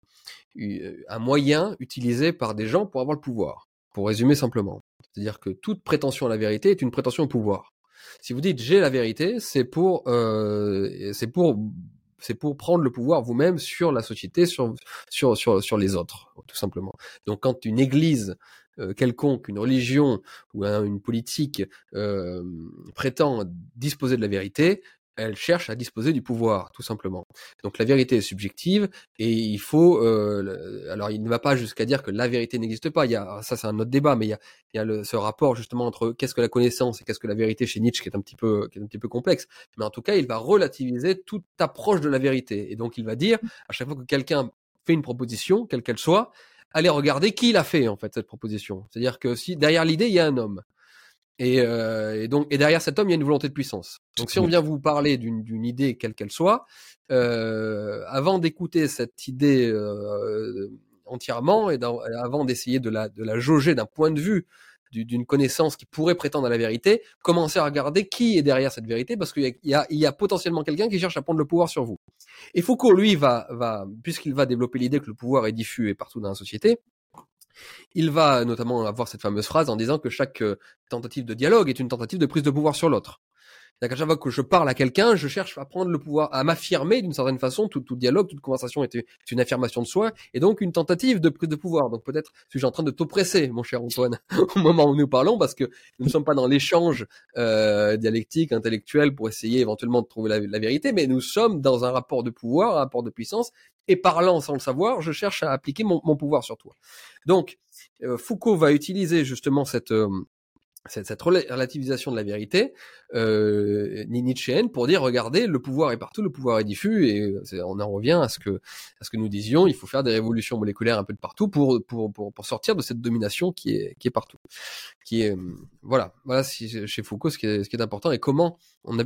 un moyen utilisé par des gens pour avoir le pouvoir, pour résumer simplement. C'est-à-dire que toute prétention à la vérité est une prétention au pouvoir. Si vous dites j'ai la vérité, c'est pour euh, c'est pour c'est pour prendre le pouvoir vous-même sur la société, sur sur sur sur les autres, tout simplement. Donc quand une église euh, quelconque, une religion ou une politique euh, prétend disposer de la vérité, elle cherche à disposer du pouvoir, tout simplement. Donc la vérité est subjective et il faut. Euh, alors il ne va pas jusqu'à dire que la vérité n'existe pas. Il y a ça, c'est un autre débat, mais il y a, il y a ce rapport justement entre qu'est-ce que la connaissance et qu'est-ce que la vérité chez Nietzsche, qui est un petit peu, qui est un petit peu complexe. Mais en tout cas, il va relativiser toute approche de la vérité et donc il va dire à chaque fois que quelqu'un fait une proposition, quelle qu'elle soit, allez regarder qui l'a fait en fait cette proposition. C'est-à-dire que si derrière l'idée il y a un homme et, euh, et, donc, et derrière cet homme, il y a une volonté de puissance. Donc, si on vient vous parler d'une idée, quelle qu'elle soit, euh, avant d'écouter cette idée euh, entièrement et avant d'essayer de la, de la jauger d'un point de vue d'une connaissance qui pourrait prétendre à la vérité, commencez à regarder qui est derrière cette vérité, parce qu'il y, a, potentiellement quelqu'un qui cherche à prendre le pouvoir sur vous. Et Foucault, lui, va, va puisqu'il va développer l'idée que le pouvoir est diffus et partout dans la société, il va notamment avoir cette fameuse phrase en disant que chaque euh, tentative de dialogue est une tentative de prise de pouvoir sur l'autre. À chaque fois que je parle à quelqu'un, je cherche à prendre le pouvoir, à m'affirmer d'une certaine façon. Tout, tout, dialogue, toute conversation est une affirmation de soi et donc une tentative de prise de pouvoir. Donc peut-être suis-je en train de t'oppresser, mon cher Antoine, (laughs) au moment où nous parlons, parce que nous ne sommes pas dans l'échange euh, dialectique, intellectuel, pour essayer éventuellement de trouver la, la, vérité, mais nous sommes dans un rapport de pouvoir, un rapport de puissance, et parlant sans le savoir, je cherche à appliquer mon, mon pouvoir sur toi. Donc euh, Foucault va utiliser justement cette euh, cette, relativisation de la vérité euh, nietzschéenne pour dire regardez le pouvoir est partout le pouvoir est diffus et on en revient à ce que à ce que nous disions il faut faire des révolutions moléculaires un peu de partout pour pour pour, pour sortir de cette domination qui est qui est partout. Qui est voilà. Voilà chez Foucault ce qui est ce qui est important et comment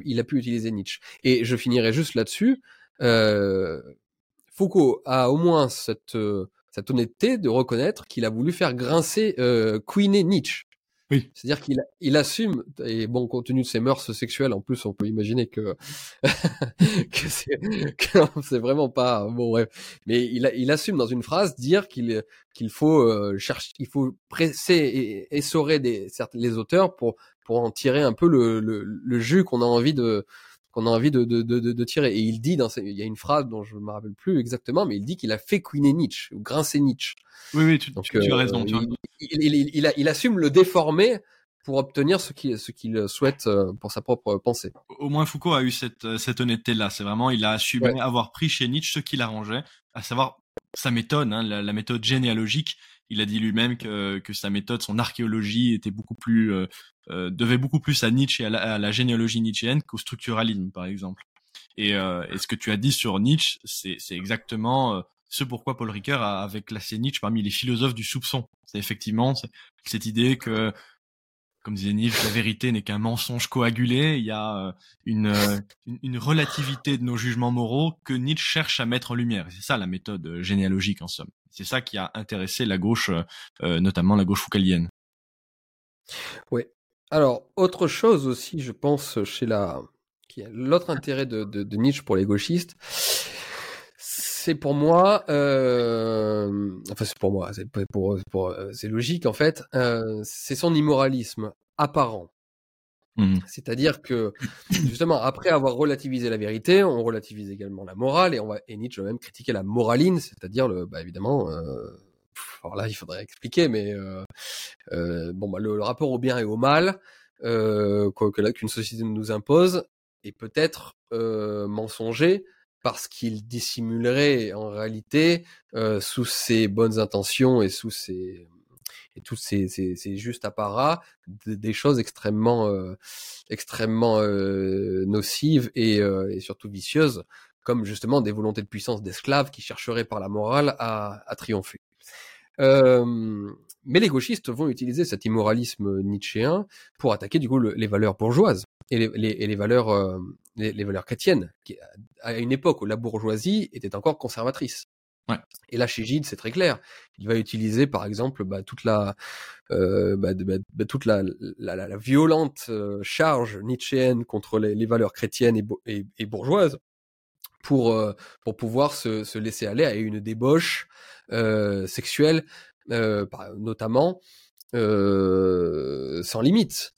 il a pu utiliser Nietzsche. Et je finirai juste là-dessus. Euh, Foucault a au moins cette cette honnêteté de reconnaître qu'il a voulu faire grincer euh, Queen et Nietzsche. C'est-à-dire qu'il il assume, et bon, compte tenu de ses mœurs sexuelles, en plus, on peut imaginer que, (laughs) c'est vraiment pas, bon, bref. Mais il, il assume dans une phrase dire qu'il, qu'il faut euh, chercher, il faut presser et essorer des, certes, les auteurs pour, pour en tirer un peu le, le, le jus qu'on a envie de, qu'on a envie de, de, de, de, tirer. Et il dit, dans il y a une phrase dont je ne me rappelle plus exactement, mais il dit qu'il a fait couiner Nietzsche, ou grincer Nietzsche. Oui, oui, tu, Donc, tu, as raison. Tu il, il, il, il, assume le déformer pour obtenir ce qu'il ce qu'il souhaite euh, pour sa propre pensée. Au moins Foucault a eu cette, euh, cette honnêteté-là. C'est vraiment, il a assumé avoir pris chez Nietzsche ce qui l'arrangeait, à savoir sa méthode, hein, la, la, méthode généalogique il a dit lui-même que, que sa méthode, son archéologie était beaucoup plus euh, euh devait beaucoup plus à Nietzsche et à la, généalogie nietzschéenne qu'au structuralisme, par exemple. Et, euh, et, ce que tu as dit sur Nietzsche, c'est, c'est exactement euh, ce pourquoi Paul Ricoeur avait classé Nietzsche parmi les philosophes du soupçon. C'est effectivement cette idée que comme disait Nietzsche, la vérité n'est qu'un mensonge coagulé. Il y a euh, une, une, relativité de nos jugements moraux que Nietzsche cherche à mettre en lumière. C'est ça la méthode généalogique en somme. C'est ça qui a intéressé la gauche, euh, notamment la gauche foucalienne. Oui. Alors, autre chose aussi, je pense, chez la... L'autre intérêt de, Nietzsche pour les gauchistes, c'est pour moi, euh... enfin c'est pour moi, c'est pour, euh, logique en fait, euh, c'est son immoralisme apparent. Mmh. C'est-à-dire que justement après avoir relativisé la vérité, on relativise également la morale et on va et Nietzsche va même critiquer la moraline, c'est-à-dire le bah évidemment euh, alors là il faudrait expliquer mais euh, euh, bon bah le, rapport au bien et au mal euh, que qu'une société nous impose est peut-être euh, mensonger parce qu'il dissimulerait en réalité euh, sous ses bonnes intentions et sous ses et tous ces, ces, ces justes apparats des choses extrêmement euh, extrêmement euh, nocives et, euh, et, surtout vicieuses comme justement des volontés de puissance d'esclaves qui chercheraient par la morale à, à triompher. mais les gauchistes vont utiliser cet immoralisme nietzschéen pour attaquer du coup les valeurs bourgeoises et les, les, les valeurs les, les, valeurs chrétiennes, qui, à une époque où la bourgeoisie était encore conservatrice. Et là, chez Gide, c'est très clair. Il va utiliser, par exemple, bah, toute la, euh, bah, bah, bah toute la, la, la, violente euh, charge nietzschéenne contre les, valeurs chrétiennes et bourgeoises pour euh, pour pouvoir se, se, laisser aller à une débauche euh, sexuelle, notamment sans limite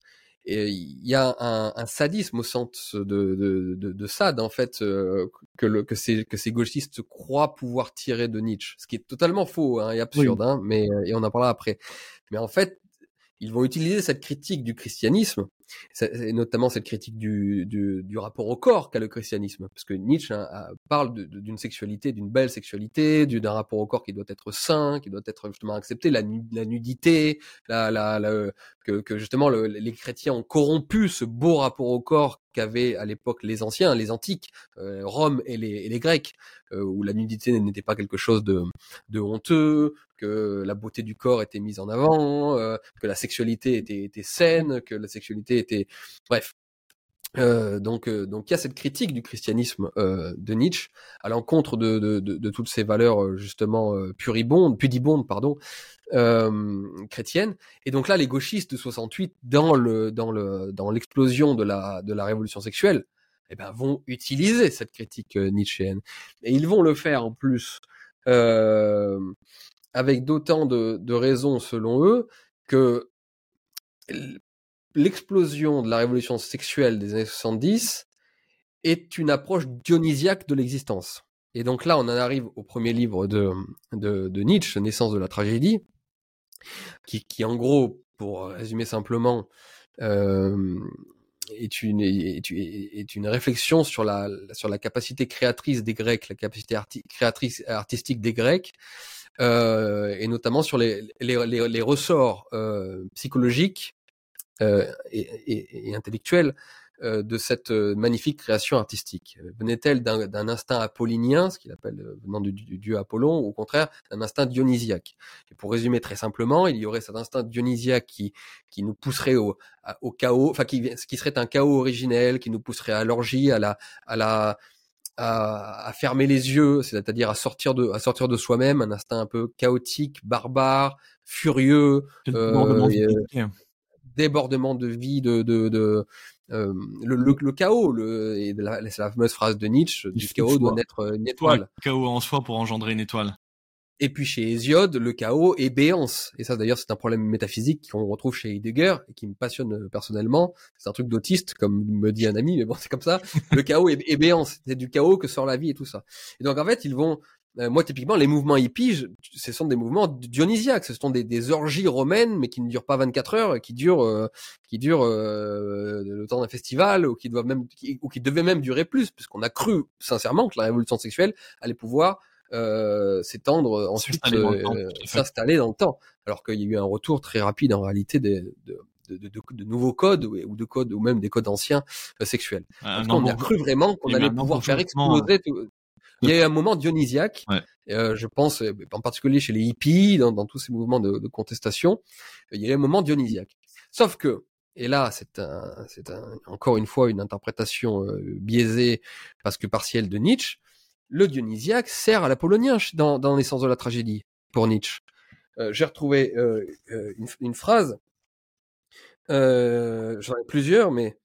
et il y a un, un, sadisme au centre de, de, de, de Sade en fait euh, que, le, que, ces, que ces gauchistes croient pouvoir tirer de Nietzsche, ce qui est totalement faux hein, et absurde, hein, mais euh, et on en parlera après. Mais en fait, ils vont utiliser cette critique du christianisme c'est notamment cette critique du, du, du rapport au corps qu'a le christianisme, parce que Nietzsche hein, parle d'une sexualité, d'une belle sexualité, d'un rapport au corps qui doit être sain, qui doit être justement accepté, la, nudité, la, la, la que, que, justement le, les chrétiens ont corrompu ce beau rapport au corps qu'avaient à l'époque les anciens, les antiques, euh, Rome et les, et les Grecs, euh, où la nudité n'était pas quelque chose de, de honteux, que la beauté du corps était mise en avant, euh, que la sexualité était, était saine, que la sexualité était, bref. Euh, donc, euh, donc il y a cette critique du christianisme euh, de Nietzsche à l'encontre de, de, de, de, toutes ces valeurs euh, justement puribondes, pudibondes, pardon, chrétiennes. Et donc là, les gauchistes de 68, dans le dans le dans l'explosion de la de la révolution sexuelle, eh ben, vont utiliser cette critique nietzschéenne. Et ils vont le faire en plus euh, avec d'autant de, de, raisons selon eux que l'explosion de la révolution sexuelle des années 70 est une approche dionysiaque de l'existence. Et donc là, on en arrive au premier livre de, de, de Nietzsche, Naissance de la tragédie, qui, qui en gros, pour résumer simplement, euh, est une, est, est, une réflexion sur la, sur la capacité créatrice des Grecs, la capacité créatrice artistique des Grecs, euh, et notamment sur les, les, les, les ressorts euh, psychologiques euh, et, et, et, intellectuels euh, de cette euh, magnifique création artistique. Venait-elle d'un instinct apollinien, ce qu'il appelle venant du, du, dieu Apollon, ou au contraire d'un instinct dionysiaque? Et pour résumer très simplement, il y aurait cet instinct dionysiaque qui, qui nous pousserait au, au chaos, enfin qui, qui serait un chaos originel, qui nous pousserait à l'orgie, à la, à la, à, à, fermer les yeux, c'est-à-dire à sortir de à sortir de soi-même, un instinct un peu chaotique, barbare, furieux, euh, débordement de vie, de, de, de euh, le, le, le, chaos, le, et la, c'est la fameuse phrase de Nietzsche, du chaos doit naître une étoile. Le chaos en soi pour engendrer une étoile. Et puis chez Hésiode, le chaos est béance. Et ça d'ailleurs c'est un problème métaphysique qu'on retrouve chez Heidegger et qui me passionne euh, personnellement. C'est un truc d'autiste, comme me dit un ami, mais bon c'est comme ça. Le chaos est, est béance. C'est du chaos que sort la vie et tout ça. Et donc en fait ils vont... Euh, moi typiquement les mouvements hippies, ce sont des mouvements dionysiaques. Ce sont des, des, orgies romaines mais qui ne durent pas 24 heures, qui durent, euh, qui durent euh, le temps d'un festival ou qui doivent même, qui, ou qui devaient même durer plus, puisqu'on a cru sincèrement que la révolution sexuelle allait pouvoir euh, s'étendre euh, ensuite s'installer dans, le temps, alors qu'il y a eu un retour très rapide en réalité de, de, de, de nouveaux codes ou de codes ou même des codes anciens euh, sexuels. on a cru vraiment qu'on allait pouvoir faire exploser. Tout... Il y a eu un moment dionysiaque, ouais. euh, je pense en particulier chez les hippies, dans, dans tous ces mouvements de, de, contestation, il y a eu un moment dionysiaque. Sauf que et là, c'est un, c'est un, encore une fois une interprétation euh, biaisée parce que partielle de Nietzsche le dionysiaque sert à l'apollonien dans, dans l'essence de la tragédie, pour Nietzsche. Euh, J'ai retrouvé euh, euh, une, une, phrase, euh, j'en ai plusieurs, mais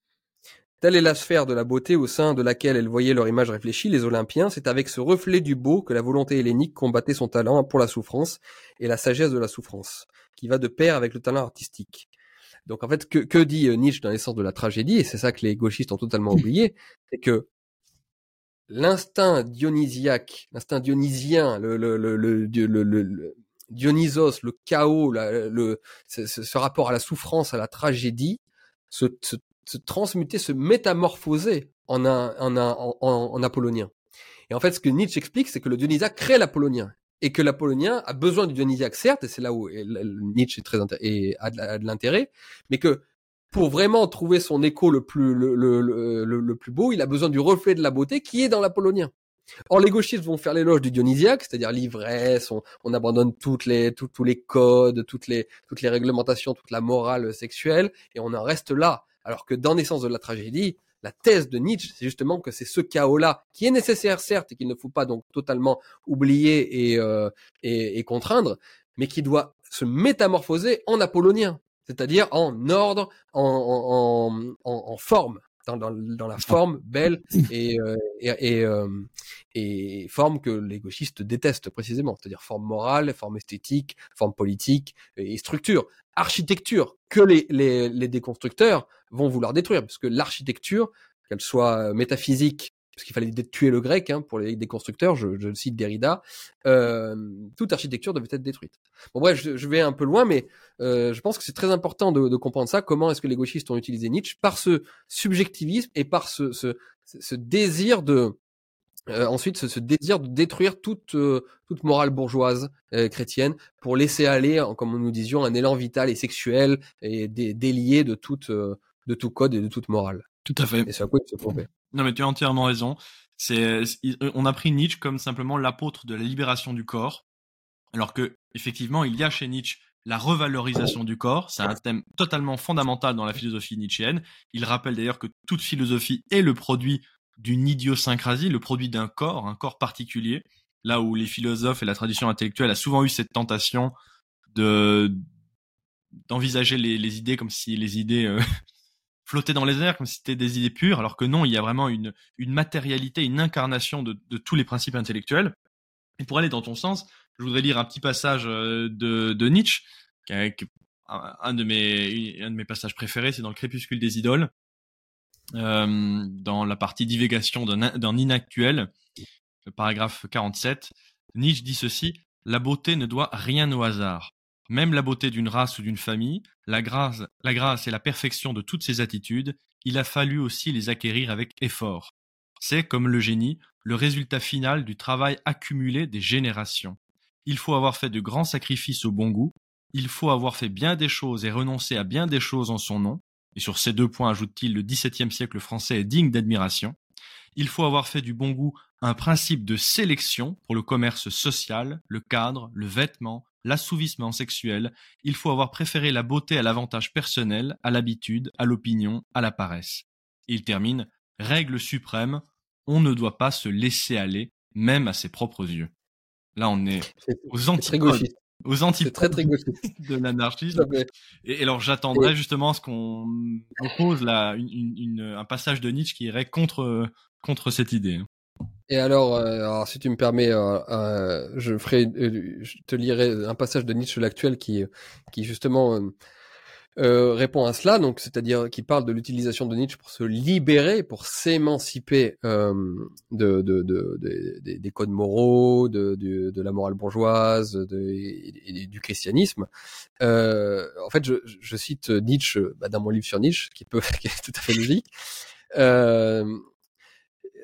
telle est la sphère de la beauté au sein de laquelle elle voyait leur image réfléchie, les Olympiens, c'est avec ce reflet du beau que la volonté hellénique combattait son talent pour la souffrance et la sagesse de la souffrance, qui va de pair avec le talent artistique. Donc en fait, que, que dit euh, Nietzsche dans l'essence de la tragédie, et c'est ça que les gauchistes ont totalement oublié, c'est que l'instinct dionysiaque, l'instinct dionysien, le, le, le, le, le Dionysos, le chaos, le, ce, ce, rapport à la souffrance, à la tragédie, se, se transmuter, se métamorphoser en un, en un en, en, apollonien. Et en fait, ce que Nietzsche explique, c'est que le dionysiaque crée l'apollonien et que l'apollonien a besoin du dionysiaque, certes, et c'est là où Nietzsche est très et a de l'intérêt, mais que pour vraiment trouver son écho le plus le, le, le, plus beau, il a besoin du reflet de la beauté qui est dans l'apollonien. Or, les gauchistes vont faire l'éloge du dionysiaque, c'est-à-dire l'ivresse, on, on, abandonne toutes les, tous les codes, toutes les, toutes les réglementations, toute la morale sexuelle, et on en reste là. Alors que dans Naissance de la tragédie, la thèse de Nietzsche, c'est justement que c'est ce chaos-là, qui est nécessaire certes, et qu'il ne faut pas donc totalement oublier et, euh, et, contraindre, mais qui doit se métamorphoser en apollonien c'est-à-dire en ordre, en, en, en forme, dans, la forme belle et, euh, euh, et, forme que les gauchistes détestent précisément, c'est-à-dire forme morale, forme esthétique, forme politique et structure, architecture que les, les déconstructeurs vont vouloir détruire, parce que l'architecture, qu'elle soit métaphysique parce qu'il fallait tuer le grec hein, pour les déconstructeurs, je, je cite Derrida, euh, toute architecture devait être détruite. Bon bref, je, vais un peu loin, mais euh, je pense que c'est très important de, de, comprendre ça. Comment est-ce que les gauchistes ont utilisé Nietzsche par ce subjectivisme et par ce, ce, ce désir de euh, ensuite, ce, ce, désir de détruire toute euh, toute morale bourgeoise euh, chrétienne pour laisser aller, comme nous disions, un élan vital et sexuel et délié de toute de tout code et de toute morale. Tout à fait. Et c'est à quoi il. Non, mais tu as entièrement raison. C'est on a pris Nietzsche comme simplement l'apôtre de la libération du corps, alors que effectivement, il y a chez Nietzsche la revalorisation du corps. C'est un thème totalement fondamental dans la philosophie nietzschéenne. Il rappelle d'ailleurs que toute philosophie est le produit d'une idiosyncrasie, le produit d'un corps, un corps particulier, là où les philosophes et la tradition intellectuelle a souvent eu cette tentation de d'envisager les, idées comme si les idées euh, flottaient dans les airs, comme si c'était des idées pures, alors que non, il y a vraiment une, une matérialité, une incarnation de, tous les principes intellectuels. Et pour aller dans ton sens, je voudrais lire un petit passage euh, de, de Nietzsche, qui est un de mes, un de mes passages préférés, c'est dans le Crépuscule des idoles, euh, dans la partie divégation d'un inactuel, le paragraphe 47, Nietzsche dit ceci La beauté ne doit rien au hasard. Même la beauté d'une race ou d'une famille, la grâce, la grâce et la perfection de toutes ces attitudes, il a fallu aussi les acquérir avec effort. C'est, comme le génie, le résultat final du travail accumulé des générations. Il faut avoir fait de grands sacrifices au bon goût, il faut avoir fait bien des choses et renoncer à bien des choses en son nom, et sur ces deux points, ajoute-t-il, le XVIIe siècle français est digne d'admiration. Il faut avoir fait du bon goût un principe de sélection pour le commerce social, le cadre, le vêtement, l'assouvissement sexuel. Il faut avoir préféré la beauté à l'avantage personnel, à l'habitude, à l'opinion, à la paresse. Il termine Règle suprême, on ne doit pas se laisser aller, même à ses propres yeux. Là, on est aux antipodes aux antipodes très, très (laughs) de l'anarchisme. Et, alors j'attendrai justement ce qu'on pose là une, un passage de Nietzsche qui irait contre contre cette idée. Et alors, euh, alors si tu me permets, euh, euh, je ferai, je te lirai un passage de Nietzsche l'actuel qui qui justement euh, répond à cela, donc c'est-à-dire qu'il parle de l'utilisation de Nietzsche pour se libérer, pour s'émanciper euh, de, de, de, des codes moraux, de, de, la morale bourgeoise, et, du christianisme. Euh, en fait, je, je, cite Nietzsche bah, dans mon livre sur Nietzsche, qui, peut, (laughs) qui est tout à fait logique. Euh,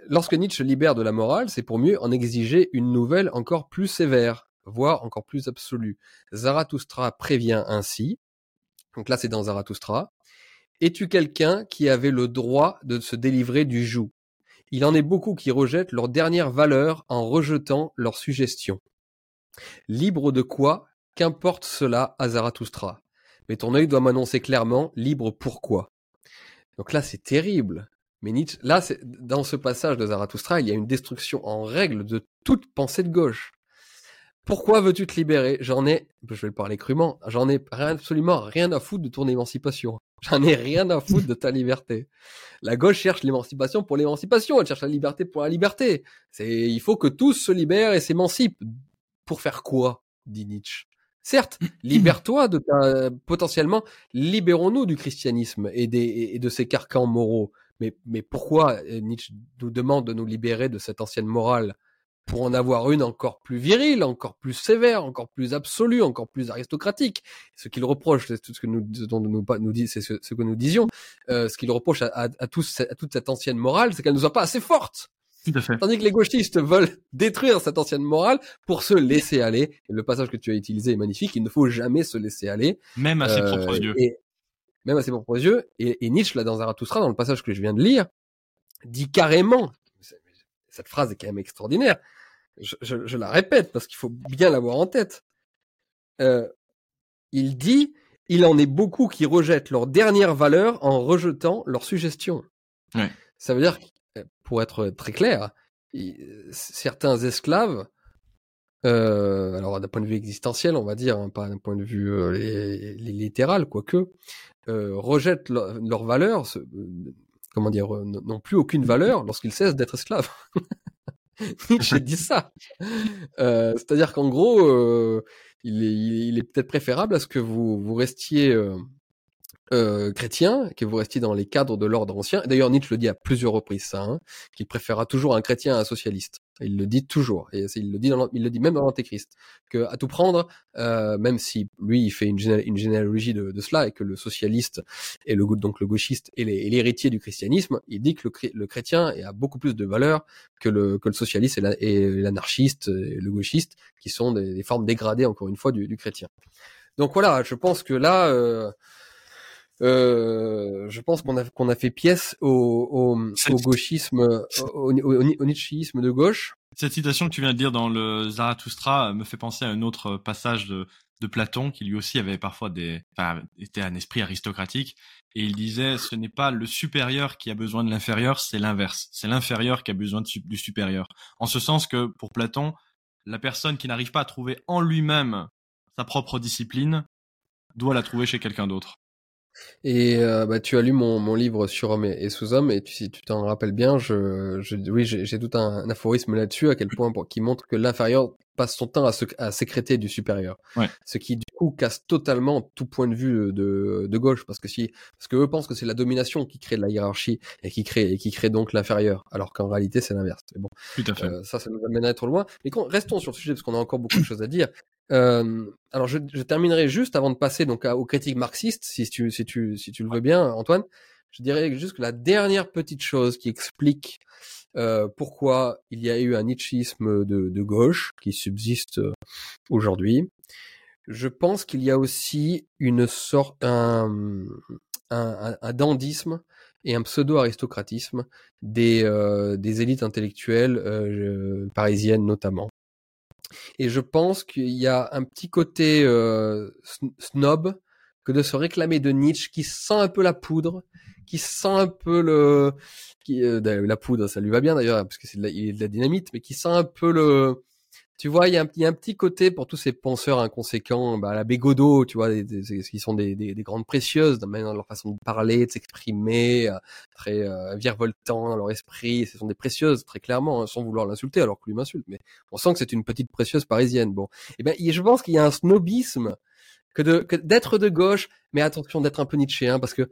lorsque Nietzsche libère de la morale, c'est pour mieux en exiger une nouvelle encore plus sévère, voire encore plus absolue. Zarathustra prévient ainsi donc là, c'est dans Zarathustra. Es-tu quelqu'un qui avait le droit de se délivrer du joug? Il en est beaucoup qui rejettent leur dernière valeur en rejetant leur suggestion. Libre de quoi? Qu'importe cela à Zarathustra. Mais ton œil doit m'annoncer clairement libre pourquoi? Donc là, c'est terrible. Mais Nietzsche, là, dans ce passage de Zarathustra, il y a une destruction en règle de toute pensée de gauche. Pourquoi veux-tu te libérer? J'en ai, je vais le parler crûment, j'en ai absolument rien à foutre de ton émancipation. J'en ai rien à foutre de ta liberté. La gauche cherche l'émancipation pour l'émancipation, elle cherche la liberté pour la liberté. C'est, il faut que tous se libèrent et s'émancipent. Pour faire quoi? dit Nietzsche. Certes, (clears throat) libère-toi de ta, potentiellement, libérons-nous du christianisme et, des, et de ses carcans moraux. Mais, mais pourquoi euh, Nietzsche nous demande de nous libérer de cette ancienne morale pour en avoir une encore plus virile, encore plus sévère, encore plus absolue, encore plus aristocratique? Ce qu'il reproche, c'est tout ce que nous, dont nous, nous dit, c'est ce, que nous disions. Euh, ce qu'il reproche à, à, à, toute cette ancienne morale, c'est qu'elle ne soit pas assez forte. Tout à fait. Tandis que les gauchistes veulent (laughs) détruire cette ancienne morale pour se laisser aller. Et le passage que tu as utilisé est magnifique. Il ne faut jamais se laisser aller. Même à ses euh, propres yeux. Et, même à ses propres yeux. Et, et Nietzsche, là, dans Zarathustra, dans le passage que je viens de lire, dit carrément, cette phrase est quand même extraordinaire, je, la répète parce qu'il faut bien l'avoir en tête. Euh, il dit, il en est beaucoup qui rejettent leur dernière valeur en rejetant leur suggestion. Ça veut dire, pour être très clair, certains esclaves, euh, alors d'un point de vue existentiel, on va dire, hein, pas d'un point de vue euh, littéral, quoique, euh, rejettent leur, valeur, comment dire, n'ont plus aucune valeur lorsqu'ils cessent d'être esclaves. (laughs) J'ai dit ça. Euh, C'est-à-dire qu'en gros, euh, il est, il est peut-être préférable à ce que vous, vous restiez euh, chrétien, que vous restiez dans les cadres de l'ordre ancien. D'ailleurs, Nietzsche le dit à plusieurs reprises, ça, hein, qu'il préférera toujours un chrétien à un socialiste. Il le dit toujours, et il le dit, il le dit même dans l'Antéchrist, que à tout prendre, euh, même si lui il fait une, généalogie de, cela et que le socialiste et le donc le gauchiste est l'héritier du christianisme, il dit que le, chrétien a beaucoup plus de valeur que le que le socialiste et l'anarchiste et, le gauchiste, qui sont des, des, formes dégradées encore une fois du, du chrétien. Donc voilà, je pense que là. Euh, euh, je pense qu'on a qu'on a fait pièce au, au, au gauchisme, au, au, nietzschéisme de gauche. Cette citation que tu viens de dire dans le Zarathustra me fait penser à un autre passage de, de Platon qui lui aussi avait parfois des, enfin, était un esprit aristocratique et il disait ce n'est pas le supérieur qui a besoin de l'inférieur, c'est l'inverse. C'est l'inférieur qui a besoin du supérieur. En ce sens que pour Platon, la personne qui n'arrive pas à trouver en lui-même sa propre discipline doit la trouver chez quelqu'un d'autre. Et euh, bah, tu as lu mon, mon livre sur hommes et, sous-hommes, et tu, si tu t'en rappelles bien, je, je oui, j'ai tout un, aphorisme là-dessus, à quel point qui montre que l'inférieur passe son temps à, se, à sécréter du supérieur. Ouais. Ce qui du coup casse totalement tout point de vue de, de gauche, parce que si, parce que eux pensent que c'est la domination qui crée de la hiérarchie et qui crée et qui crée donc l'inférieur, alors qu'en réalité c'est l'inverse. bon, tout à fait. Euh, ça, ça nous amènerait trop loin. Mais restons sur le sujet parce qu'on a encore beaucoup de choses à dire. Euh, alors je, je, terminerai juste avant de passer donc aux critiques marxistes, si tu, si tu, si tu le veux bien, Antoine. Je dirais juste que la dernière petite chose qui explique euh, pourquoi il y a eu un nietzschisme de, de gauche qui subsiste euh, aujourd'hui, je pense qu'il y a aussi une sorte un, un, un dandisme et un pseudo-aristocratisme des, euh, des élites intellectuelles euh, parisiennes notamment. Et je pense qu'il y a un petit côté euh, snob que de se réclamer de Nietzsche qui sent un peu la poudre, qui sent un peu le... Qui, euh, la poudre, ça lui va bien d'ailleurs, parce que c'est de, la, de la dynamite, mais qui sent un peu le tu vois, il y, a un, y a un petit côté pour tous ces penseurs inconséquents, bah, la Bégodeau, tu vois, des, des, qui sont des, des, grandes précieuses, même dans leur façon de parler, de s'exprimer, euh, très euh, virevoltant dans leur esprit. Ce sont des précieuses, très clairement, hein, sans vouloir l'insulter, alors que lui m'insulte. Mais on sent que c'est une petite précieuse parisienne. Bon, et eh ben, je pense qu'il y a un snobisme que de d'être de gauche, mais attention d'être un peu nietzschéen, parce que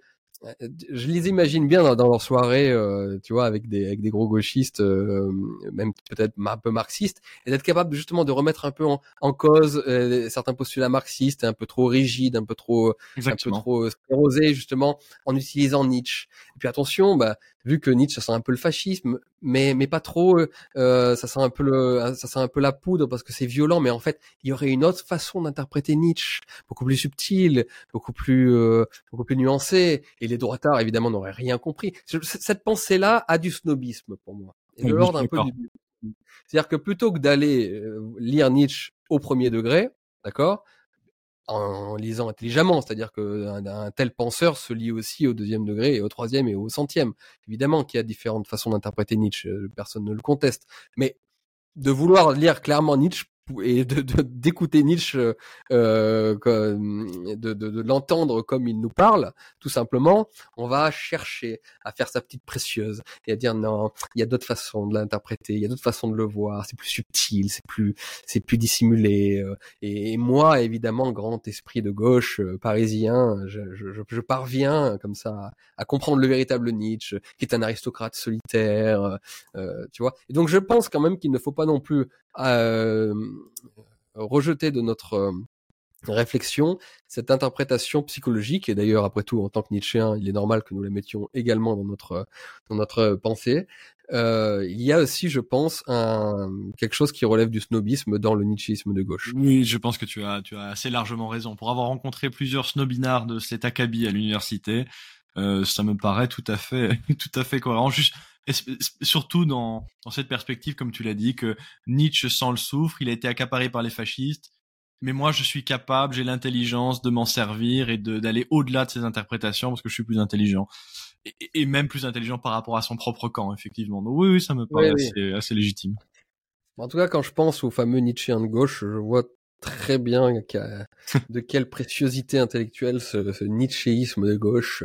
je les imagine bien dans, dans leur soirée, euh, tu vois, avec des avec des gros gauchistes, euh, même peut-être un peu marxistes, et d'être capable justement de remettre un peu en, en cause certains postulats marxistes, un peu trop rigides, un peu trop Exactement. un peu trop sclérosés justement, en utilisant Nietzsche. Et puis attention, bah vu que Nietzsche ça sent un peu le fascisme, mais mais pas trop, euh, ça sent un peu le, ça sent un peu la poudre parce que c'est violent, mais en fait il y aurait une autre façon d'interpréter Nietzsche, beaucoup plus subtile, beaucoup plus euh, beaucoup plus nuancée, et les droitards évidemment n'auraient rien compris. Cette pensée-là a du snobisme pour moi, et de l'ordre un peu du... C'est-à-dire que plutôt que d'aller euh, lire Nietzsche au premier degré, d'accord, en lisant intelligemment, c'est-à-dire qu'un un tel penseur se lie aussi au deuxième degré et au troisième et au centième. Évidemment qu'il y a différentes façons d'interpréter Nietzsche, euh, personne ne le conteste, mais de vouloir lire clairement Nietzsche et d'écouter Nietzsche, euh, de, de, de l'entendre comme il nous parle, tout simplement, on va chercher à faire sa petite précieuse et à dire non, il y a d'autres façons de l'interpréter, il y a d'autres façons de le voir, c'est plus subtil, c'est plus c'est plus dissimulé. Euh, et, moi, évidemment, grand esprit de gauche euh, parisien, je, je, je, parviens comme ça à, comprendre le véritable Nietzsche, qui est un aristocrate solitaire, euh, tu vois. Et donc, je pense quand même qu'il ne faut pas non plus rejeter de notre euh, réflexion cette interprétation psychologique et d'ailleurs après tout en tant que Nietzschéen il est normal que nous la mettions également dans notre dans notre pensée. Euh, il y a aussi je pense un quelque chose qui relève du snobisme dans le nietzschéisme de gauche. Oui je pense que tu as tu as assez largement raison. Pour avoir rencontré plusieurs snobinards de cet acabit à l'université euh, ça me paraît tout à fait (laughs) tout à fait cohérent juste surtout dans, dans cette perspective, comme tu l'as dit, que Nietzsche sent le souffre, il a été accaparé par les fascistes, mais moi je suis capable, j'ai l'intelligence de m'en servir et d'aller au-delà de ces interprétations parce que je suis plus intelligent. Et, et, même plus intelligent par rapport à son propre camp, effectivement. Donc oui, oui ça me paraît assez, assez, légitime. En tout cas, quand je pense au fameux Nietzschéen de gauche, je vois très bien de quelle préciosité intellectuelle ce, ce nietzschéisme de gauche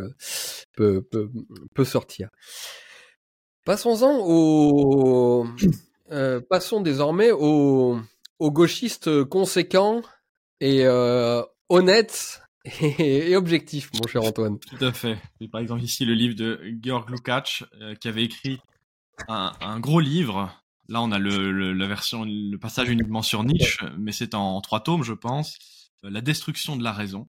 peut, peut, sortir. Passons-en au, euh, passons désormais aux, aux gauchistes conséquents et euh, honnêtes et, objectif, mon cher Antoine. Tout à fait. Par exemple ici le livre de Georg Lukács euh, qui avait écrit un, gros livre. Là, on a le, la version, le passage uniquement sur Nietzsche, mais c'est en, trois tomes, je pense. Euh, la destruction de la raison.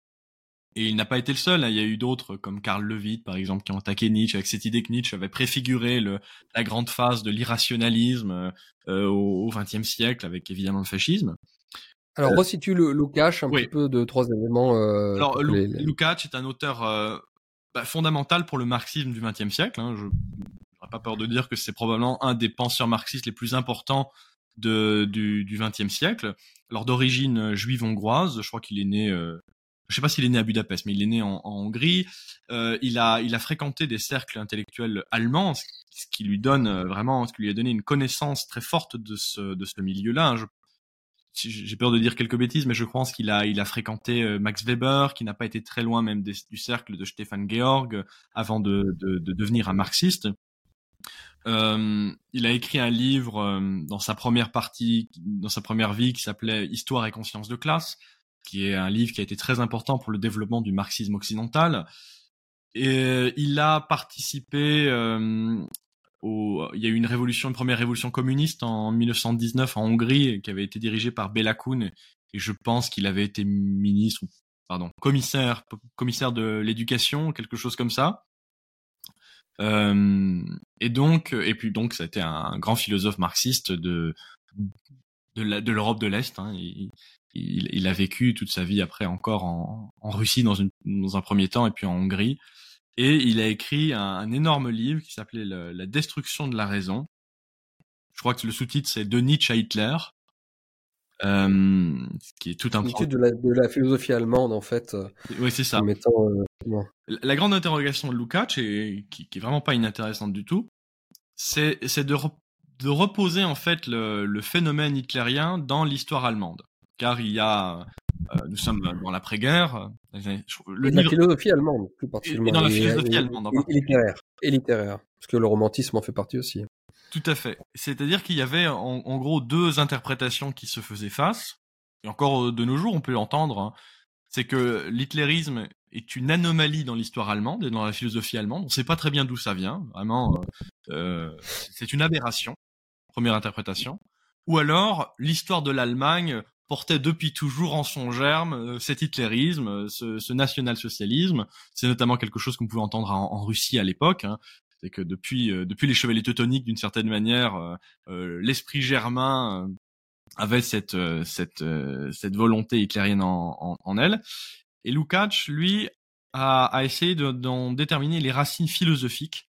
Et il n'a pas été le seul. Hein. Il y a eu d'autres, comme Karl Levitt, par exemple, qui ont attaqué Nietzsche avec cette idée que Nietzsche avait préfiguré le, la grande phase de l'irrationalisme euh, au XXe siècle, avec évidemment le fascisme. Alors, euh, resitue le Lukács un petit peu de trois éléments. Euh, Alors, les... Lukács est un auteur euh, bah, fondamental pour le marxisme du XXe siècle. Hein. Je n'aurais pas peur de dire que c'est probablement un des penseurs marxistes les plus importants de, du XXe siècle. Alors, d'origine juive hongroise, je crois qu'il est né... Euh, je sais pas s'il est né à Budapest, mais il est né en, Hongrie. Euh, il a, fréquenté des cercles intellectuels allemands, ce qui lui donne vraiment, ce qui lui a donné une connaissance très forte de ce, milieu-là. Hein. J'ai peur de dire quelques bêtises, mais je pense qu'il a, fréquenté euh, Max Weber, qui n'a pas été très loin même du cercle de Stefan Georg avant de devenir un marxiste. Euh, il a écrit un livre euh, dans sa première partie, dans sa première vie, qui s'appelait Histoire et conscience de classe, qui est un livre qui a été très important pour le développement du marxisme occidental. Et il a participé euh, il y a eu une révolution, une première révolution communiste en 1919 en Hongrie qui avait été dirigée par Bela Kun et je pense qu'il avait été ministre, pardon, commissaire, commissaire de l'éducation, quelque chose comme ça. Euh, et donc, et puis donc, été un grand philosophe marxiste de de l'Europe de l'Est. Hein. Il, a vécu toute sa vie après encore en, en Russie dans, dans un premier temps et puis en Hongrie. Et il a écrit un, énorme livre qui s'appelait La destruction de la raison. Je crois que le sous-titre c'est De Nietzsche à Hitler. Euh, qui est tout un étude de la, de la philosophie allemande en fait. Euh, oui, c'est ça. Euh, la grande interrogation de Lukács, et qui, qui est vraiment pas inintéressante du tout, c'est de, de reposer en fait le, le phénomène hitlérien dans l'histoire allemande, car il y a euh, nous sommes dans l'après-guerre. Le la philosophie allemande, plus particulièrement. Et dans la philosophie allemande. Et, littéraire. Et littéraire. Parce que le romantisme en fait partie aussi. Tout à fait. C'est-à-dire qu'il y avait en, gros deux interprétations qui se faisaient face. Et encore euh, de nos jours, on peut l'entendre. Hein. C'est que l'hitlérisme est une anomalie dans l'histoire allemande et dans la philosophie allemande. On ne sait pas très bien d'où ça vient. Vraiment, euh, c'est une aberration. Première interprétation. Ou alors, l'histoire de l'Allemagne portait depuis toujours en son germe euh, cet hitlérisme, euh, ce, ce national-socialisme. C'est notamment quelque chose qu'on pouvait entendre en, Russie à l'époque. Hein. C'est que depuis euh, depuis les chevaliers teutoniques, d'une certaine manière, l'esprit germain avait cette cette cette volonté hitlérienne en, en, elle. Et Lukács, lui, a, a essayé d'en déterminer les racines philosophiques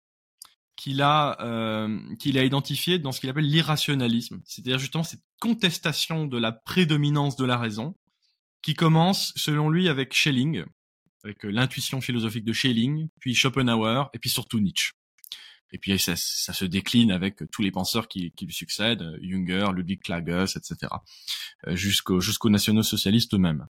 qu'il a euh, qu'il a identifié dans ce qu'il appelle l'irrationalisme, c'est-à-dire justement cette contestation de la prédominance de la raison, qui commence selon lui avec Schelling, avec euh, l'intuition philosophique de Schelling, puis Schopenhauer et puis surtout Nietzsche. Et puis ça, ça se décline avec tous les penseurs qui, qui lui succèdent, Junger, Ludwig Klages, etc., euh, jusqu'aux jusqu'aux nationaux socialistes eux-mêmes.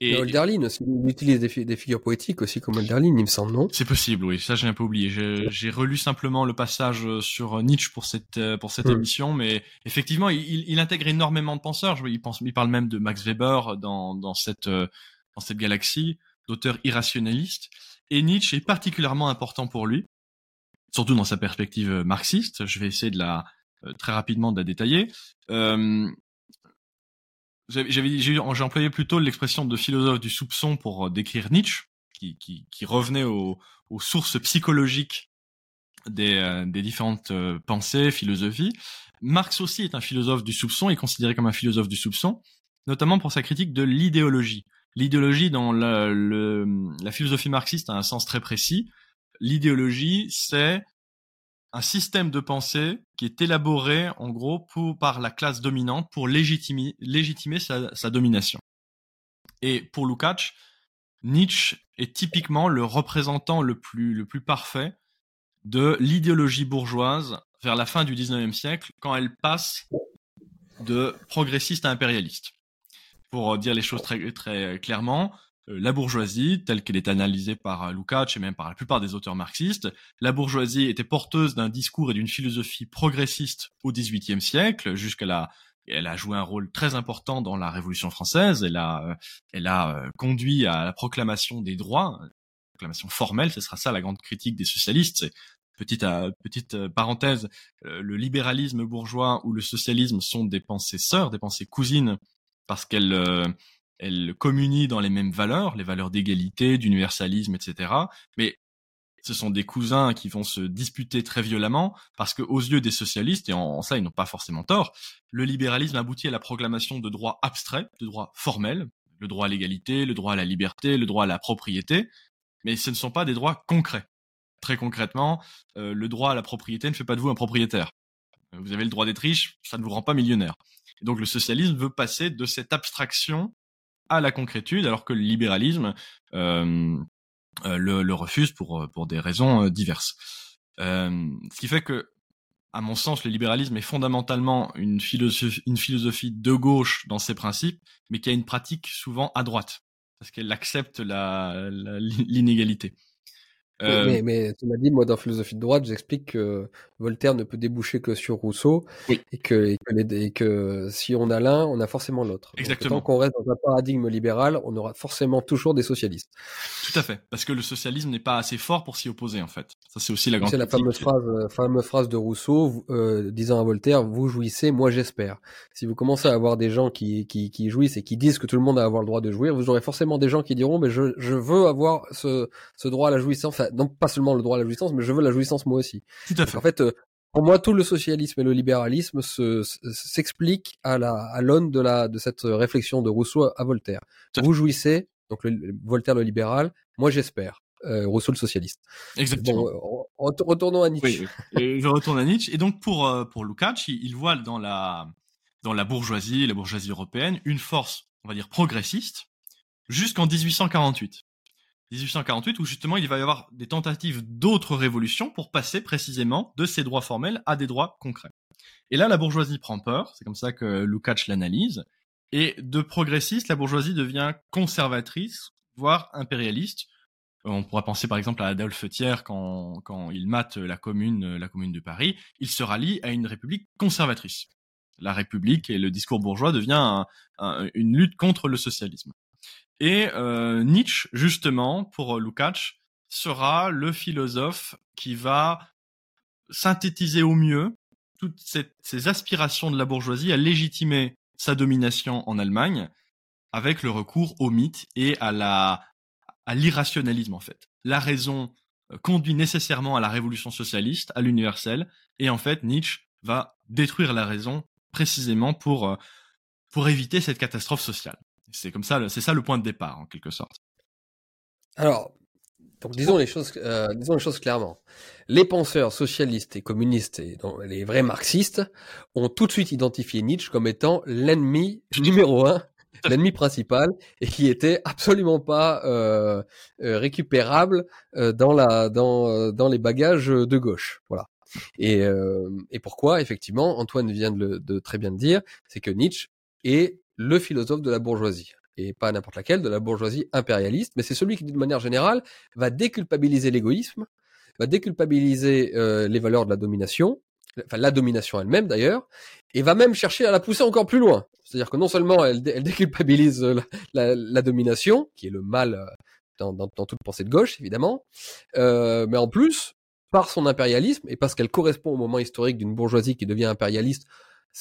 Et Hölderlin aussi, il utilise des, des, figures poétiques aussi comme Hölderlin, il me semble, non? C'est possible, oui. Ça, j'ai un peu oublié. J'ai relu simplement le passage euh, sur Nietzsche pour cette euh, pour cette hmm. émission, mais effectivement, il, il, intègre énormément de penseurs. Il pense, il parle même de Max Weber dans dans cette euh, dans cette galaxie d'auteurs irrationalistes. Et Nietzsche est particulièrement important pour lui, surtout dans sa perspective marxiste. Je vais essayer de la très rapidement de la détailler. Euh, j'avais, j'ai employé plutôt l'expression de philosophe du soupçon pour euh, décrire Nietzsche, qui, qui, qui revenait aux, aux, sources psychologiques des, euh, des différentes euh, pensées, philosophies. Marx aussi est un philosophe du soupçon, est considéré comme un philosophe du soupçon, notamment pour sa critique de l'idéologie. L'idéologie dans la, le, la philosophie marxiste a un sens très précis. L'idéologie, c'est un système de pensée qui est élaboré en gros par la classe dominante pour légitimer, sa, domination. Et pour Lukács, Nietzsche est typiquement le représentant le plus, parfait de l'idéologie bourgeoise vers la fin du 19e siècle quand elle passe de progressiste à impérialiste. Pour dire les choses très, clairement, la bourgeoisie, telle qu'elle est analysée par euh, Lukács et même par la plupart des auteurs marxistes, la bourgeoisie était porteuse d'un discours et d'une philosophie progressiste au XVIIIe siècle, jusqu'à la elle a joué un rôle très important dans la Révolution française. Elle a, elle a conduit à la proclamation des droits, proclamation formelle. Ce sera ça la grande critique des socialistes. Petite petite parenthèse, le libéralisme bourgeois ou le socialisme sont des pensées sœurs, des pensées cousines, parce qu'elles elles communient dans les mêmes valeurs, les valeurs d'égalité, d'universalisme, etc. Mais ce sont des cousins qui vont se disputer très violemment parce que aux yeux des socialistes et en, ça ils n'ont pas forcément tort, le libéralisme aboutit à la proclamation de droits abstraits, de droits formels, le droit à l'égalité, le droit à la liberté, le droit à la propriété, mais ce ne sont pas des droits concrets. Très concrètement, euh, le droit à la propriété ne fait pas de vous un propriétaire. Vous avez le droit d'être riche, ça ne vous rend pas millionnaire. Et donc le socialisme veut passer de cette abstraction à la concrétude, alors que le libéralisme euh, euh, le, le, refuse pour, pour des raisons euh, diverses. Euh, ce qui fait que, à mon sens, le libéralisme est fondamentalement une philosophie, une philosophie de gauche dans ses principes, mais qui a une pratique souvent à droite, parce qu'elle accepte l'inégalité. Euh... Mais, mais tu m'as dit, moi, dans philosophie de droite, j'explique que Voltaire ne peut déboucher que sur Rousseau et, que, et, que et, que, si on a l'un, on a forcément l'autre. Exactement. tant qu'on reste dans un paradigme libéral, on aura forcément toujours des socialistes. Tout à fait, parce que le socialisme n'est pas assez fort pour s'y opposer, en fait. Ça, c'est aussi la grande. C'est la fameuse phrase, euh, fameuse phrase de Rousseau euh, disant à Voltaire "Vous jouissez, moi j'espère." Si vous commencez à avoir des gens qui, qui, qui jouissent et qui disent que tout le monde a avoir le droit de jouir, vous aurez forcément des gens qui diront "Mais je, je veux avoir ce, ce droit à la jouissance." Enfin, non pas seulement le droit à la jouissance, mais je veux la jouissance moi aussi. Tout à fait. En fait, euh, pour moi, tout le socialisme et le libéralisme s'expliquent à la à l'aune de la de cette réflexion de Rousseau à Voltaire. Vous jouissez, donc le, Voltaire le libéral, moi j'espère. Euh, Rousseau le socialiste. Exactement. Bon, euh, retournons à Nietzsche. Oui, oui. Et je retourne à Nietzsche. Et donc pour pour Lukács, il, il, voit dans la dans la bourgeoisie, la bourgeoisie européenne, une force, on va dire progressiste, jusqu'en 1848. 1848 où justement il va y avoir des tentatives d'autres révolutions pour passer précisément de ces droits formels à des droits concrets. Et là, la bourgeoisie prend peur, c'est comme ça que Lukács l'analyse, et de progressiste, la bourgeoisie devient conservatrice, voire impérialiste. On pourra penser par exemple à Adolphe Thiers quand, quand il mate la commune, la commune de Paris, il se rallie à une république conservatrice. La République et le discours bourgeois devient un, un, une lutte contre le socialisme. Et euh, Nietzsche, justement, pour euh, Lukács, sera le philosophe qui va synthétiser au mieux toutes ces aspirations de la bourgeoisie à légitimer sa domination en Allemagne avec le recours au mythe et à la à l'irrationalisme en fait. La raison euh, conduit nécessairement à la révolution socialiste, à l'universel, et en fait Nietzsche va détruire la raison précisément pour pour éviter cette catastrophe sociale. C'est comme ça, c'est ça le point de départ en quelque sorte. Alors, donc disons les choses, euh, disons les choses clairement. Les penseurs socialistes et communistes et donc, les vrais marxistes ont tout de suite identifié Nietzsche comme étant l'ennemi (laughs) numéro un, l'ennemi principal, et qui était absolument pas euh, euh récupérable euh, dans la dans euh, dans les bagages de gauche. Voilà. Et, et pourquoi? Effectivement, Antoine vient de, le, de très bien le dire, c'est que Nietzsche est le philosophe de la bourgeoisie et pas n'importe laquelle, de la bourgeoisie impérialiste, mais c'est celui qui, d'une manière générale, va déculpabiliser l'égoïsme, va déculpabiliser euh, les valeurs de la domination, enfin la domination elle-même d'ailleurs, et va même chercher à la pousser encore plus loin. C'est-à-dire que non seulement elle, déculpabilise la, la, la, domination, qui est le mal euh, dans, dans, dans, toute pensée de gauche, évidemment, euh, mais en plus, par son impérialisme, et parce qu'elle correspond au moment historique d'une bourgeoisie qui devient impérialiste,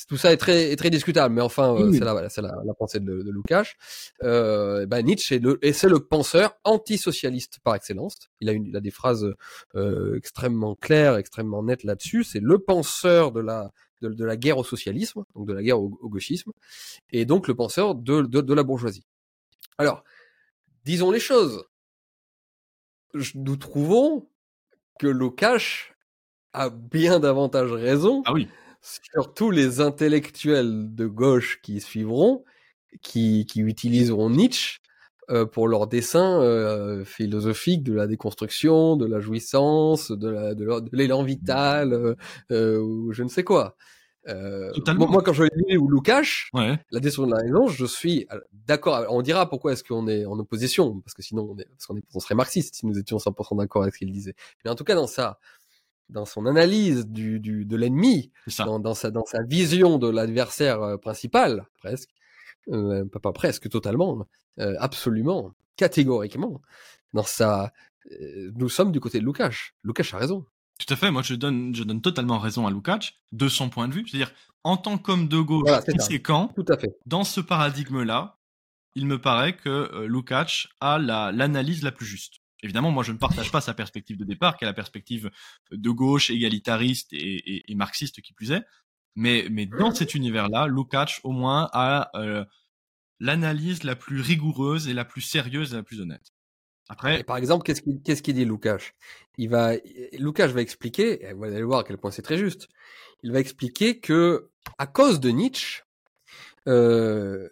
tout ça est très, est très discutable, mais enfin, euh, c'est la, c'est la, la, pensée de, de Lukács. Euh, ben Nietzsche est le, et c'est le penseur antisocialiste par excellence. Il a, une, il a des phrases euh, extrêmement claires, extrêmement nettes là-dessus. C'est le penseur de la, de, de, la guerre au socialisme, donc de la guerre au, au gauchisme, et donc le penseur de, de, de la bourgeoisie. Alors, disons les choses. Nous trouvons que Lukács a bien davantage raison. Ah oui sur tous les intellectuels de gauche qui suivront, qui, qui utiliseront Nietzsche euh, pour leur dessin euh, philosophique de la déconstruction, de la jouissance, de la de l'élan vital, euh, euh, ou je ne sais quoi. Euh, moi, quand je lis ou Lukács, ouais. la description de la raison, je suis d'accord. On dira pourquoi est-ce qu'on est en opposition, parce que sinon on, est, parce qu'on on serait marxiste si nous étions 100% d'accord avec ce qu'il disait. Mais en tout cas, dans ça, dans son analyse du, du de l'ennemi, dans, dans, sa, dans sa vision de l'adversaire euh, principal, presque, euh, pas, pas, presque, totalement, euh, absolument, catégoriquement, dans sa, euh, nous sommes du côté de Lukács. Lukács a raison. Tout à fait. Moi, je donne, je donne totalement raison à Lukács de son point de vue. C'est-à-dire, en tant qu'homme de gauche conséquent, Tout à fait. dans ce paradigme-là, il me paraît que Lukács a l'analyse la, plus juste. Évidemment, moi, je ne partage pas sa perspective de départ, qui est la perspective de gauche, égalitariste et, marxiste qui plus est. Mais, mais dans cet univers-là, Lukács, au moins, a euh, l'analyse la plus rigoureuse et la plus sérieuse et la plus honnête. Après, et par exemple, qu'est-ce qu'il qu'est-ce qu'il dit Lukács? Il va Lukács va expliquer, et vous allez voir à quel point c'est très juste. Il va expliquer que à cause de Nietzsche, euh,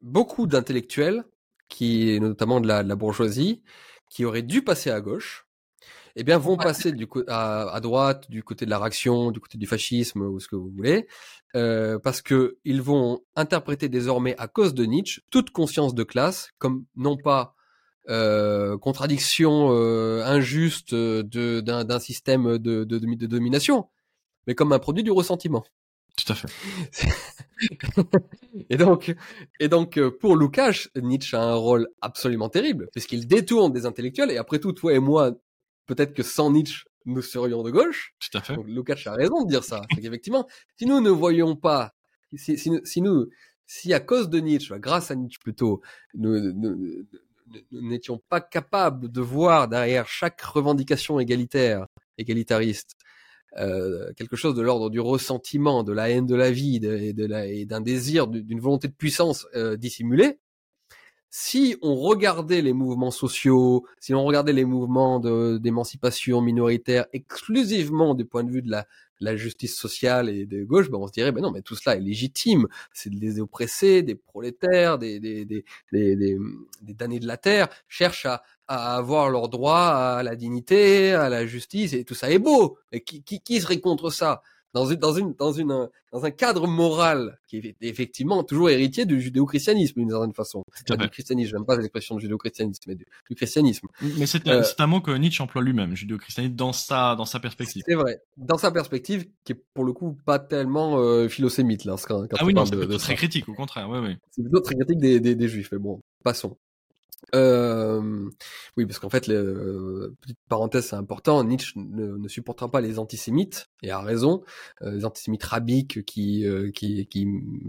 beaucoup d'intellectuels, qui notamment de la, de la, bourgeoisie, qui auraient dû passer à gauche, eh bien vont passer du à, à, droite, du côté de la réaction, du côté du fascisme ou ce que vous voulez, euh, parce que ils vont interpréter désormais à cause de Nietzsche toute conscience de classe comme non pas euh, contradiction euh, injuste de, d'un, système de, de, de, domination, mais comme un produit du ressentiment. Tout à fait. (laughs) et donc, et donc pour Lukács, Nietzsche a un rôle absolument terrible, puisqu'il détourne des intellectuels, et après tout, toi et moi, peut-être que sans Nietzsche, nous serions de gauche. Tout à fait. Donc Lukács a raison de dire ça. C'est qu'effectivement, si nous ne voyons pas, si, si, si nous, si à cause de Nietzsche, grâce à Nietzsche plutôt, nous, nous, nous n'étions pas capables de voir derrière chaque revendication égalitaire, égalitariste, euh, quelque chose de l'ordre du ressentiment, de la haine de la vie de et d'un désir, d'une volonté de puissance euh, dissimulée. Si on regardait les mouvements sociaux, si on regardait les mouvements d'émancipation minoritaire exclusivement du point de vue de la, justice sociale et de gauche, ben on se dirait, ben non, mais tout cela est légitime. C'est des oppressés, des prolétaires, des, des, des, des, damnés de la terre, cherchent à, à avoir leur droit à la dignité, à la justice, et tout ça est beau. Et qui, qui, qui serait contre ça? Dans une, dans une, dans une, dans un cadre moral qui est effectivement toujours héritier du judéo-christianisme d'une certaine façon. Du christianisme, j'aime pas l'expression de judéo-christianisme, mais du, du, christianisme. Mais c'est euh, un mot que Nietzsche emploie lui-même, judéo-christianisme, dans sa, dans sa perspective. C'est vrai, dans sa perspective, qui est pour le coup pas tellement euh, philosémite là, quand, quand ah oui, non, plutôt très critique, au contraire, ouais, ouais. C'est plutôt très critique des, des, des juifs, mais bon, passons. Euh, oui, parce qu'en fait, le, petite parenthèse, c'est important. Nietzsche ne, supportera pas les antisémites, et a raison. Euh, les antisémites rabiques qui, euh, qui, qui,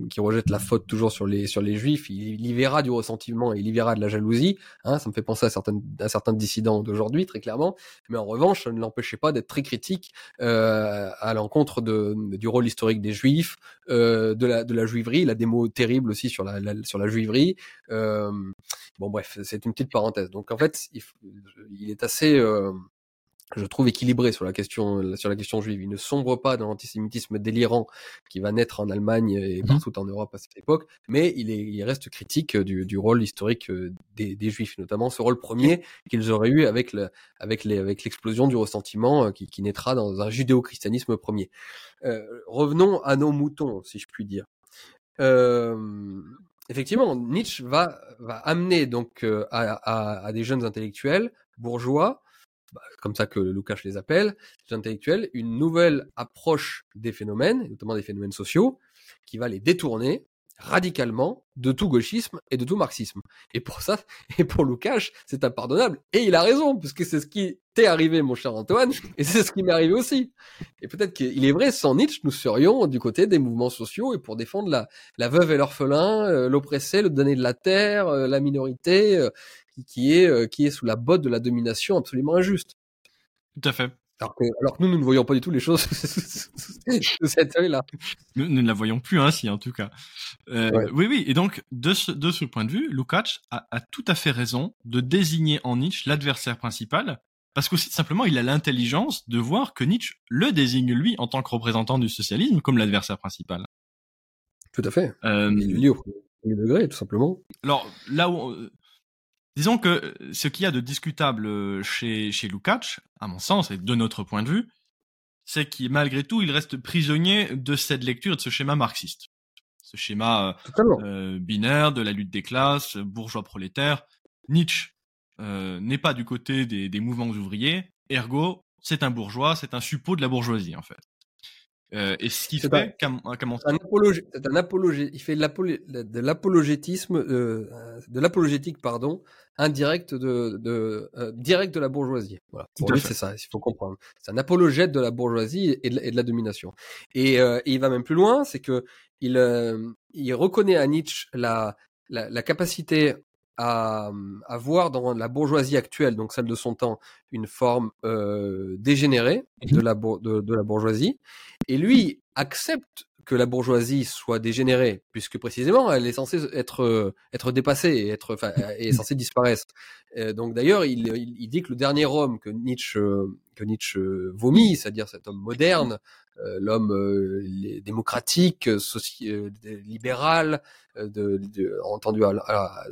qui rejettent la faute toujours sur les, sur les juifs. Il, y verra du ressentiment et il y verra de la jalousie. Hein, ça me fait penser à certaines, à certains dissidents d'aujourd'hui, très clairement. Mais en revanche, ça ne l'empêchait pas d'être très critique euh, à l'encontre de, du rôle historique des juifs, euh, de la, de la juiverie. Il a des mots terribles aussi sur la, la sur la juiverie. Euh, bon, bref c'est une petite parenthèse. Donc en fait, il, il est assez, euh, je trouve équilibré sur la question sur la question juive. Il ne sombre pas dans l'antisémitisme délirant qui va naître en Allemagne et mmh partout en Europe à cette époque, mais il, est, il reste critique du, du rôle historique euh, des, des, juifs, notamment ce rôle premier qu'ils auraient eu avec le, avec les, avec l'explosion du ressentiment euh, qui, qui naîtra dans un judéo-christianisme premier. Euh, revenons à nos moutons, si je puis dire. Euh, effectivement, Nietzsche va, amener donc euh, à, des jeunes intellectuels bourgeois, bah, comme ça que Lukács les appelle, intellectuels, une nouvelle approche des phénomènes, notamment des phénomènes sociaux, qui va les détourner radicalement de tout gauchisme et de tout marxisme. Et pour ça, (laughs) et pour Lukács, c'est impardonnable. Et il a raison, puisque c'est ce qui t'est arrivé, mon cher Antoine, (laughs) et c'est ce qui m'est arrivé aussi. Et peut-être qu'il est vrai, sans Nietzsche, nous serions du côté des mouvements sociaux et pour défendre la, la veuve et l'orphelin, euh, l'oppressé, le donné de la terre, euh, la minorité, euh, qui, qui, est, qui est sous la botte de la domination absolument injuste. Tout à fait. Alors que, alors que nous, nous ne voyons pas du tout les choses (laughs) de cet œil-là. Nous, nous, ne la voyons plus ainsi, en tout cas. Euh, ouais. Oui, oui. Et donc, de ce, de ce point de vue, Lukács a, a tout à fait raison de désigner en Nietzsche l'adversaire principal, parce qu'aussi simplement, il a l'intelligence de voir que Nietzsche le désigne lui en tant que représentant du socialisme comme l'adversaire principal. Tout à fait. Euh, il lui au premier degré, tout simplement. Alors, là où, Disons que ce qu'il y a de discutable chez, chez Lukács, à mon sens, et de notre point de vue, c'est qu'il, malgré tout, il reste prisonnier de cette lecture et de ce schéma marxiste. Ce schéma euh, binaire de la lutte des classes, bourgeois prolétaire. Nietzsche euh, n'est pas du côté des, des, mouvements ouvriers, ergo, c'est un bourgeois, c'est un suppôt de la bourgeoisie en fait. Euh, et ce qui fait un apologé, c'est un apologé, il fait de l'apologétisme, euh, de l'apologétique pardon, indirect de, de euh, direct de la bourgeoisie. Voilà. Pour lui, c'est ça, il faut comprendre. C'est un apologète de la bourgeoisie et de, et de la domination. Et, et, il va même plus loin, c'est que il, il reconnaît à Nietzsche la, la, la capacité à, à, voir dans la bourgeoisie actuelle, donc celle de son temps, une forme euh, dégénérée de la, de, de, la bourgeoisie. Et lui accepte que la bourgeoisie soit dégénérée, puisque précisément elle est censée être être dépassée et être enfin, est censée disparaître. donc d'ailleurs, il, il, dit que le dernier homme que Nietzsche que Nietzsche vomit, c'est-à-dire cet homme moderne, euh, l'homme euh, démocratique, libéral, de, de, entendu à, à,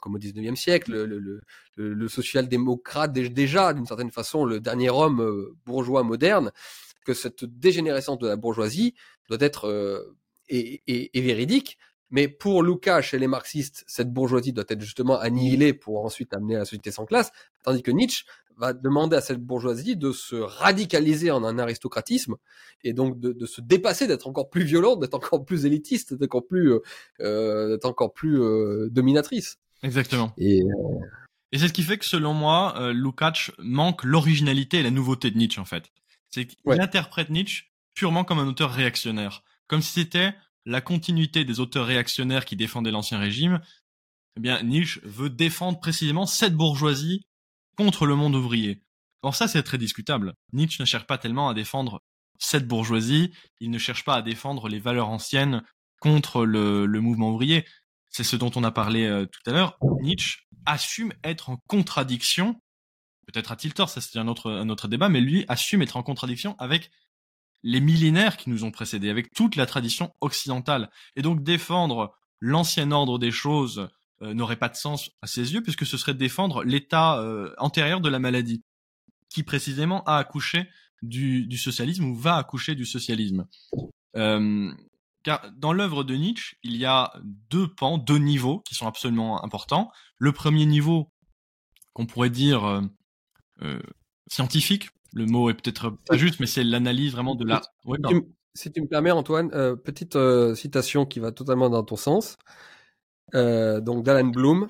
comme au 19e siècle, le, le, le, le social-démocrate déjà d'une certaine façon le dernier homme bourgeois moderne, que cette dégénérescence de la bourgeoisie doit être euh, et, et, et, véridique. Mais pour Lukács et les marxistes, cette bourgeoisie doit être justement annihilée pour ensuite amener à la société sans classe, tandis que Nietzsche va demander à cette bourgeoisie de se radicaliser en un aristocratisme et donc de, de se dépasser, d'être encore plus violente, d'être encore plus élitiste, d'être encore plus, euh, euh d'être encore plus euh, dominatrice. Exactement. Et, et c'est ce qui fait que selon moi, euh, Lukács manque l'originalité et la nouveauté de Nietzsche en fait. C'est qu'il interprète Nietzsche purement comme un auteur réactionnaire, comme si c'était la continuité des auteurs réactionnaires qui défendaient l'ancien régime. Eh bien, Nietzsche veut défendre précisément cette bourgeoisie contre le monde ouvrier. Or ça, c'est très discutable. Nietzsche ne cherche pas tellement à défendre cette bourgeoisie, il ne cherche pas à défendre les valeurs anciennes contre le, le mouvement ouvrier. C'est ce dont on a parlé euh, tout à l'heure. Nietzsche assume être en contradiction peut-être a-t-il tort, ça c'est un autre, un autre débat, mais lui assume être en contradiction avec les millénaires qui nous ont précédés, avec toute la tradition occidentale. Et donc défendre l'ancien ordre des choses euh, n'aurait pas de sens à ses yeux, puisque ce serait défendre l'état euh, antérieur de la maladie, qui précisément a accouché du, du socialisme ou va accoucher du socialisme. Euh, car dans l'œuvre de Nietzsche, il y a deux pans, deux niveaux qui sont absolument importants. Le premier niveau, qu'on pourrait dire euh, scientifique. Le mot est peut-être pas juste, mais c'est l'analyse vraiment de la. si, tu, me permets, Antoine, euh, petite euh, citation qui va totalement dans ton sens. Euh, donc d'Alan Bloom.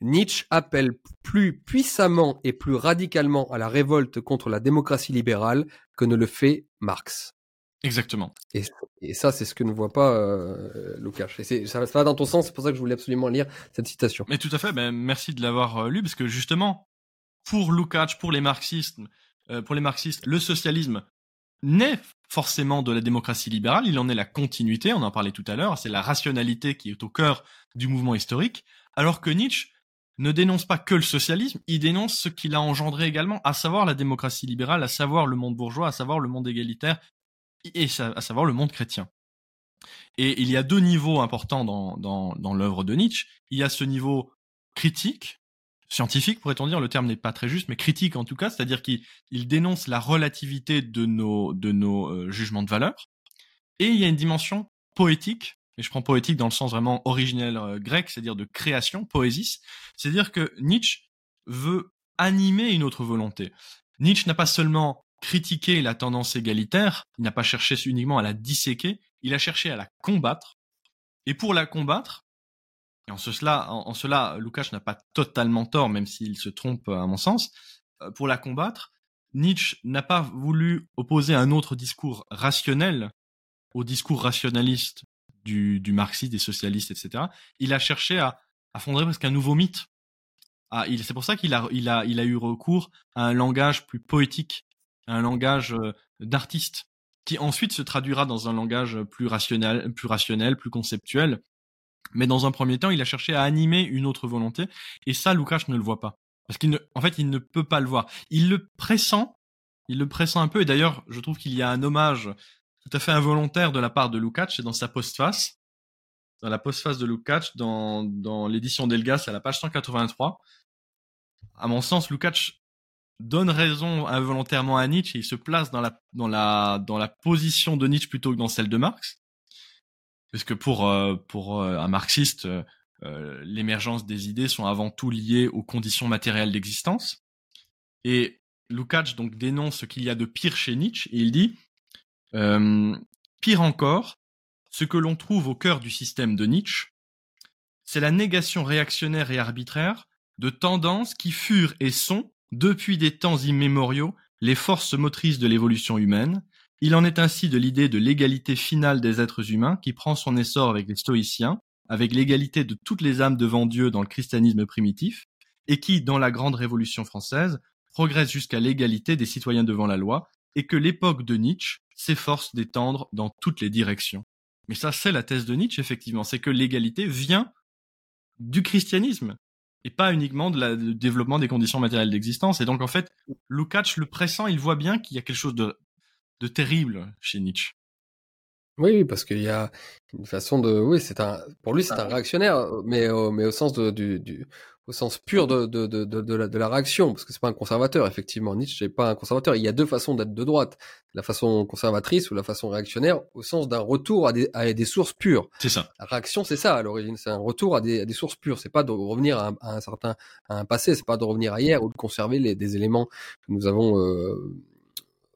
Nietzsche appelle plus puissamment et plus radicalement à la révolte contre la démocratie libérale que ne le fait Marx. Exactement. Et, et ça, c'est ce que ne voit pas euh, Lukács. Et ça, ça va dans ton sens, c'est pour ça que je voulais absolument lire cette citation. Mais tout à fait, ben, merci de l'avoir lu, parce que justement, pour Lukács, pour les marxistes, euh, pour les marxistes, le socialisme n'est forcément de la démocratie libérale, il en est la continuité, on en parlait tout à l'heure, c'est la rationalité qui est au cœur du mouvement historique, alors que Nietzsche ne dénonce pas que le socialisme, il dénonce ce qu'il a engendré également, à savoir la démocratie libérale, à savoir le monde bourgeois, à savoir le monde égalitaire, et à savoir le monde chrétien. Et il y a deux niveaux importants dans, dans, dans l'œuvre de Nietzsche. Il y a ce niveau critique, scientifique, pourrait-on dire, le terme n'est pas très juste, mais critique en tout cas, c'est-à-dire qu'il dénonce la relativité de nos, de nos euh, jugements de valeur. Et il y a une dimension poétique, et je prends poétique dans le sens vraiment originel euh, grec, c'est-à-dire de création, poésis, c'est-à-dire que Nietzsche veut animer une autre volonté. Nietzsche n'a pas seulement critiqué la tendance égalitaire, il n'a pas cherché uniquement à la disséquer, il a cherché à la combattre. Et pour la combattre, en, cela, en, cela, Lukács n'a pas totalement tort, même s'il se trompe à mon sens. Euh, pour la combattre, Nietzsche n'a pas voulu opposer un autre discours rationnel au discours rationaliste du, du marxiste, des socialistes, etc. Il a cherché à, à presque un nouveau mythe. Ah, c'est pour ça qu'il a, il a, il a eu recours à un langage plus poétique, à un langage euh, d'artiste, qui ensuite se traduira dans un langage plus rationnel, plus rationnel, plus conceptuel, mais dans un premier temps, il a cherché à animer une autre volonté, et ça, Lukács ne le voit pas. Parce qu'il ne, en fait, il ne peut pas le voir. Il le pressent, il le pressent un peu, et d'ailleurs, je trouve qu'il y a un hommage tout à fait involontaire de la part de Lukács, dans sa postface, dans la postface de Lukács, dans, dans l'édition d'Elgas, à la page 183. À mon sens, Lukács donne raison involontairement à Nietzsche, et il se place dans la, dans la, dans la position de Nietzsche plutôt que dans celle de Marx parce que pour euh, euh, un marxiste, euh, l'émergence des idées sont avant tout liées aux conditions matérielles d'existence. Et Lukács donc dénonce ce qu'il y a de pire chez Nietzsche et il dit pire encore, ce que l'on trouve au cœur du système de Nietzsche, c'est la négation réactionnaire et arbitraire de tendances qui furent et sont, depuis des temps immémoriaux, les forces motrices de l'évolution humaine. Il en est ainsi de l'idée de l'égalité finale des êtres humains qui prend son essor avec les stoïciens, avec l'égalité de toutes les âmes devant Dieu dans le christianisme primitif, et qui, dans la grande révolution française, progresse jusqu'à l'égalité des citoyens devant la loi, et que l'époque de Nietzsche s'efforce d'étendre dans toutes les directions. Mais ça, c'est la thèse de Nietzsche, effectivement, c'est que l'égalité vient du christianisme et pas uniquement de la, du développement des conditions matérielles d'existence. Et donc, en fait, Lukács, le pressant, il voit bien qu'il y a quelque chose de, de terrible chez Nietzsche. Oui, parce qu'il y a une façon de, oui, c'est un, pour lui, c'est un réactionnaire, mais, mais au sens de, du, du, au sens pur de, de, de, de, la, de la réaction, parce que c'est pas un conservateur, effectivement. Nietzsche n'est pas un conservateur. Il y a deux façons d'être de droite. La façon conservatrice ou la façon réactionnaire, au sens d'un retour à des, à des sources pures. C'est ça. La réaction, c'est ça, à l'origine. C'est un retour à des, à des sources pures. C'est pas de revenir à un, à un certain, à un passé. C'est pas de revenir à hier ou de conserver les, des éléments que nous avons, euh,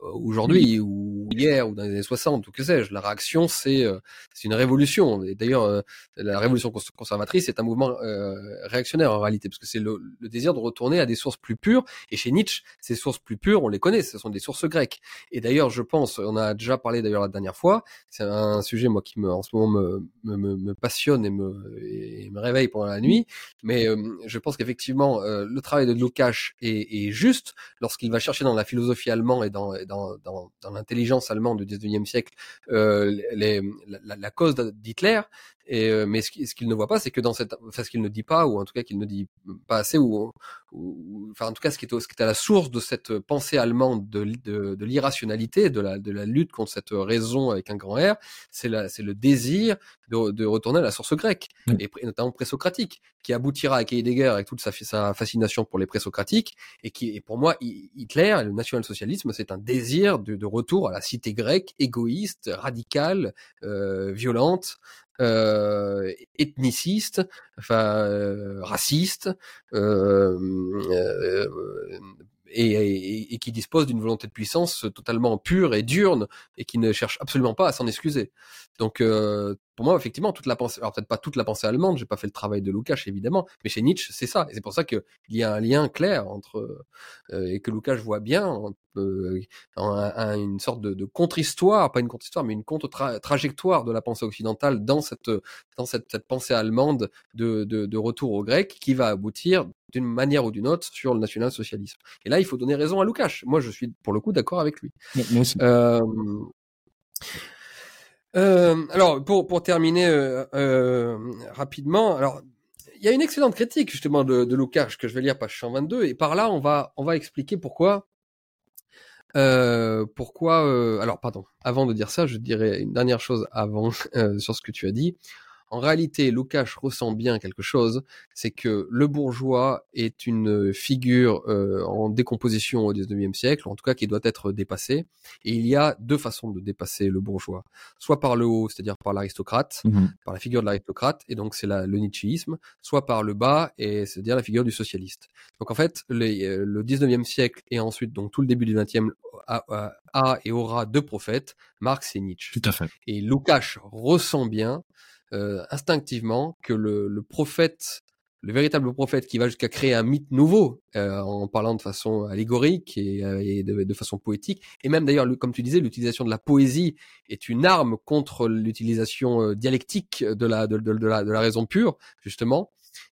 aujourd'hui ou hier ou dans les années 60 ou que sais-je. La réaction, c'est euh, c'est une révolution. Et d'ailleurs, euh, la révolution conservatrice est un mouvement euh, réactionnaire en réalité, parce que c'est le, le, désir de retourner à des sources plus pures. Et chez Nietzsche, ces sources plus pures, on les connaît, ce sont des sources grecques. Et d'ailleurs, je pense, on a déjà parlé d'ailleurs la dernière fois, c'est un sujet moi qui me en ce moment me, me, me passionne et me, et me réveille pendant la nuit. Mais je pense qu'effectivement, le travail de Lukács est, est juste lorsqu'il va chercher dans la philosophie allemande et dans dans, dans, l'intelligence allemande du 19e siècle euh, la, cause d'Hitler. Et, euh, mais ce qu'il ne voit pas, c'est que dans cette, enfin ce qu'il ne dit pas, ou en tout cas qu'il ne dit pas assez, ou, ou, enfin en tout cas ce qui, est, ce qui est à la source de cette pensée allemande de, de, de l'irrationalité, de la, de la lutte contre cette raison avec un grand R, c'est le désir de, de, retourner à la source grecque, et notamment présocratique, qui aboutira à Heidegger avec toute sa, sa fascination pour les présocratiques, et qui, et pour moi, Hitler, le national-socialisme, c'est un désir de, de, retour à la cité grecque, égoïste, radicale, euh, violente, euh, ethniciste, enfin euh, raciste, euh, euh et, et, et, qui dispose d'une volonté de puissance totalement pure et diurne et qui ne cherche absolument pas à s'en excuser. Donc euh, pour moi, effectivement, toute la pensée, alors peut-être pas toute la pensée allemande, j'ai pas fait le travail de Lukács évidemment, mais chez Nietzsche, c'est ça. Et c'est pour ça qu'il y a un lien clair entre, euh, et que Lukács voit bien, euh, une sorte de, de contre-histoire, pas une contre-histoire, mais une contre-trajectoire de la pensée occidentale dans cette, dans cette, cette pensée allemande de, de, de, retour au grec qui va aboutir d'une manière ou d'une autre sur le national-socialisme. Et là, il faut donner raison à Lukács. Moi, je suis pour le coup d'accord avec lui. Euh, euh, alors, pour, pour terminer euh, rapidement, alors il y a une excellente critique justement de, de Lukács que je vais lire page 122 et par là on va on va expliquer pourquoi euh, pourquoi euh, alors pardon avant de dire ça je dirais une dernière chose avant sur ce que tu as dit en réalité, Lukács ressent bien quelque chose, c'est que le bourgeois est une figure euh, en décomposition au XIXe siècle, en tout cas qui doit être dépassée. Et il y a deux façons de dépasser le bourgeois. Soit par le haut, c'est-à-dire par l'aristocrate, mhm. par la figure de l'aristocrate, et donc c'est le nietzschéisme, soit par le bas, et c'est-à-dire la figure du socialiste. Donc en fait, les, euh, le XIXe siècle et ensuite donc tout le début du XXe a, a, et aura deux prophètes, Marx et Nietzsche. Tout à fait. Et Lukács ressent bien euh, instinctivement que le, le, prophète, le véritable prophète qui va jusqu'à créer un mythe nouveau euh, en parlant de façon allégorique et, euh, de, façon poétique, et même d'ailleurs, comme tu disais, l'utilisation de la poésie est une arme contre l'utilisation euh, dialectique de la, de, la, de la raison pure, justement.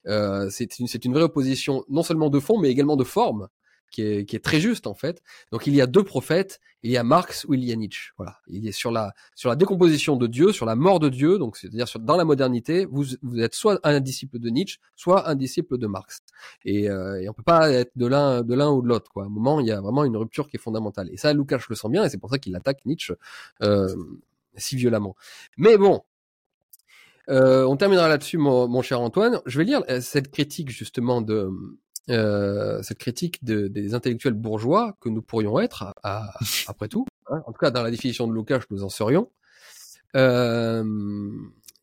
Euh, c'est une, une vraie opposition non seulement de fond, mais également de forme qui est, qui est très juste en fait. Donc il y a deux prophètes, il y a Marx ou il y a Nietzsche. Voilà, il est sur la sur la décomposition de Dieu, sur la mort de Dieu. Donc c'est-à-dire dans la modernité, vous vous êtes soit un disciple de Nietzsche, soit un disciple de Marx. Et, euh, et on peut pas être de l'un de l'un ou de l'autre. Quoi. À un moment, il y a vraiment une rupture qui est fondamentale. Et ça, Lukács le sent bien, et c'est pour ça qu'il attaque Nietzsche euh, si violemment. Mais bon, euh, on terminera là-dessus, mon, mon, cher Antoine. Je vais lire euh, cette critique justement de euh, cette critique de, des intellectuels bourgeois que nous pourrions être, à, (laughs) après tout. Hein. En tout cas, dans la définition de Lukács, nous en serions. Euh,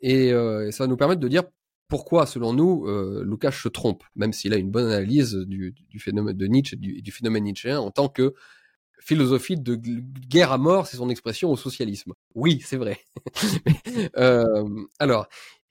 et, euh, ça va nous permettre de dire pourquoi, selon nous, euh, Lukács se trompe, même s'il a une bonne analyse du, phénomène de Nietzsche et du, phénomène Nietzschéen en tant que philosophie de guerre à mort, c'est son expression au socialisme. Oui, c'est vrai. (laughs) euh, alors,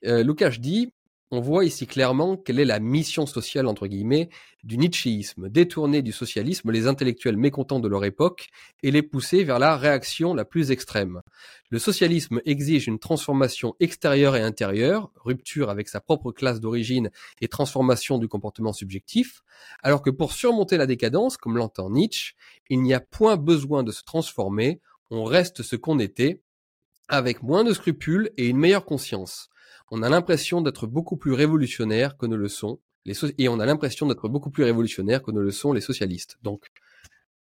euh, Lukács dit on voit ici clairement quelle est la mission sociale, entre guillemets, du nietzschéisme, détourner du socialisme les intellectuels mécontents de leur époque et les pousser vers la réaction la plus extrême. Le socialisme exige une transformation extérieure et intérieure, rupture avec sa propre classe d'origine et transformation du comportement subjectif, alors que pour surmonter la décadence, comme l'entend Nietzsche, il n'y a point besoin de se transformer, on reste ce qu'on était, avec moins de scrupules et une meilleure conscience on a l'impression d'être beaucoup plus révolutionnaire que ne le sont les et on a l'impression d'être beaucoup plus révolutionnaire que ne le sont les socialistes. Donc,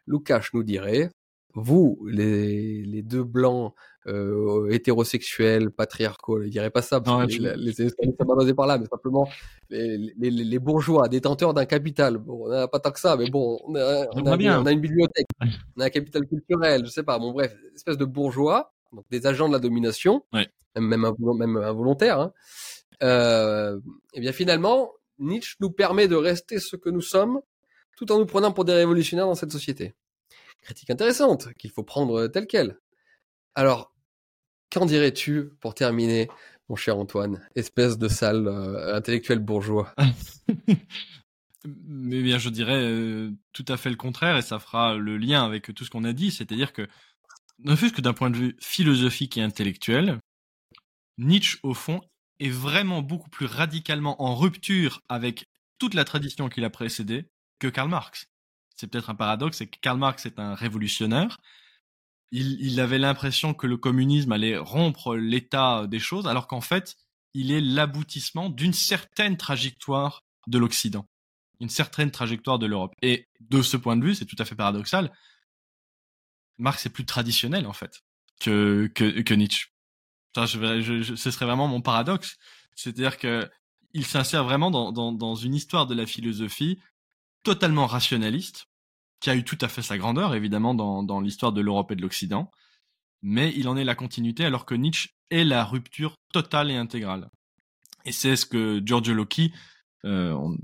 Lukács nous dirait, vous, les, les deux blancs euh, hétérosexuels, patriarcaux, il dirait pas ça, parce que les, les, basé par là, mais simplement les, les, les bourgeois, détenteurs d'un capital. Bon, on n'a pas tant que ça, mais bon, on a, on a, on a une bibliothèque, on a un capital culturel, je sais pas. Bon, bref, espèce de bourgeois, donc des agents de la domination, ouais même, même involontaire, hein, euh, et bien finalement, Nietzsche nous permet de rester ce que nous sommes, tout en nous prenant pour des révolutionnaires dans cette société. Critique intéressante, qu'il faut prendre telle quelle. Alors, qu'en dirais-tu pour terminer, mon cher Antoine, espèce de sale euh, intellectuel bourgeois? (laughs) Mais bien, je dirais euh, tout à fait le contraire, et ça fera le lien avec tout ce qu'on a dit, c'est-à-dire que, ne fût-ce que d'un point de vue philosophique et intellectuel, Nietzsche, au fond, est vraiment beaucoup plus radicalement en rupture avec toute la tradition qui l'a précédé que Karl Marx. C'est peut-être un paradoxe, c'est que Karl Marx est un révolutionnaire. Il, avait l'impression que le communisme allait rompre l'état des choses, alors qu'en fait, il est l'aboutissement d'une certaine trajectoire de l'Occident, une certaine trajectoire de l'Europe. Et de ce point de vue, c'est tout à fait paradoxal. Marx est plus traditionnel en fait que, que Nietzsche ce serait vraiment mon paradoxe. C'est-à-dire que il s'insère vraiment dans, dans, une histoire de la philosophie totalement rationaliste, qui a eu tout à fait sa grandeur, évidemment, dans, dans l'histoire de l'Europe et de l'Occident, mais il en est la continuité, alors que Nietzsche est la rupture totale et intégrale. Et c'est ce que Giorgio Locchi, euh, on,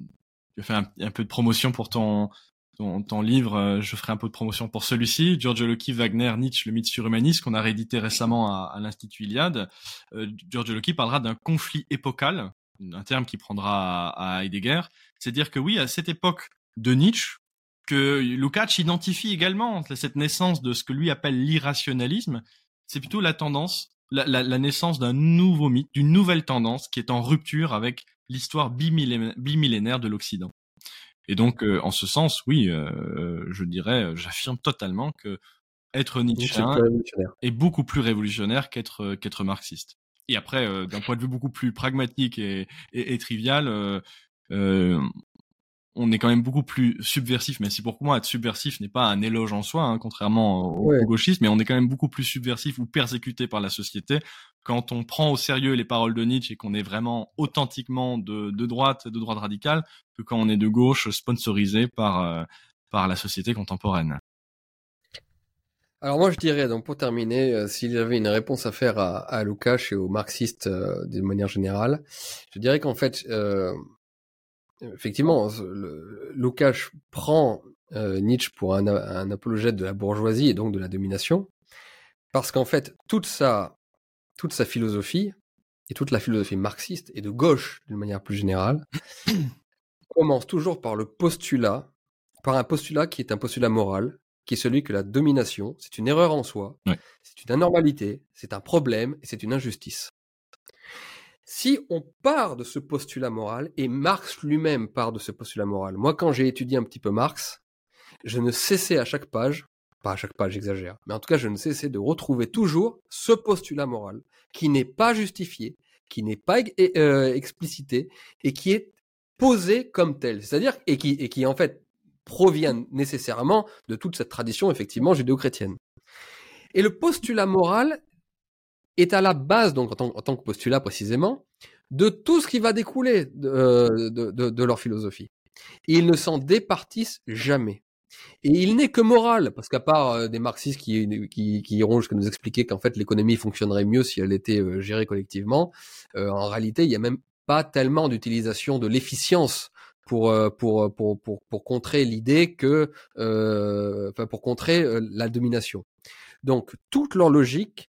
je fais un, peu de promotion pour ton, ton, livre, euh, je ferai un peu de promotion pour celui-ci, Giorgio Locchi, Wagner, Nietzsche, le mythe surhumaniste, qu'on a réédité récemment à, à l'Institut Iliade. Euh, Giorgio Locchi parlera d'un conflit épocal, un terme qui prendra à, à Heidegger. C'est-à-dire que oui, à cette époque de Nietzsche, que Lukács identifie également cette naissance de ce que lui appelle l'irrationalisme, c'est plutôt la tendance, la, la, la naissance d'un nouveau mythe, d'une nouvelle tendance qui est en rupture avec l'histoire bimillénaire de l'Occident. Et donc, euh, en ce sens, oui, euh, je dirais, euh, j'affirme totalement que être Nietzschean est beaucoup plus révolutionnaire qu'être qu'être marxiste. Et après, d'un point de vue beaucoup plus pragmatique et, et, et trivial, on est quand même beaucoup plus subversif, mais si pour moi être subversif n'est pas un éloge en soi, hein, contrairement au, gauchisme, mais on est quand même beaucoup plus subversif ou persécuté par la société quand on prend au sérieux les paroles de Nietzsche et qu'on est vraiment authentiquement de, de droite, de droite radicale, que quand on est de gauche sponsorisé par, euh, par la société contemporaine. Alors moi je dirais, donc pour terminer, euh, s'il y avait une réponse à faire à, à Lukács et aux marxistes euh, de manière générale, je dirais qu'en fait, effectivement, le, Lukács prend Nietzsche pour un, un apologète de la bourgeoisie et donc de la domination, parce qu'en fait, toute sa toute sa philosophie, et toute la philosophie marxiste et de gauche d'une manière plus générale, (clears throat) commence toujours par le postulat, par un postulat qui est un postulat moral, qui est celui que la domination, c'est une erreur en soi, c'est une anormalité, c'est un problème et c'est une injustice. Si on part de ce postulat moral, et Marx lui-même part de ce postulat moral, moi quand j'ai étudié un petit peu Marx, je ne cessais à chaque page pas à chaque page, j'exagère, mais en tout cas, je ne cessais de retrouver toujours ce postulat moral qui n'est pas justifié, qui n'est pas euh, explicité et qui est posé comme tel, c'est-à-dire et qui et qui en fait provient nécessairement de toute cette tradition effectivement judéo-chrétienne. Et le postulat moral est à la base, donc en tant, que postulat précisément, de tout ce qui va découler de, euh, de, de leur philosophie. Ils ne s'en départissent jamais. Et il n'est que moral, parce qu'à part euh, des marxistes qui, qui, qui iront jusqu'à nous expliquer qu'en fait l'économie fonctionnerait mieux si elle était euh, gérée collectivement, euh, en réalité il y a même pas tellement d'utilisation de l'efficience pour, pour, pour, pour, pour contrer l'idée que, euh, enfin, pour contrer la domination. Donc, toute leur logique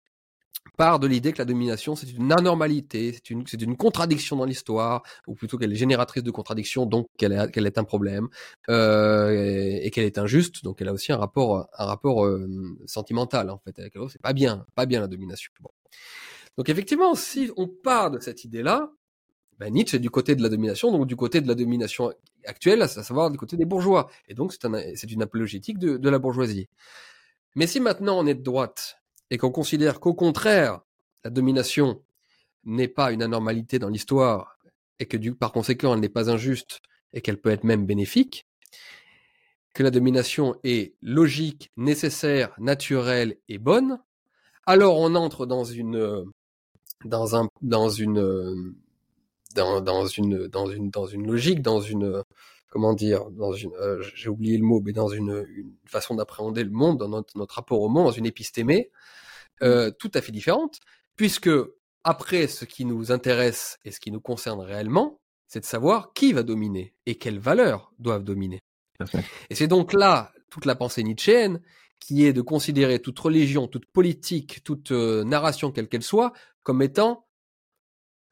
part de l'idée que la domination, c'est une anormalité, c'est une, c'est une contradiction dans l'histoire, ou plutôt qu'elle est génératrice de contradictions, donc qu'elle est, qu'elle est un problème, euh, et, qu'elle est injuste, donc elle a aussi un rapport, un rapport euh, sentimental, en fait, avec l'autre. C'est pas bien, pas bien la domination. Bon. Donc effectivement, si on part de cette idée-là, ben Nietzsche est du côté de la domination, donc du côté de la domination actuelle, à savoir du côté des bourgeois. Et donc c'est, un, une apologétique de, de la bourgeoisie. Mais si maintenant on est de droite et qu'on considère qu'au contraire, la domination n'est pas une anormalité dans l'histoire et que par conséquent elle n'est pas injuste et qu'elle peut être même bénéfique, que la domination est logique, nécessaire, naturelle et bonne, alors on entre dans une dans un dans une logique, dans une comment dire, dans une euh, j'ai oublié le mot, mais dans une, une façon d'appréhender le monde, dans notre, notre rapport au monde, dans une épistémée euh, tout à fait différente, puisque après ce qui nous intéresse et ce qui nous concerne réellement, c'est de savoir qui va dominer et quelles valeurs doivent dominer. Et c'est donc là toute la pensée nietzschéenne qui est de considérer toute religion, toute politique, toute euh, narration quelle qu'elle soit, comme étant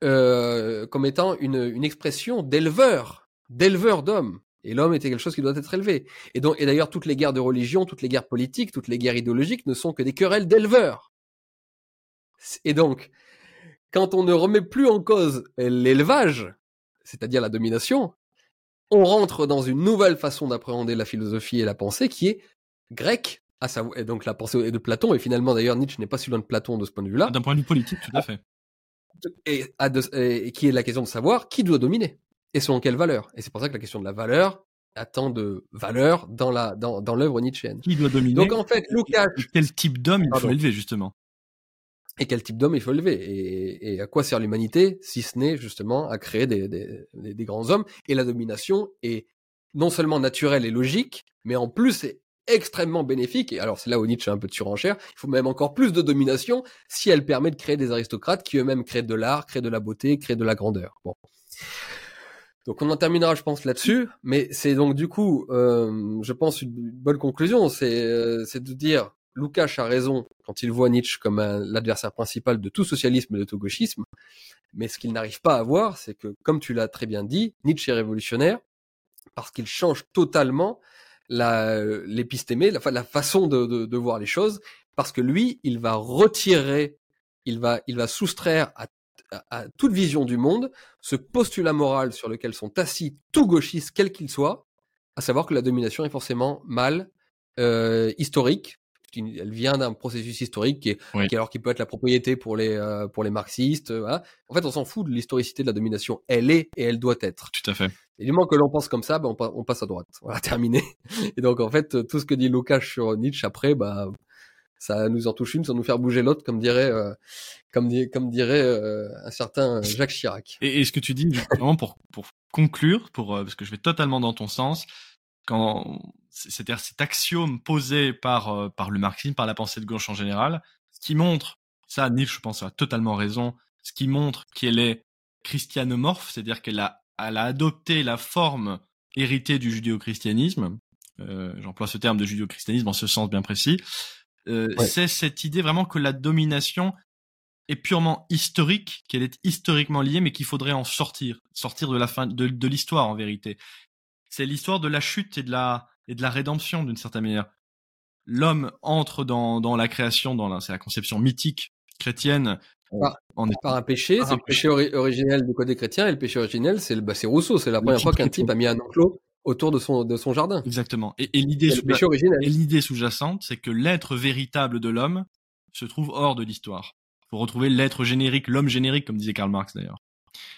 euh, comme étant une, une expression d'éleveur, d'éleveur d'hommes. Et l'homme était quelque chose qui doit être élevé. Et donc, et d'ailleurs, toutes les guerres de religion, toutes les guerres politiques, toutes les guerres idéologiques ne sont que des querelles d'éleveurs. Et donc, quand on ne remet plus en cause l'élevage, c'est-à-dire la domination, on rentre dans une nouvelle façon d'appréhender la philosophie et la pensée qui est grecque, à savoir, et donc la pensée de Platon, et finalement d'ailleurs Nietzsche n'est pas si loin de Platon de ce point de vue-là. D'un point de vue politique, tout à fait. Et, à de, et, qui est la question de savoir qui doit dominer et selon quelle valeur. Et c'est pour ça que la question de la valeur a tant de valeur dans la dans, dans l'œuvre nietzschéenne. Qui doit dominer Donc en fait, Lukács... Quel type d'homme il faut élever justement? Et quel type d'homme il faut élever? Et, et, à quoi sert l'humanité si ce n'est justement à créer des, des, des, grands hommes? Et la domination est non seulement naturelle et logique mais en plus est extrêmement bénéfique. Et alors c'est là où Nietzsche est un peu de surenchère. Il faut même encore plus de domination si elle permet de créer des aristocrates qui eux-mêmes créent de l'art créent de la beauté créent de la grandeur. Bon donc on en terminera, je pense, là-dessus. Mais c'est donc du coup, euh, je pense, une bonne conclusion, c'est euh, de dire Lukács a raison quand il voit Nietzsche comme l'adversaire principal de tout socialisme et de tout gauchisme, mais ce qu'il n'arrive pas à voir, c'est que, comme tu l'as très bien dit, Nietzsche est révolutionnaire parce qu'il change totalement l'épistémée, la, la, façon de, de, de, voir les choses, parce que lui, il va retirer, il va, il va soustraire à, à, à toute vision du monde ce postulat moral sur lequel sont assis tout gauchistes, quel qu'il soit, à savoir que la domination est forcément mal, euh, historique, elle vient d'un processus historique qui, est, oui. qui alors qui peut être la propriété pour les euh, pour les marxistes. Euh. En fait, on s'en fout de l'historicité de la domination. Elle est et elle doit être. Tout à fait. Et du moment que l'on pense comme ça, ben on, on, passe à droite. (laughs) Voilà, terminé. Et donc en fait, tout ce que dit Lukács sur Nietzsche après, bah ça nous en touche une sans nous faire bouger l'autre, comme dirait euh, comme, di comme dirait euh, un certain Jacques Chirac. Et, ce que tu dis vraiment pour pour conclure, pour parce que je vais totalement dans ton sens, quand c'est-à-dire cet axiome posé par euh, par le marxisme, par la pensée de gauche en général, ce qui montre, ça Nietzsche je pense a totalement raison, ce qui montre qu'elle est christianomorphe, c'est-à-dire qu'elle a elle a adopté la forme héritée du judéo-christianisme. Euh, J'emploie ce terme de judéo-christianisme en ce sens bien précis. Euh, ouais. C'est cette idée vraiment que la domination est purement historique, qu'elle est historiquement liée, mais qu'il faudrait en sortir, sortir de la fin de, de l'histoire en vérité. C'est l'histoire de la chute et de la et de la rédemption d'une certaine manière. L'homme entre dans, dans la création, dans la, c'est la conception mythique chrétienne. Par, en est... par un péché, c'est le péché ori originel du côté chrétien, et le péché originel, c'est bah, Rousseau. C'est la première fois qu'un type a mis un enclos autour de son, de son jardin. Exactement. Et, et l'idée sous, sous-jacente, c'est que l'être véritable de l'homme se trouve hors de l'histoire. Faut retrouver l'être générique, l'homme générique, comme disait Karl Marx d'ailleurs.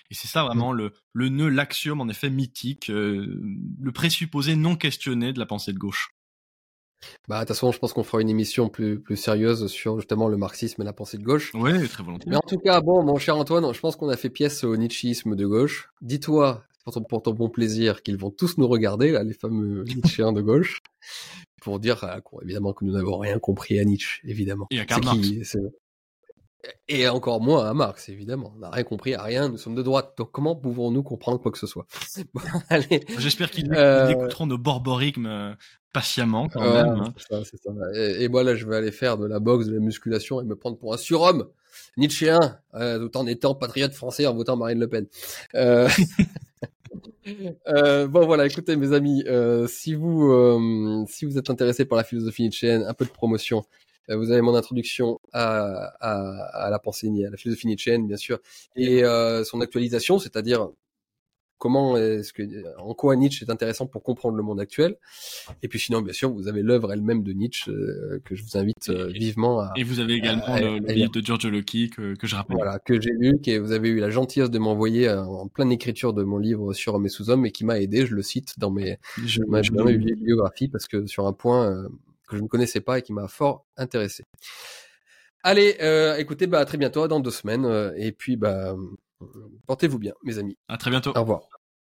Et c'est ça vraiment mmh. le, le nœud, l'axiome en effet mythique, euh, le présupposé non questionné de la pensée de gauche. Bah, de toute façon, je pense qu'on fera une émission plus, plus sérieuse sur justement le marxisme et la pensée de gauche. Oui, très volontiers. Mais en tout cas, bon, mon cher Antoine, je pense qu'on a fait pièce au nietzschisme de gauche. Dis-toi, pour ton, pour ton bon plaisir, qu'ils vont tous nous regarder, là, les fameux (laughs) Nietzschéens de gauche, pour dire, euh, évidemment, que nous n'avons rien compris à Nietzsche, évidemment. Et à Karl Marx. Qui, Et encore moins à Marx, évidemment. On n'a rien compris à rien, nous sommes de droite. Donc comment pouvons-nous comprendre quoi que ce soit? (laughs) (laughs) J'espère qu'ils euh... écouteront nos borborigmes euh, patiemment quand même. Hein. Ça, ça. Et, moi là, je vais aller faire de la boxe, de la musculation et me prendre pour un surhomme Nietzschéen, euh, tout en étant patriote français en votant Marine Le Pen. Euh... Bon voilà, écoutez mes amis, euh, si vous euh, si vous êtes intéressé par la philosophie nietzschéenne, un peu de promotion, euh, vous avez mon introduction à, à, à la pensée, à la philosophie nietzschéenne bien sûr, et euh, son actualisation, c'est-à-dire comment est-ce que en quoi Nietzsche est intéressant pour comprendre le monde actuel. Et puis sinon bien sûr vous avez l'œuvre elle-même de Nietzsche euh, que je vous invite euh, vivement à et vous avez également le, livre de Giorgio Locke que, que je rappelle. Voilà que j'ai lu que vous avez eu la gentillesse de m'envoyer euh, en pleine écriture de mon livre sur Homme et sous-homme et qui m'a aidé je le cite dans mes je, ma, bibliographie parce que sur un point que je ne connaissais pas et qui m'a fort intéressé. Allez, euh, écoutez, bah, à très bientôt, dans deux semaines. et puis, bah, Portez-vous bien, mes amis. À très bientôt. Au revoir.